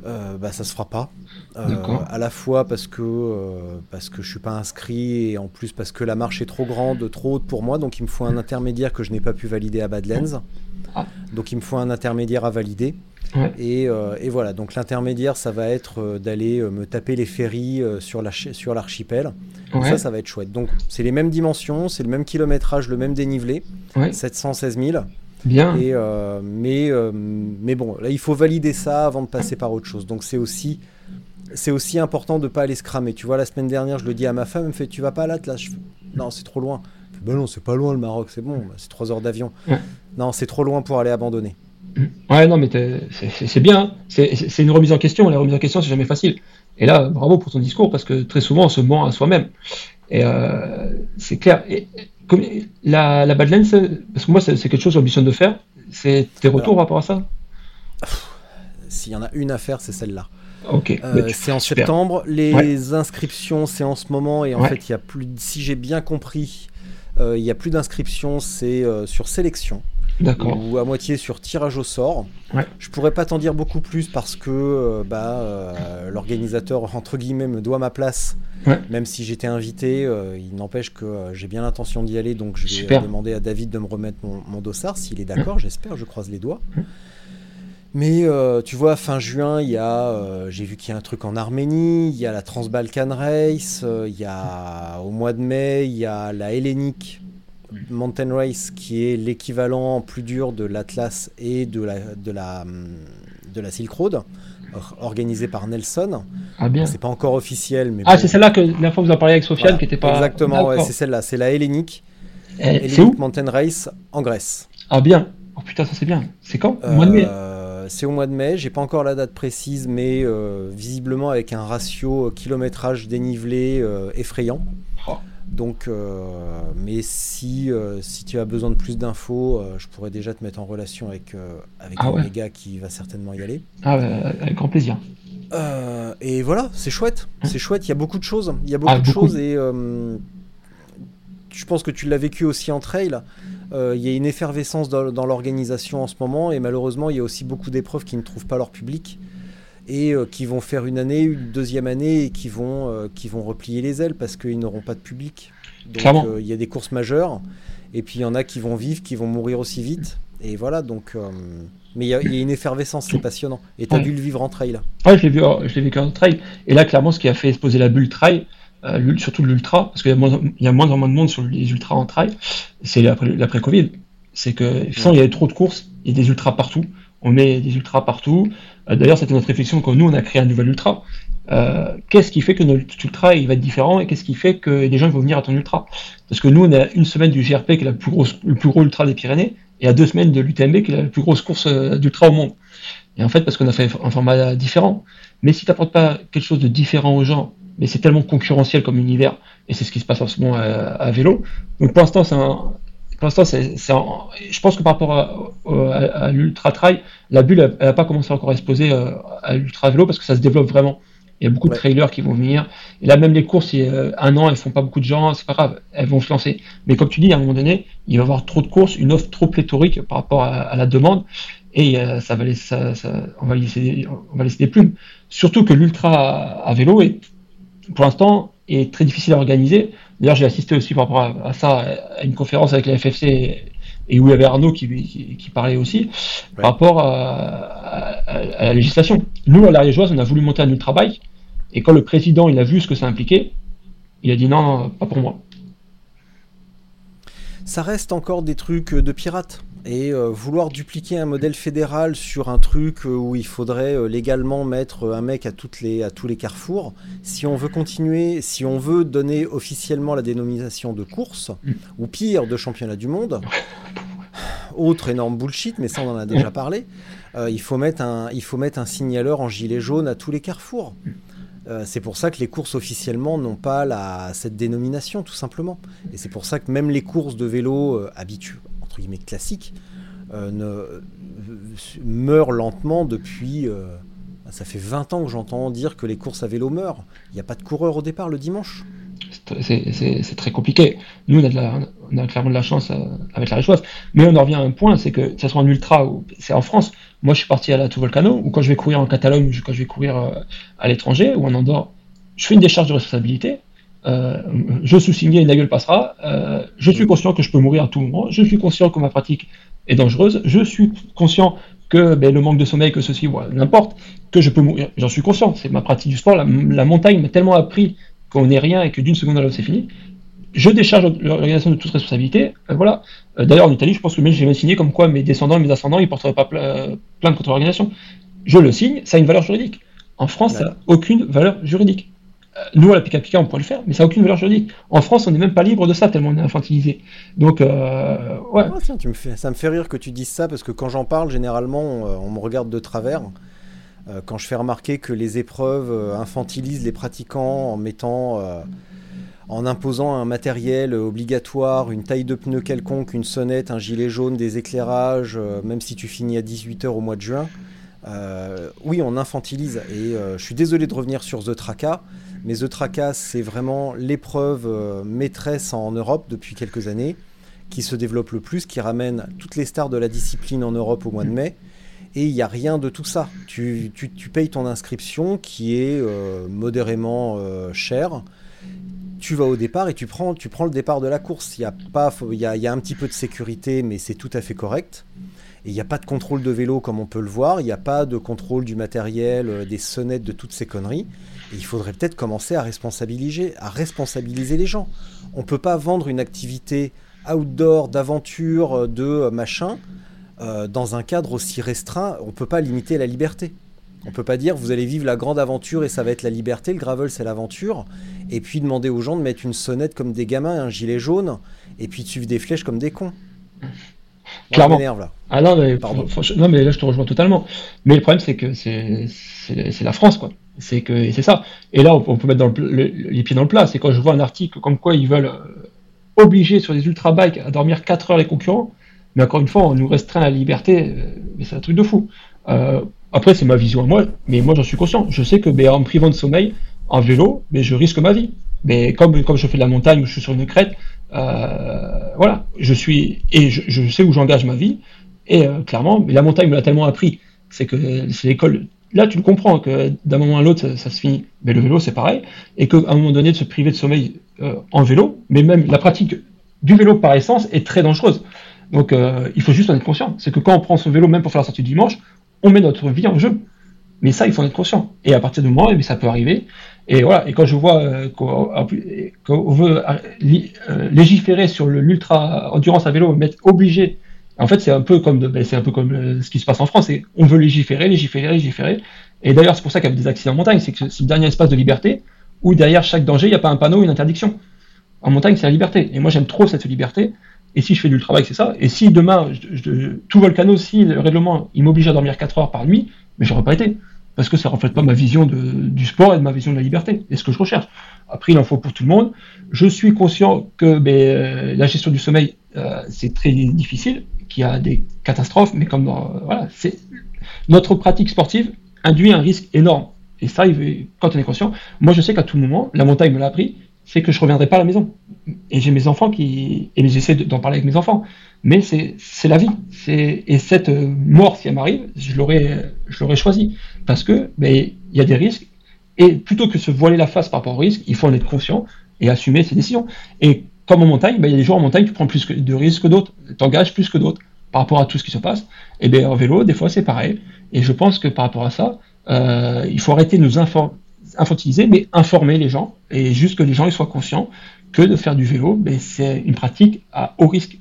euh, bah, ça se fera pas. Euh, à la fois parce que euh, parce que je suis pas inscrit et en plus parce que la marche est trop grande, trop haute pour moi, donc il me faut un intermédiaire que je n'ai pas pu valider à Badlands. Ah. Donc il me faut un intermédiaire à valider. Ouais. Et, euh, et voilà, donc l'intermédiaire, ça va être euh, d'aller euh, me taper les ferries euh, sur la ch- sur l'archipel. Ouais. Ça, ça va être chouette. Donc c'est les mêmes dimensions, c'est le même kilométrage, le même dénivelé, Ouais. 716 000. Bien. Et, euh, mais, euh, mais bon, là, il faut valider ça avant de passer par autre chose. Donc c'est aussi, c'est aussi important de pas aller se cramer. Tu vois, la semaine dernière, je le dis à ma femme, elle me fait, tu vas pas à l'Atlas Je fais, Non, c'est trop loin. Je fais, Ben non, c'est pas loin le Maroc, c'est bon, bah, c'est 3 heures d'avion. Ouais. Non, c'est trop loin pour aller abandonner. Ouais, non, mais c'est- bien. hein. C'est une remise en question. La remise en question, c'est jamais facile. Et là, bravo pour ton discours, parce que très souvent, on se ment à soi-même. Et euh, c'est clair. Et comme, la, la Badlands, parce que moi, c'est quelque chose que j'ambitionne de faire. C'est tes retours par rapport à ça? S'il y en a une à faire, c'est celle-là. Ok. Euh, Bah, c'est en septembre. Les Ouais. inscriptions, c'est en ce moment. Et en Ouais. fait, il y a plus. Si j'ai bien compris, euh, il y a plus d'inscriptions. C'est euh, sur sélection D'accord. ou à moitié sur tirage au sort. Ouais. Je pourrais pas t'en dire beaucoup plus parce que euh, bah, euh, l'organisateur entre guillemets me doit ma place. Ouais. Même si j'étais invité, euh, il n'empêche que j'ai bien l'intention d'y aller, donc je vais Super. demander à David de me remettre mon, mon dossard s'il est d'accord. J'espère, je croise les doigts. Mais euh, tu vois, fin juin, il y a, euh, j'ai vu qu'il y a un truc en Arménie, il y a la Transbalkan Race, euh, il y a au mois de mai, il y a la Hellenic Mountain Race qui est l'équivalent plus dur de l'Atlas et de la, de la, de la Silk Road, or- organisée par Nelson. Ah, bien. C'est pas encore officiel, mais Ah, bon, c'est celle-là que la dernière fois vous en parliez avec Sofiane voilà. qui était pas. Exactement, ouais, c'est celle-là, c'est la Hellenic, Eh, C'est où? Mountain Race en Grèce. Ah, bien. Oh putain, ça c'est bien. C'est quand? Au mois de mai Euh, c'est au mois de mai, j'ai pas encore la date précise, mais euh, visiblement avec un ratio euh, kilométrage dénivelé euh, effrayant. Oh. Donc, euh, mais si, euh, si tu as besoin de plus d'infos, euh, je pourrais déjà te mettre en relation avec, avec Ah ouais. gars qui va certainement y aller. Ah, ouais, avec grand plaisir. Euh, et voilà, c'est chouette, c'est chouette. Il y a beaucoup de choses, il y a beaucoup Ah, de beaucoup. choses et euh, je pense que tu l'as vécu aussi en trail. Euh, Il y a une effervescence dans, dans l'organisation en ce moment et malheureusement il y a aussi beaucoup d'épreuves qui ne trouvent pas leur public et euh, qui vont faire une année, une deuxième année et qui vont, euh, qui vont replier les ailes parce qu'ils n'auront pas de public. Donc euh, il y a des courses majeures et puis il y en a qui vont vivre, qui vont mourir aussi vite et voilà donc. mais il y, a- il y a une effervescence, c'est passionnant. Et tu as Ouais. dû le vivre en trail. Ouais, je l'ai vu, je l'ai vécu en trail. Et là, clairement, ce qui a fait exploser la bulle trail, surtout l'ultra, parce qu'il y a moins, il y a moins en moins de monde sur les ultras en trail, c'est l'après, l'après-Covid. C'est que, façon, il y avait trop de courses, il y a des ultras partout. On met des ultras partout. Euh, d'ailleurs, c'était notre réflexion quand nous, on a créé un nouvel ultra. Euh, qu'est-ce qui fait que notre ultra il va être différent et qu'est-ce qui fait que des gens vont venir à ton ultra? Parce que nous, on à une semaine du GRP, qui est la plus grosse, le plus gros ultra des Pyrénées, et à deux semaines de l'UTMB, qui est la plus grosse course euh, d'ultra au monde. Et en fait, parce qu'on a fait un format différent. Mais si tu n'apportes pas quelque chose de différent aux gens, mais c'est tellement concurrentiel comme univers, et c'est ce qui se passe en ce moment à vélo. Donc pour l'instant, c'est un. Pour l'instant, je pense que par rapport à, à, à l'ultra trail, la bulle, elle n'a pas commencé encore à exploser euh, à l'ultra vélo parce que ça se développe vraiment. Il y a beaucoup de trailers qui vont venir. Et là, même les courses, il y a un an, elles font pas beaucoup de gens, c'est pas grave, elles vont se lancer. Mais comme tu dis, à un moment donné, il va y avoir trop de courses, une offre trop pléthorique par rapport à, à la demande, et euh, ça va laisser, ça, ça- on va laisser, on va laisser des plumes. Surtout que l'ultra à, à vélo est, pour l'instant, est très difficile à organiser. D'ailleurs, j'ai assisté aussi par rapport à, à ça à une conférence avec la FFC et, et où il y avait Arnaud qui, qui, qui parlait aussi Ouais. par rapport à, à- à la législation. Nous, à l'Ariégeoise, on a voulu monter un ultra bike et quand le président il a vu ce que ça impliquait, il a dit non, pas pour moi. Ça reste encore des trucs de pirates. Et euh, vouloir dupliquer un modèle fédéral sur un truc euh, où il faudrait euh, légalement mettre un mec à, toutes les, à tous les carrefours, si on veut continuer, si on veut donner officiellement la dénomination de course, Mm. ou pire, de championnat du monde, autre énorme bullshit, mais ça on en a déjà parlé, euh, il, faut mettre un, il faut mettre un signaleur en gilet jaune à tous les carrefours. Euh, c'est pour ça que les courses officiellement n'ont pas la, cette dénomination, tout simplement. Et c'est pour ça que même les courses de vélo euh, habituelles, classiques, euh, euh, meurent lentement depuis. euh, ça fait 20 ans que j'entends dire que les courses à vélo meurent. Il n'y a pas de coureur au départ le dimanche. C'est- très compliqué. Nous, on a, de clairement de la chance avec la réchoise. Mais on en revient à un point, c'est que ça soit en ultra ou c'est en France. Moi, je suis parti à la Tout Volcano, ou quand je vais courir en Catalogne, ou quand je vais courir à l'étranger, ou en Andorre, je fais une décharge de responsabilité. Euh, je sous-signais, une gueule passera. Euh, je suis conscient que je peux mourir à tout moment. Je suis conscient que ma pratique est dangereuse. Je suis conscient que ben, le manque de sommeil, que ceci, voilà, n'importe, que je peux mourir. J'en suis conscient. C'est ma pratique du sport. La, la montagne m'a tellement appris qu'on n'est rien et que d'une seconde à l'autre c'est fini. Je décharge l'organisation de toute responsabilité. Euh, voilà. D'ailleurs, en Italie, je pense que même j'ai même signé comme quoi mes descendants et mes ascendants ils porteraient pas pla- plainte contre l'organisation. Je le signe, ça a une valeur juridique. En France, ça n'a aucune valeur juridique. Nous, à la Pika on pourrait le faire, mais ça n'a aucune valeur juridique. En France, on n'est même pas libre de ça, tellement on est infantilisé. Donc, euh, ouais. Ah, ça me fait rire que tu dises ça parce que quand j'en parle, généralement, on, euh, me regarde de travers. Euh, quand je fais remarquer que les épreuves infantilisent les pratiquants en mettant, en imposant un matériel obligatoire, une taille de pneu quelconque, une sonnette, un gilet jaune, des éclairages, même si tu finis à 18h au mois de juin. oui, on infantilise. Et je suis désolé de revenir sur The Traca, mais The Traca, c'est vraiment l'épreuve euh, maîtresse en Europe depuis quelques années qui se développe le plus, qui ramène toutes les stars de la discipline en Europe au mois de mai. Et il n'y a rien de tout ça. Tu, tu- tu payes ton inscription qui est euh, modérément euh, chère. Tu vas au départ et tu prends, tu prends le départ de la course. Il y, a pas, faut- il y, a, il y a un petit peu de sécurité, mais c'est tout à fait correct. Et il n'y a pas de contrôle de vélo comme on peut le voir. Il n'y a pas de contrôle du matériel, euh, des sonnettes, de toutes ces conneries. Et il faudrait peut-être commencer à responsabiliser, à responsabiliser les gens. On peut pas vendre une activité outdoor, d'aventure, euh, de euh, machin, euh, dans un cadre aussi restreint. On peut pas limiter la liberté. On peut pas dire vous allez vivre la grande aventure et ça va être la liberté, le gravel c'est l'aventure, et puis demander aux gens de mettre une sonnette comme des gamins, un gilet jaune, et puis de suivre des flèches comme des cons. Clairement. m'énerve, là. Ah non, mais, Pardon. franch- non, mais là, je te rejoins totalement. Mais le problème, c'est que c'est la France, quoi. C'est que c'est ça. Et là, on, peut mettre les pieds dans le plat. C'est quand je vois un article comme quoi ils veulent euh, obliger sur des ultra bikes à dormir 4 heures les concurrents. Mais encore une fois, on nous restreint la liberté. euh, mais c'est un truc de fou. Euh, après, c'est ma vision à moi. Mais moi, j'en suis conscient. Je sais que ben, en me privant de sommeil, en vélo, ben, je risque ma vie. Mais comme, comme je fais de la montagne ou je suis sur une crête, voilà, je suis et je, sais où j'engage ma vie. Et clairement, mais la montagne me l'a tellement appris, c'est que c'est l'école. Là, tu le comprends que d'un moment à l'autre, ça, se finit. Mais le vélo, c'est pareil, et qu'à un moment donné, de se priver de sommeil euh, en vélo, mais même la pratique du vélo par essence est très dangereuse. Donc, euh, il faut juste en être conscient. C'est que quand on prend son vélo, même pour faire la sortie du dimanche, on met notre vie en jeu. Mais ça, il faut en être conscient. Et à partir de moi, eh bien, ça peut arriver. Et voilà. Et quand je vois euh, qu'on veut légiférer sur l'ultra endurance à vélo, mettre obligé. En fait, c'est un peu comme ben, euh, ce qui se passe en France. On veut légiférer, légiférer, légiférer. Et d'ailleurs, c'est pour ça qu'il y a des accidents en montagne. C'est que c'est le dernier espace de liberté où derrière chaque danger, il n'y a pas un panneau, une interdiction. En montagne, c'est la liberté. Et moi, j'aime trop cette liberté. Et si je fais du travail, c'est ça. Et si demain, je, je- tout volcano, si le règlement, il m'oblige à dormir 4 heures par nuit, mais j'aurais pas été. Parce que ça reflète pas ma vision du sport et de ma vision de la liberté. Et ce que je recherche. Après, il en faut pour tout le monde. Je suis conscient que ben, euh, la gestion du sommeil, euh, c'est très difficile, qu'il y a des catastrophes, mais comme dans, voilà, c'est notre pratique sportive induit un risque énorme. Et ça, quand on est conscient, moi je sais qu'à tout moment, la montagne me l'a appris, c'est que je reviendrai pas à la maison. Et j'ai mes enfants qui, et j'essaie de- d'en parler avec mes enfants. Mais c'est la vie. C'est et cette euh, mort, si elle m'arrive, je l'aurais je l'aurais choisi parce que ben il y a des risques. Et plutôt que se voiler la face par rapport aux risques, il faut en être conscient et assumer ses décisions. Comme en montagne, ben, il y a des jours en montagne, tu prends plus de risques que d'autres, t'engages plus que d'autres par rapport à tout ce qui se passe. Et bien en vélo, des fois c'est pareil. Et je pense que par rapport à ça, euh, il faut arrêter de nous infantiliser, mais informer les gens et juste que les gens ils soient conscients que de faire du vélo, ben, c'est une pratique à haut risque,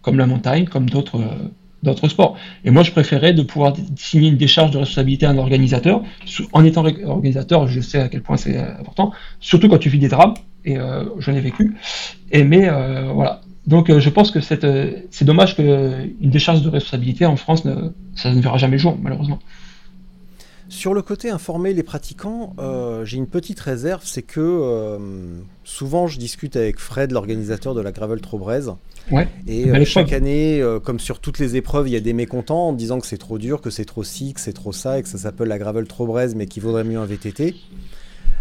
comme la montagne, comme d'autres euh, sports. Et moi, je préférais de pouvoir signer une décharge de responsabilité à un organisateur. En étant organisateur, je sais à quel point c'est important, surtout quand tu vis des drames, et euh, j'en ai vécu. Et mais euh, voilà. Donc je pense que c'est dommage qu'une décharge de responsabilité en France, ne, ça ne verra jamais jour, malheureusement. Sur le côté informer les pratiquants, euh, j'ai une petite réserve, c'est que euh, souvent je discute avec Fred, l'organisateur de la Gravel Trobrez. Ouais, et euh, chaque année, comme sur toutes les épreuves, il y a des mécontents en disant que c'est trop dur, que c'est trop ci, que c'est trop ça, et que ça s'appelle la Gravel Trobrez, mais qu'il vaudrait mieux un VTT.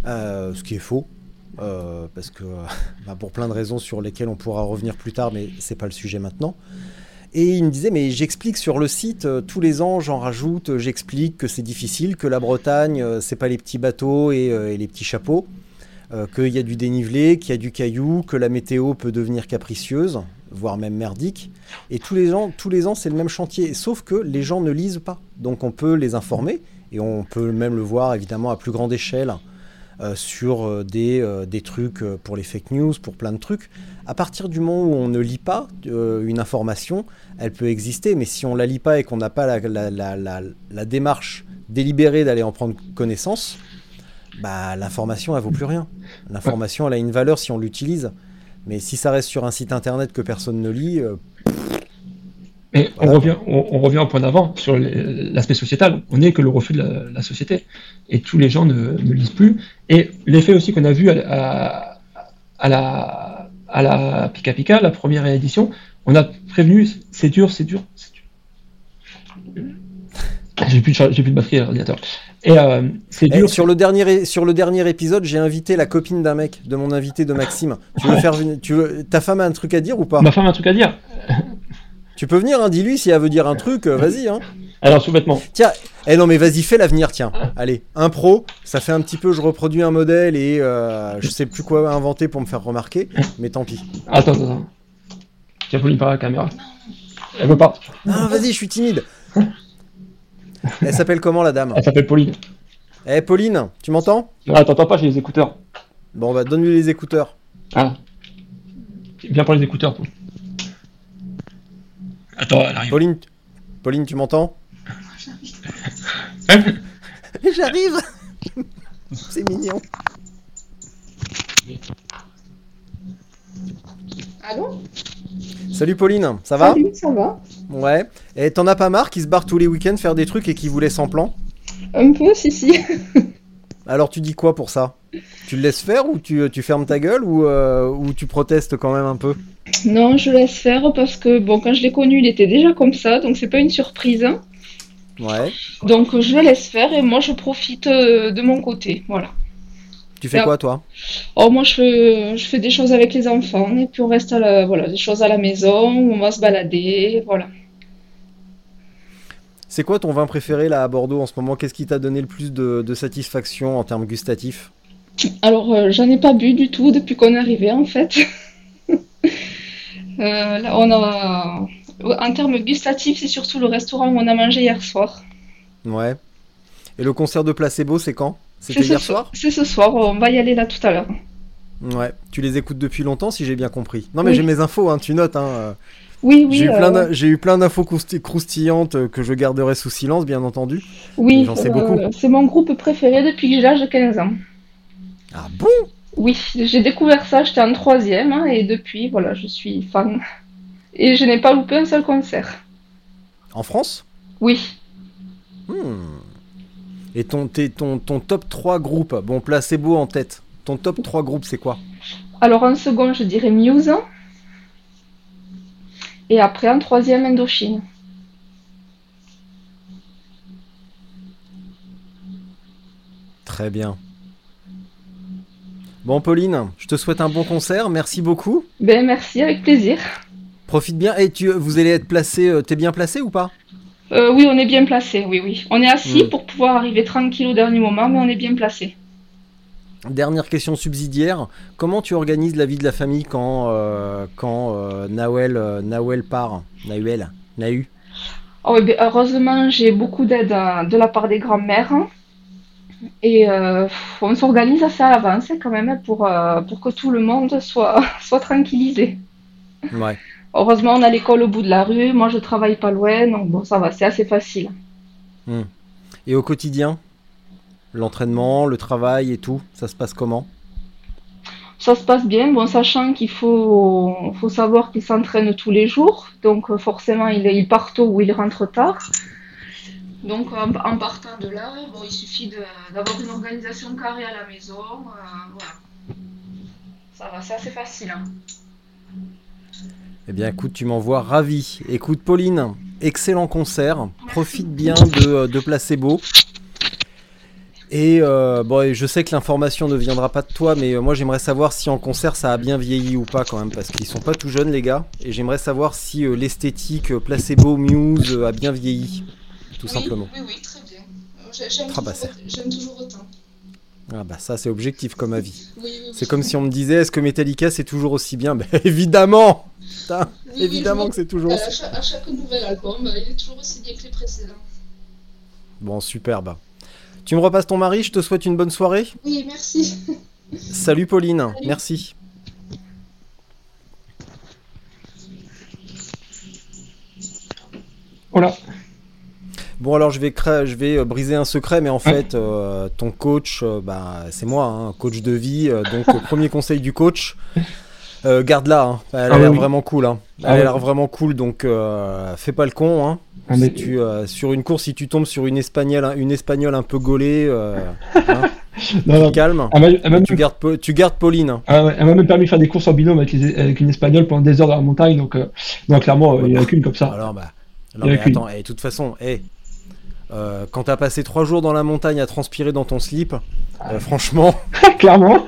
ce qui est faux. Parce que bah, pour plein de raisons sur lesquelles on pourra revenir plus tard, mais c'est pas le sujet maintenant. Et il me disait, mais j'explique sur le site, euh, tous les ans j'en rajoute, euh, j'explique que c'est difficile, que la Bretagne, euh, c'est pas les petits bateaux et, les petits chapeaux, qu'il y a du dénivelé, qu'il y a du caillou, que la météo peut devenir capricieuse, voire même merdique. Et tous les ans, tous les ans c'est le même chantier, sauf que les gens ne lisent pas. Donc on peut les informer, et on peut même le voir évidemment à plus grande échelle sur des, des trucs pour les fake news, pour plein de trucs. À partir du moment où on ne lit pas une information, elle peut exister, mais si on la lit pas et qu'on n'a pas la, démarche délibérée d'aller en prendre connaissance, bah, l'information, elle vaut plus rien. L'information, elle a une valeur si on l'utilise. Mais si ça reste sur un site internet que personne ne lit. Euh, on, revient, on, revient au point d'avant sur l'aspect sociétal. On n'est que le refus de la, société. Et tous les gens ne, lisent plus. Et l'effet aussi qu'on a vu à, à, la, à la Pika Pika, la première édition, on a prévenu, c'est dur, c'est dur, c'est dur. J'ai plus, de, plus de batterie à l'ordinateur. Et euh, c'est eh, dur. sur, le dernier, sur le dernier épisode, j'ai invité la copine d'un mec, de mon invité de Maxime. Tu veux faire, tu veux, ta femme a un truc à dire ou pas? Ma femme a un truc à dire. Tu peux venir, hein, dis-lui si elle veut dire un truc, euh, vas-y. Hein. Alors, sous-vêtements. Tiens, eh non, mais vas-y, fais l'avenir, tiens. Allez, impro, ça fait un petit peu, je reproduis un modèle et euh, je sais plus quoi inventer pour me faire remarquer, mais tant pis. Attends, attends. Tiens, Pauline par la caméra. Elle veut pas. Non, vas-y, je suis timide. Elle s'appelle comment la dame? Elle s'appelle Pauline. Eh Pauline, tu m'entends? Ah, t'entends pas, j'ai les écouteurs. Bon, bah donne-lui les écouteurs. Ah. Viens pour les écouteurs, toi. Attends, elle arrive. Pauline, Pauline, tu m'entends J'arrive C'est mignon. Allô? Salut Pauline, ça va? Salut, ça va. Ouais. Et t'en as pas marre qui se barre tous les week-ends faire des trucs et qui vous laisse en plan? Un peu, si, si. Alors tu dis quoi pour ça? Tu le laisses faire ou tu, fermes ta gueule ou, euh, ou tu protestes quand même un peu? Non, je laisse faire parce que bon, quand je l'ai connu, il était déjà comme ça, donc c'est pas une surprise. Hein. Ouais. Donc je le laisse faire et moi je profite euh, de mon côté, voilà. Tu fais quoi toi? Oh moi je fais, je fais des choses avec les enfants et puis on reste à la, voilà, des choses à la maison, on va se balader, voilà. C'est quoi ton vin préféré là à Bordeaux en ce moment? Qu'est-ce qui t'a donné le plus de, satisfaction en termes gustatifs? Alors euh, j'en ai pas bu du tout depuis qu'on est arrivé en fait. Euh, là, on a, en termes gustatifs, c'est surtout le restaurant où on a mangé hier soir. Ouais. Et le concert de Placebo, c'est quand? C'était hier soir? C'est ce soir, on va y aller là tout à l'heure. Ouais, tu les écoutes depuis longtemps si j'ai bien compris. Non mais j'ai mes infos, hein, tu notes. Hein. Oui, oui. J'ai eu, plein d'infos croustillantes que je garderai sous silence, bien entendu. Oui, j'en sais beaucoup. Euh, c'est mon groupe préféré depuis l'âge de 15 ans. Ah bon? Oui, j'ai découvert ça, j'étais en troisième, hein, et depuis, voilà, je suis fan. Et je n'ai pas loupé un seul concert. En France? Oui. Hmm. Et ton, ton, ton top 3 groupe, bon, placebo en tête. Ton top 3 groupe, c'est quoi? Alors, en second, je dirais Muse. Et après, en troisième, Indochine. Très bien. Bon, Pauline, je te souhaite un bon concert. Merci beaucoup. Ben, merci, avec plaisir. Profite bien. Et tu, vous allez être placé. Euh, t'es bien placé ou pas? Euh, Oui, on est bien placé. Oui, oui. On est assis hmm. pour pouvoir arriver tranquille au dernier moment, mais on est bien placé. Dernière question subsidiaire. Comment tu organises la vie de la famille quand, euh, quand Nawel, part? Nahuel Nahu? Oh, ben, Heureusement, j'ai beaucoup d'aide de la part des grands-mères. Et on s'organise assez à l'avance quand même pour, pour que tout le monde soit, soit tranquillisé. Ouais. Heureusement, on a l'école au bout de la rue. Moi, je travaille pas loin, donc bon, ça va, c'est assez facile. Et au quotidien L'entraînement, le travail et tout, ça se passe comment? Ça se passe bien, bon, sachant qu'il faut, faut savoir qu'il s'entraîne tous les jours, donc euh, forcément, il, il part tôt ou il rentre tard. Donc, en, en partant de là, bon, il suffit d'avoir une organisation carrée à la maison. euh, voilà. Ça va, c'est assez facile. hein. Eh bien, écoute, tu m'envoies ravi. Écoute, Pauline, excellent concert. Profite bien de, de Placebo. Et euh, bon, je sais que l'information ne viendra pas de toi, mais euh, moi j'aimerais savoir si en concert ça a bien vieilli ou pas quand même, parce qu'ils sont pas tout jeunes les gars. Et j'aimerais savoir si euh, l'esthétique euh, Placebo Muse euh, a bien vieilli, tout simplement. Oui, oui, très bien. J'aime Ah bah, toujours, toujours autant. Ah bah ça c'est objectif comme avis. Oui, oui, C'est comme si on me disait est-ce que Metallica c'est toujours aussi bien? Ben évidemment Putain, Évidemment que c'est toujours aussi chaque, à chaque nouvel album, il est toujours aussi bien que les précédents. Bon, superbe. Tu me repasses ton mari, je te souhaite une bonne soirée. Oui, merci. Salut Pauline, merci. Voilà. Bon alors je vais, je vais euh, briser un secret, mais en fait euh, ton coach, euh, bah, c'est moi, hein, coach de vie. donc premier conseil du coach, euh, garde-la. hein. Elle a Ah l'air oui. vraiment cool. hein. Elle Ah a oui. l'air vraiment cool, donc euh, fais pas le con. Hein. Ah, mais- Si tu, euh, sur une course, si tu tombes sur une espagnole, une espagnole un peu gaulée, Non, tu non. Elle elle gardes, tu gardes Pauline. ouais, elle m'a même permis de faire des courses en binôme avec, les- avec une espagnole pendant des heures dans la montagne, donc, euh, donc clairement, il n'y en a qu'une comme ça. Alors bah, a mais attends, et de toute façon, eh, euh, quand t'as passé trois jours dans la montagne à transpirer dans ton slip, euh, franchement, clairement.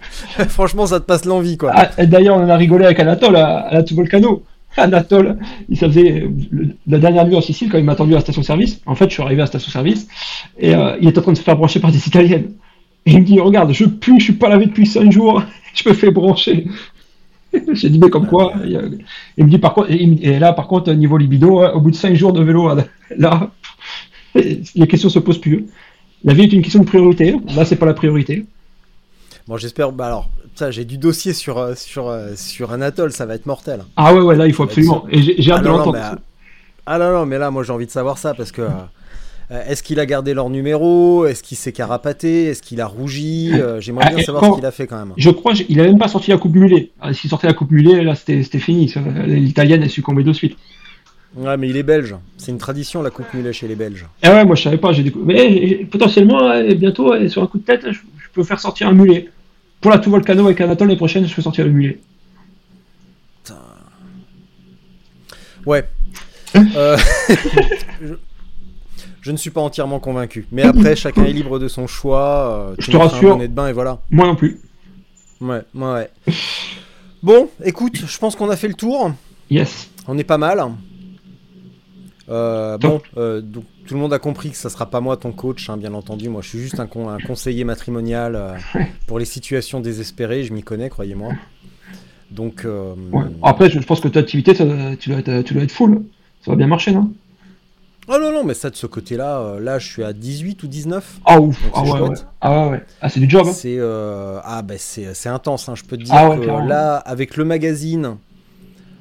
franchement, ça te passe l'envie quoi. Ah, et D'ailleurs, on en a rigolé avec Anatole à, à la volcano. Anatole, il ça faisait le- la dernière nuit en Sicile quand il m'a attendu à la station-service. En fait, je suis arrivé à la station-service et euh, il était en train de se faire brancher par des Italiennes. Et il me dit Regarde, je pue, je suis pas lavé depuis 5 jours, je me fais brancher. J'ai dit Mais comme quoi Il me dit par contre, et, là, par contre, niveau libido, hein, au bout de 5 jours de vélo, là, les questions se posent plus. La vie est une question de priorité. Là, c'est pas la priorité. Bon, j'espère. Bah alors, ça, j'ai du dossier sur euh, sur euh, sur Anatole, ça va être mortel. Ah ouais, ouais, là, il faut absolument. Et j'ai hâte Ah de non, l'entendre. euh, ah non, non, mais là, moi, j'ai envie de savoir ça parce que. euh, Est-ce qu'il a gardé leur numéro? Est-ce qu'il s'est carapaté? Est-ce qu'il a rougi? Euh, J'aimerais Ah, bien savoir quand- ce qu'il a fait quand même. Je crois qu'il a même pas sorti la coupe mulet. Ah, S'il sortait la coupe mulet, là c'était fini. L'italienne est succombée de suite. Ouais, mais il est belge. C'est une tradition la coupe mulet chez les Belges. Et ouais, moi je savais pas. J'ai décou- Mais eh, potentiellement, eh, bientôt, eh, sur un coup de tête, je, je peux faire sortir un mulet. Pour la tout volcano avec Anatole, les prochaines, je peux sortir le mulet. Ouais. Euh, je, je ne suis pas entièrement convaincu. Mais après, chacun est libre de son choix. euh, Je te un rassure. de bain et voilà. Moi non plus. Ouais, ouais, ouais. Bon, écoute, je pense qu'on a fait le tour. Yes. On est pas mal. Euh, bon, euh, donc, tout le monde a compris que ça sera pas moi ton coach, hein, bien entendu. Moi, je suis juste un, con- un conseiller matrimonial euh, pour les situations désespérées. Je m'y connais, croyez-moi. Donc, Ouais. Après, je, je pense que ta activité, ça, tu, dois être, tu dois être full. Ça va bien marcher, non? Oh non, non, mais ça de ce côté-là, euh, là, je suis à 18 ou 19. Ah ouf. Ah ouais, ouais. Ah ouais. Ah, c'est du job. hein. C'est euh, ah c'est c'est intense. hein. Je peux te dire Ah ouais, que clairement. là, avec le magazine,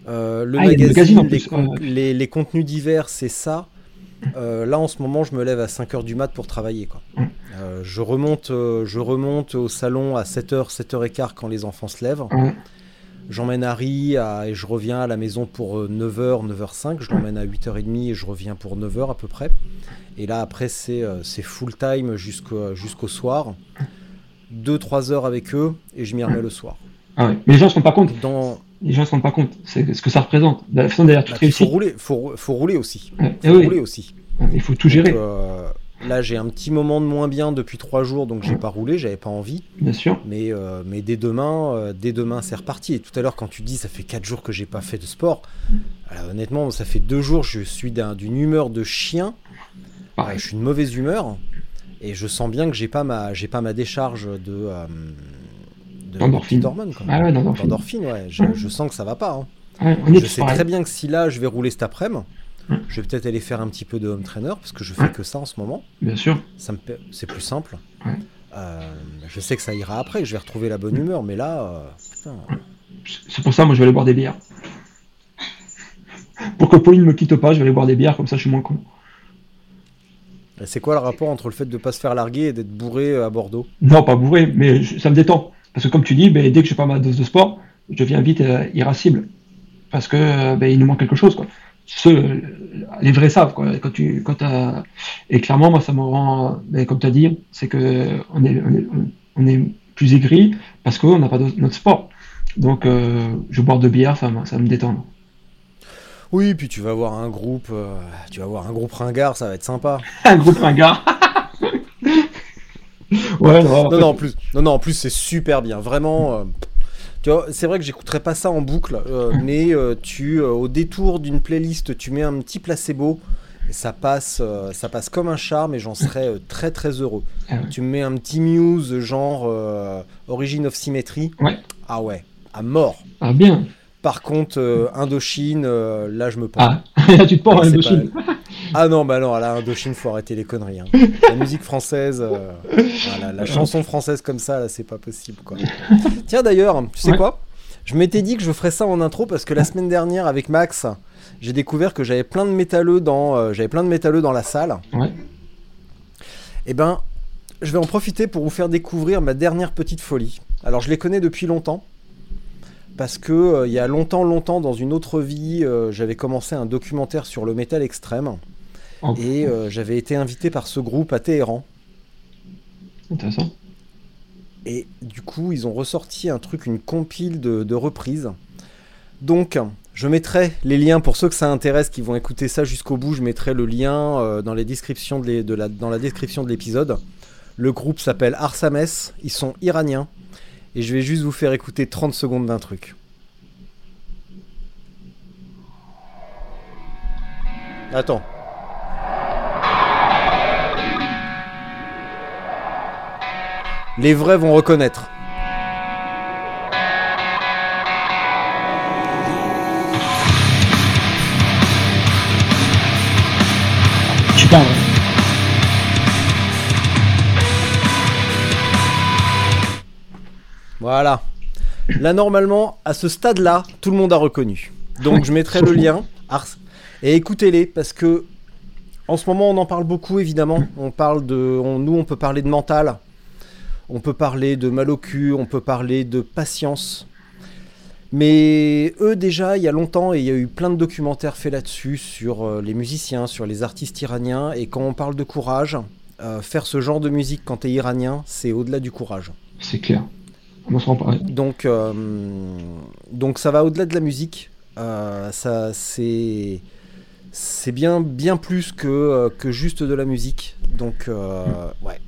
euh, le Ah, magazine, les, plus, con- ouais. les- les contenus divers, c'est ça. Euh, là, en ce moment, je me lève à 5h du mat pour travailler. Quoi. Euh, je, remonte, euh, je remonte au salon à 7h, 7h15 quand les enfants se lèvent. Ouais. J'emmène Harry à- et je reviens à la maison pour euh, 9h, 9h05. Je l'emmène à 8h30 et je reviens pour 9h à peu près. Et là, après, c'est euh, full time jusqu'au jusqu'au soir. 2-3 heures avec eux et je m'y remets le soir. Ah ouais. Mais les gens se rendent pas compte. Dans, Les gens se rendent pas compte. C'est ce que ça représente. De la façon d'ailleurs, bah, toute faut réussite. rouler, faut, faut rouler aussi. Ouais. Faut Eh oui. rouler aussi. Il faut tout gérer, euh, là, j'ai un petit moment de moins bien depuis 3 jours, donc j'ai pas roulé, j'avais pas envie. bien sûr. Mais, euh, mais dès demain, euh, dès demain, c'est reparti. Et tout à l'heure, quand tu dis ça fait 4 jours que j'ai pas fait de sport, alors, honnêtement, ça fait 2 jours, je suis d'un- d'une humeur de chien. Je suis de mauvaise humeur. Et je sens bien que j'ai pas ma, j'ai pas ma décharge de, de. Ah ouais, d'endorphine. D'endorphine, ouais. Je, je sens que ça va pas. hein. Ouais, on est Je sais pareil. très bien que si là, je vais rouler cet après-midi, je vais peut-être aller faire un petit peu de home trainer parce que je fais que ça en ce moment. Bien sûr. Ça me, c'est plus simple. Ouais. Euh, je sais que ça ira après, que je vais retrouver la bonne humeur, mais là, euh, putain, C'est pour ça, moi, je vais aller boire des bières. pour que Pauline me quitte pas, je vais aller boire des bières, comme ça je suis moins con. C'est quoi le rapport entre le fait de pas se faire larguer et d'être bourré euh, à Bordeaux? Non, pas bourré, mais je- ça me détend. Parce que comme tu dis, ben, dès que je fais pas ma dose de sport, je deviens vite euh, irascible. Parce que ben, il nous manque quelque chose. Quoi. Les vrais savent. Quoi. Quand tu, quand Et clairement, moi, ça me rend, ben, comme tu as dit, c'est que on est, on est, on est plus aigri parce qu'on n'a pas de- notre sport. Donc, euh, je bois de bière, ça, me- ça me détend. Oui, puis tu vas avoir un groupe, euh, tu vas avoir un groupe ringard, ça va être sympa. Un groupe ringard. ouais, non, Non, non, en plus, non, non, en plus c'est super bien, vraiment. euh, tu vois, c'est vrai que j'écouterai pas ça en boucle, euh, mais euh, tu, au détour d'une playlist, tu mets un petit placebo. Et ça passe, ça passe comme un charme et j'en serais très très heureux. Ah ouais. Tu me mets un petit muse genre Origin of Symmetry. Ouais. Ah ouais, à mort. Ah, bien. Par contre, Indochine, là je me pends. Ah, là, tu te c'est Indochine. pas- Ah non, bah non, là, Indochine, faut arrêter les conneries. hein. La musique française, euh, voilà, la chanson française comme ça, là, c'est pas possible, quoi. Tiens, d'ailleurs, tu sais Ouais. quoi? Je m'étais dit que je ferais ça en intro parce que la semaine dernière, avec Max, j'ai découvert que j'avais plein de métalleux dans, euh, j'avais plein de métalleux dans la salle. Ouais. Eh ben, je vais en profiter pour vous faire découvrir ma dernière petite folie. Alors, je les connais depuis longtemps. Parce que euh, il y a longtemps, longtemps, dans une autre vie, euh, j'avais commencé un documentaire sur le métal extrême. Et euh, j'avais été invité par ce groupe à Téhéran. Intéressant. Et du coup, ils ont ressorti un truc, une compile de, de reprises. Donc, je mettrai les liens pour ceux que ça intéresse, qui vont écouter ça jusqu'au bout. Je mettrai le lien euh, dans, les descriptions de les- de la, dans la description de l'épisode. Le groupe s'appelle Arsames. Ils sont iraniens. Et je vais juste vous faire écouter 30 secondes d'un truc. Attends. Les vrais vont reconnaître. Tu parles. Voilà. Là, normalement, à ce stade-là, tout le monde a reconnu. Donc, je mettrai le lien. Ars- Et écoutez-les, parce que en ce moment, on en parle beaucoup, évidemment. On parle de. on- nous, on peut parler de mental. On peut parler de mal au cul. On peut parler de patience. Mais eux, déjà, il y a longtemps, et il y a eu plein de documentaires faits là-dessus, sur euh, les musiciens, sur les artistes iraniens. Et quand on parle de courage, euh, faire ce genre de musique quand t'es iranien, c'est au-delà du courage. C'est clair. On se rend pas. Donc, euh, donc ça va au-delà de la musique. Euh, ça, c'est, c'est bien, bien plus que, que juste de la musique. Donc, euh, ouais.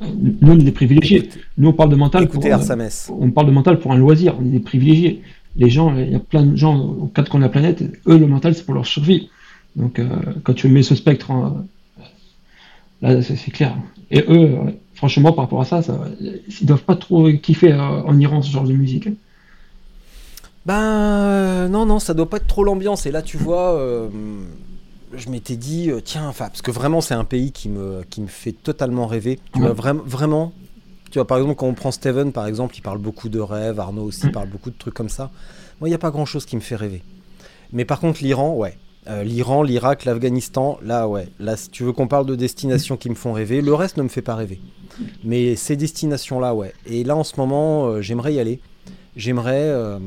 Nous, on est des privilégiés. Nous, on parle de mental. Écoutez pour, on parle de mental pour un loisir. On est des privilégiés. Les gens, il y a plein de gens aux quatre coins de la planète. Eux, le mental, c'est pour leur survie. Donc, euh, quand tu mets ce spectre, en- là, c'est clair. Et eux, franchement, par rapport à ça, ça, ils doivent pas trop kiffer euh, en Iran ce genre de musique. Ben euh, non, non, ça doit pas être trop l'ambiance. Et là, tu vois, euh, je m'étais dit, euh, tiens, enfin, parce que vraiment, c'est un pays qui me, qui me fait totalement rêver. Tu vois, vraiment, vraiment. Tu vois, par exemple, quand on prend Steven, par exemple, il parle beaucoup de rêves. Arnaud aussi Mm. parle beaucoup de trucs comme ça. Moi, il n'y a pas grand chose qui me fait rêver. Mais par contre, l'Iran, ouais. Euh, L'Iran, l'Irak, l'Afghanistan, là, ouais. Là, si tu veux qu'on parle de destinations qui me font rêver, le reste ne me fait pas rêver. Mais ces destinations-là, ouais. Et là, en ce moment, euh, j'aimerais y aller. J'aimerais. euh,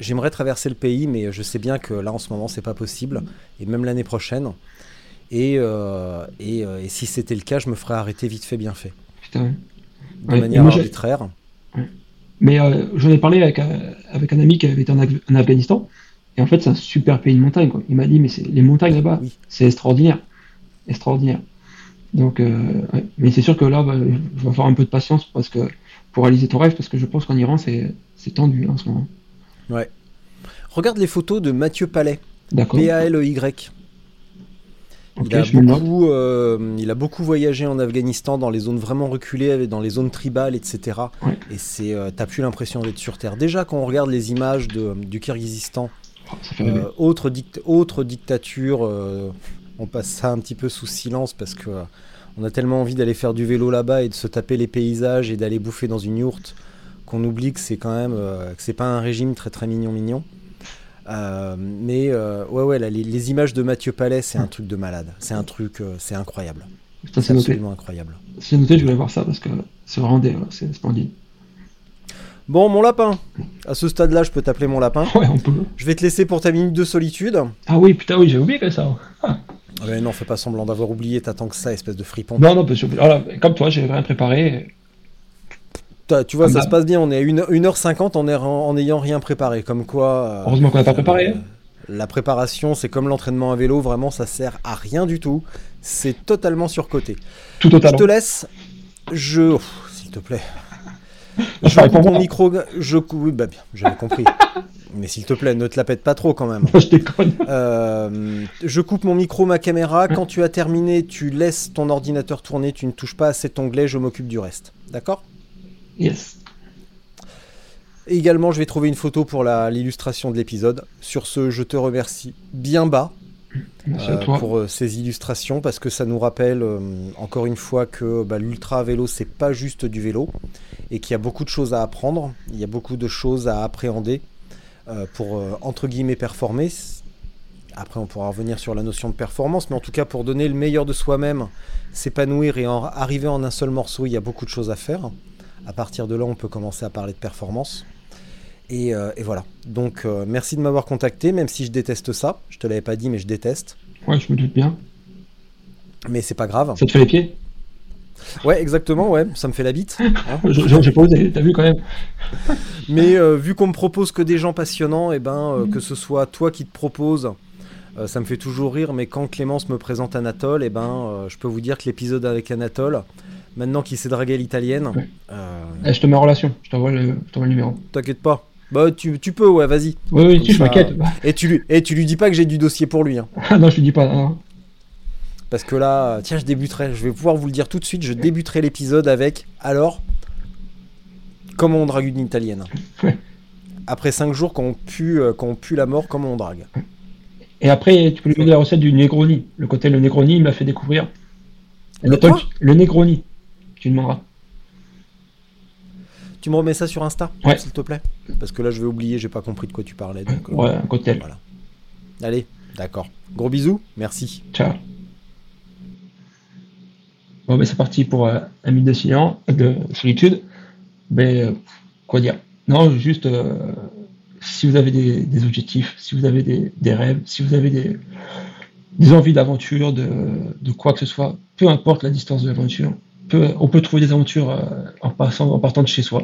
J'aimerais traverser le pays, mais je sais bien que là en ce moment c'est pas possible, et même l'année prochaine. Et, euh, et, euh, et si c'était le cas, je me ferais arrêter vite fait, bien fait, Putain. de Ouais, manière moi, arbitraire. Mais euh, j'en ai parlé avec, un- avec un ami qui avait été en, Af- en Afghanistan. Et en fait, c'est un super pays de montagne. Quoi. Il m'a dit, mais c'est les montagnes là-bas, Oui. c'est extraordinaire. Extraordinaire. Donc, ouais. mais c'est sûr que là, bah, je vais avoir un peu de patience parce que, pour réaliser ton rêve, parce que je pense qu'en Iran, c'est c'est tendu hein, en ce moment. Ouais. Regarde les photos de Mathieu Palais, D'accord. P-A-L-E-Y. Il, a beaucoup, euh, il a beaucoup voyagé en Afghanistan, dans les zones vraiment reculées, dans les zones tribales, etc. Ouais. Et c'est, euh, t'as plus l'impression d'être sur Terre. Déjà, quand on regarde les images de, du Kyrgyzstan, Oh. Euh, autre, dict- autre dictature, euh, on passe ça un petit peu sous silence parce que on a tellement envie d'aller faire du vélo là-bas et de se taper les paysages et d'aller bouffer dans une yourte qu'on oublie que c'est quand même euh, que c'est pas un régime très très mignon mignon. Euh, mais euh, ouais, ouais, là, les, les images de Mathieu Palais, c'est un truc de malade. C'est un truc, c'est incroyable. C'est absolument incroyable. C'est noté, je voulais voir ça parce que c'est vraiment des, c'est splendide. Bon, mon lapin. À ce stade-là, je peux t'appeler mon lapin. Ouais, on peut. Je vais te laisser pour ta minute de solitude. Ah oui, putain, oui, j'ai oublié que ça. Ah. Ah ouais, non, fais pas semblant d'avoir oublié, t'attends que ça, espèce de fripon. Non, non, parce que, voilà, comme toi, j'ai rien préparé. Tu vois, Ah ça bah. se passe bien, on est à 1h50 en, en, en ayant rien préparé. Comme quoi. euh, Heureusement qu'on n'a pas préparé. hein. La préparation, c'est comme l'entraînement à vélo, vraiment, ça sert à rien du tout. C'est totalement surcoté. Tout Je te laisse. Je. Ouf, S'il te plaît. Je coupe mon moi. micro. Je coupe. Bah bien, j'avais compris. Mais s'il te plaît, ne te la pète pas trop quand même. Je déconne. Euh, je coupe mon micro, ma caméra. Quand tu as terminé, tu laisses ton ordinateur tourner. Tu ne touches pas à cet onglet. Je m'occupe du reste. D'accord? Yes. Et également, je vais trouver une photo pour l'illustration de l'épisode. Sur ce, je te remercie bien bas Merci euh, à toi. pour euh, ces illustrations parce que ça nous rappelle euh, encore une fois que bah, l'ultra vélo c'est pas juste du vélo et qu'il y a beaucoup de choses à apprendre, il y a beaucoup de choses à appréhender euh, pour euh, entre guillemets performer. Après on pourra revenir sur la notion de performance, mais en tout cas pour donner le meilleur de soi-même, s'épanouir et en arriver en un seul morceau, il y a beaucoup de choses à faire. À partir de là, on peut commencer à parler de performance. Et, euh, et voilà. Donc euh, merci de m'avoir contacté, même si je déteste ça. Je te l'avais pas dit, mais je déteste. Ouais, je me doute bien. Mais c'est pas grave. Ça te fait les pieds? Ouais, exactement, ouais, ça me fait la bite. hein. J'ai pas osé, t'as vu quand même Mais euh, vu qu'on me propose que des gens passionnants, et ben euh, que ce soit toi qui te propose, euh, ça me fait toujours rire. Mais quand Clémence me présente Anatole, et ben je peux vous dire que l'épisode avec Anatole, maintenant qu'il s'est dragué à l'italienne, Ouais. euh, Eh, Je te mets en relation, je t'envoie le, je t'envoie le numéro. t'inquiète pas. Bah tu, tu peux, ouais, vas-y. Oui, oui, si, je m'inquiète. Et tu lui, et tu lui dis pas que j'ai du dossier pour lui, hein. Ah non, je te dis pas. non. Parce que là, tiens, je débuterai, je vais pouvoir vous le dire tout de suite, je débuterai l'épisode avec alors comment on drague une italienne. Ouais. Après 5 jours qu'on pue, euh, qu'on pue la mort, comment on drague. Et après, tu peux lui demander la recette du Negroni. Le côté le Negroni, il me l'a fait découvrir. Le Anatole, quoi? Le Negroni. Tu demanderas. Tu me remets ça sur Insta, Ouais. s'il te plaît? Parce que là, je vais oublier, j'ai pas compris de quoi tu parlais. Donc, euh, Ouais, un cocktail. Voilà. Allez, d'accord. Gros bisous, merci. Ciao. Bon, ben c'est parti pour euh, un minute de silence, de solitude. Mais euh, quoi dire? Non, juste euh, si vous avez des, des objectifs, si vous avez des, des rêves, si vous avez des, des envies d'aventure, de, de quoi que ce soit, peu importe la distance de l'aventure, on peut trouver des aventures euh, en, passant, en partant de chez soi,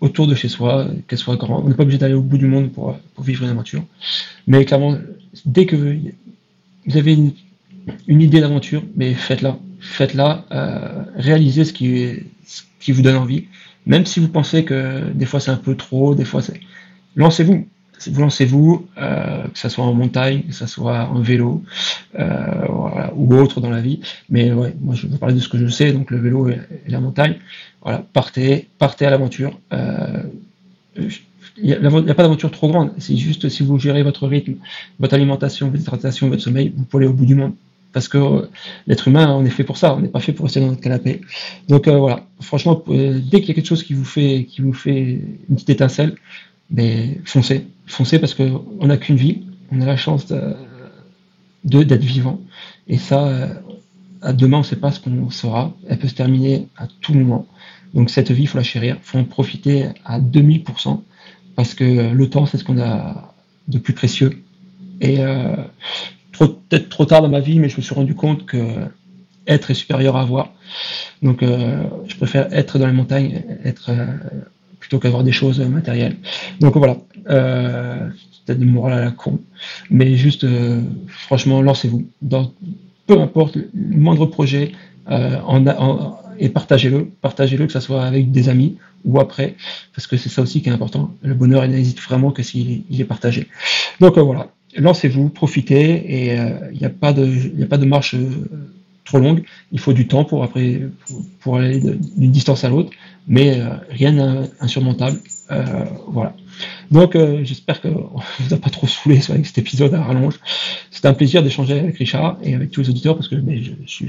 autour de chez soi, qu'elle soit grande. On n'est pas obligé d'aller au bout du monde pour, pour vivre une aventure. Mais clairement, dès que vous avez une, une idée d'aventure, mais faites-la. Faites-la, euh, réalisez ce qui, ce qui vous donne envie. Même si vous pensez que des fois c'est un peu trop, des fois c'est. Lancez-vous. Vous lancez-vous, euh, que ce soit en montagne, que ce soit en vélo, euh, ou autre dans la vie. Mais ouais, moi je veux parler de ce que je sais, donc le vélo et, la montagne. Voilà, partez, partez à l'aventure. Euh, il n'y a, pas d'aventure trop grande. C'est juste si vous gérez votre rythme, votre alimentation, votre hydratation, votre sommeil, vous pouvez aller au bout du monde. Parce que l'être humain, on est fait pour ça. On n'est pas fait pour rester dans notre canapé. Donc voilà. Franchement, dès qu'il y a quelque chose qui vous fait, qui vous fait une petite étincelle, mais foncez, foncez parce que on n'a qu'une vie. On a la chance de d'être vivant. Et ça, euh, à demain, on ne sait pas ce qu'on sera. Elle peut se terminer à tout moment. Donc cette vie, il faut la chérir, il faut en profiter à 2000%, parce que le temps, c'est ce qu'on a de plus précieux. Et euh, peut-être trop tard dans ma vie, mais je me suis rendu compte que être est supérieur à avoir. Donc euh, je préfère être dans les montagnes, être euh, plutôt qu'avoir des choses matérielles. Donc voilà, euh, peut-être de morale à la con, mais juste euh, franchement, lancez-vous dans peu importe le moindre projet euh, et partagez-le, partagez-le que ce soit avec des amis ou après, parce que c'est ça aussi qui est important. Le bonheur, il n'hésite vraiment que s'il est- partagé. Donc euh, voilà, lancez-vous, profitez et il n'y a pas de, marche trop longue. Il faut du temps pour après pour, aller d'une distance à l'autre, mais euh, rien d'insurmontable. Euh, voilà. Donc euh, j'espère que on vous a pas trop saoulé avec cet épisode à rallonge. C'était un plaisir d'échanger avec Richard et avec tous les auditeurs parce que bah, je suis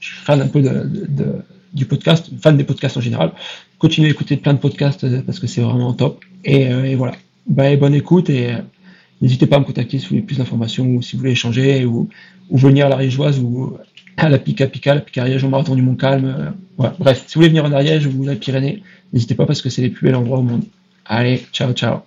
fan un peu du podcast, fan des podcasts en général. Continuez à écouter plein de podcasts parce que c'est vraiment top. Et, voilà. Bah, bonne écoute et, n'hésitez pas à me contacter si vous voulez plus d'informations ou si vous voulez échanger ou, venir à la Rigeoise ou à la Pica Pica, la Picariège au Marathon du Mont-Calme. Euh, bref, si vous voulez venir en Ariège ou la Pyrénées, n'hésitez pas parce que c'est les plus bels endroits au monde. Allez, ciao, ciao.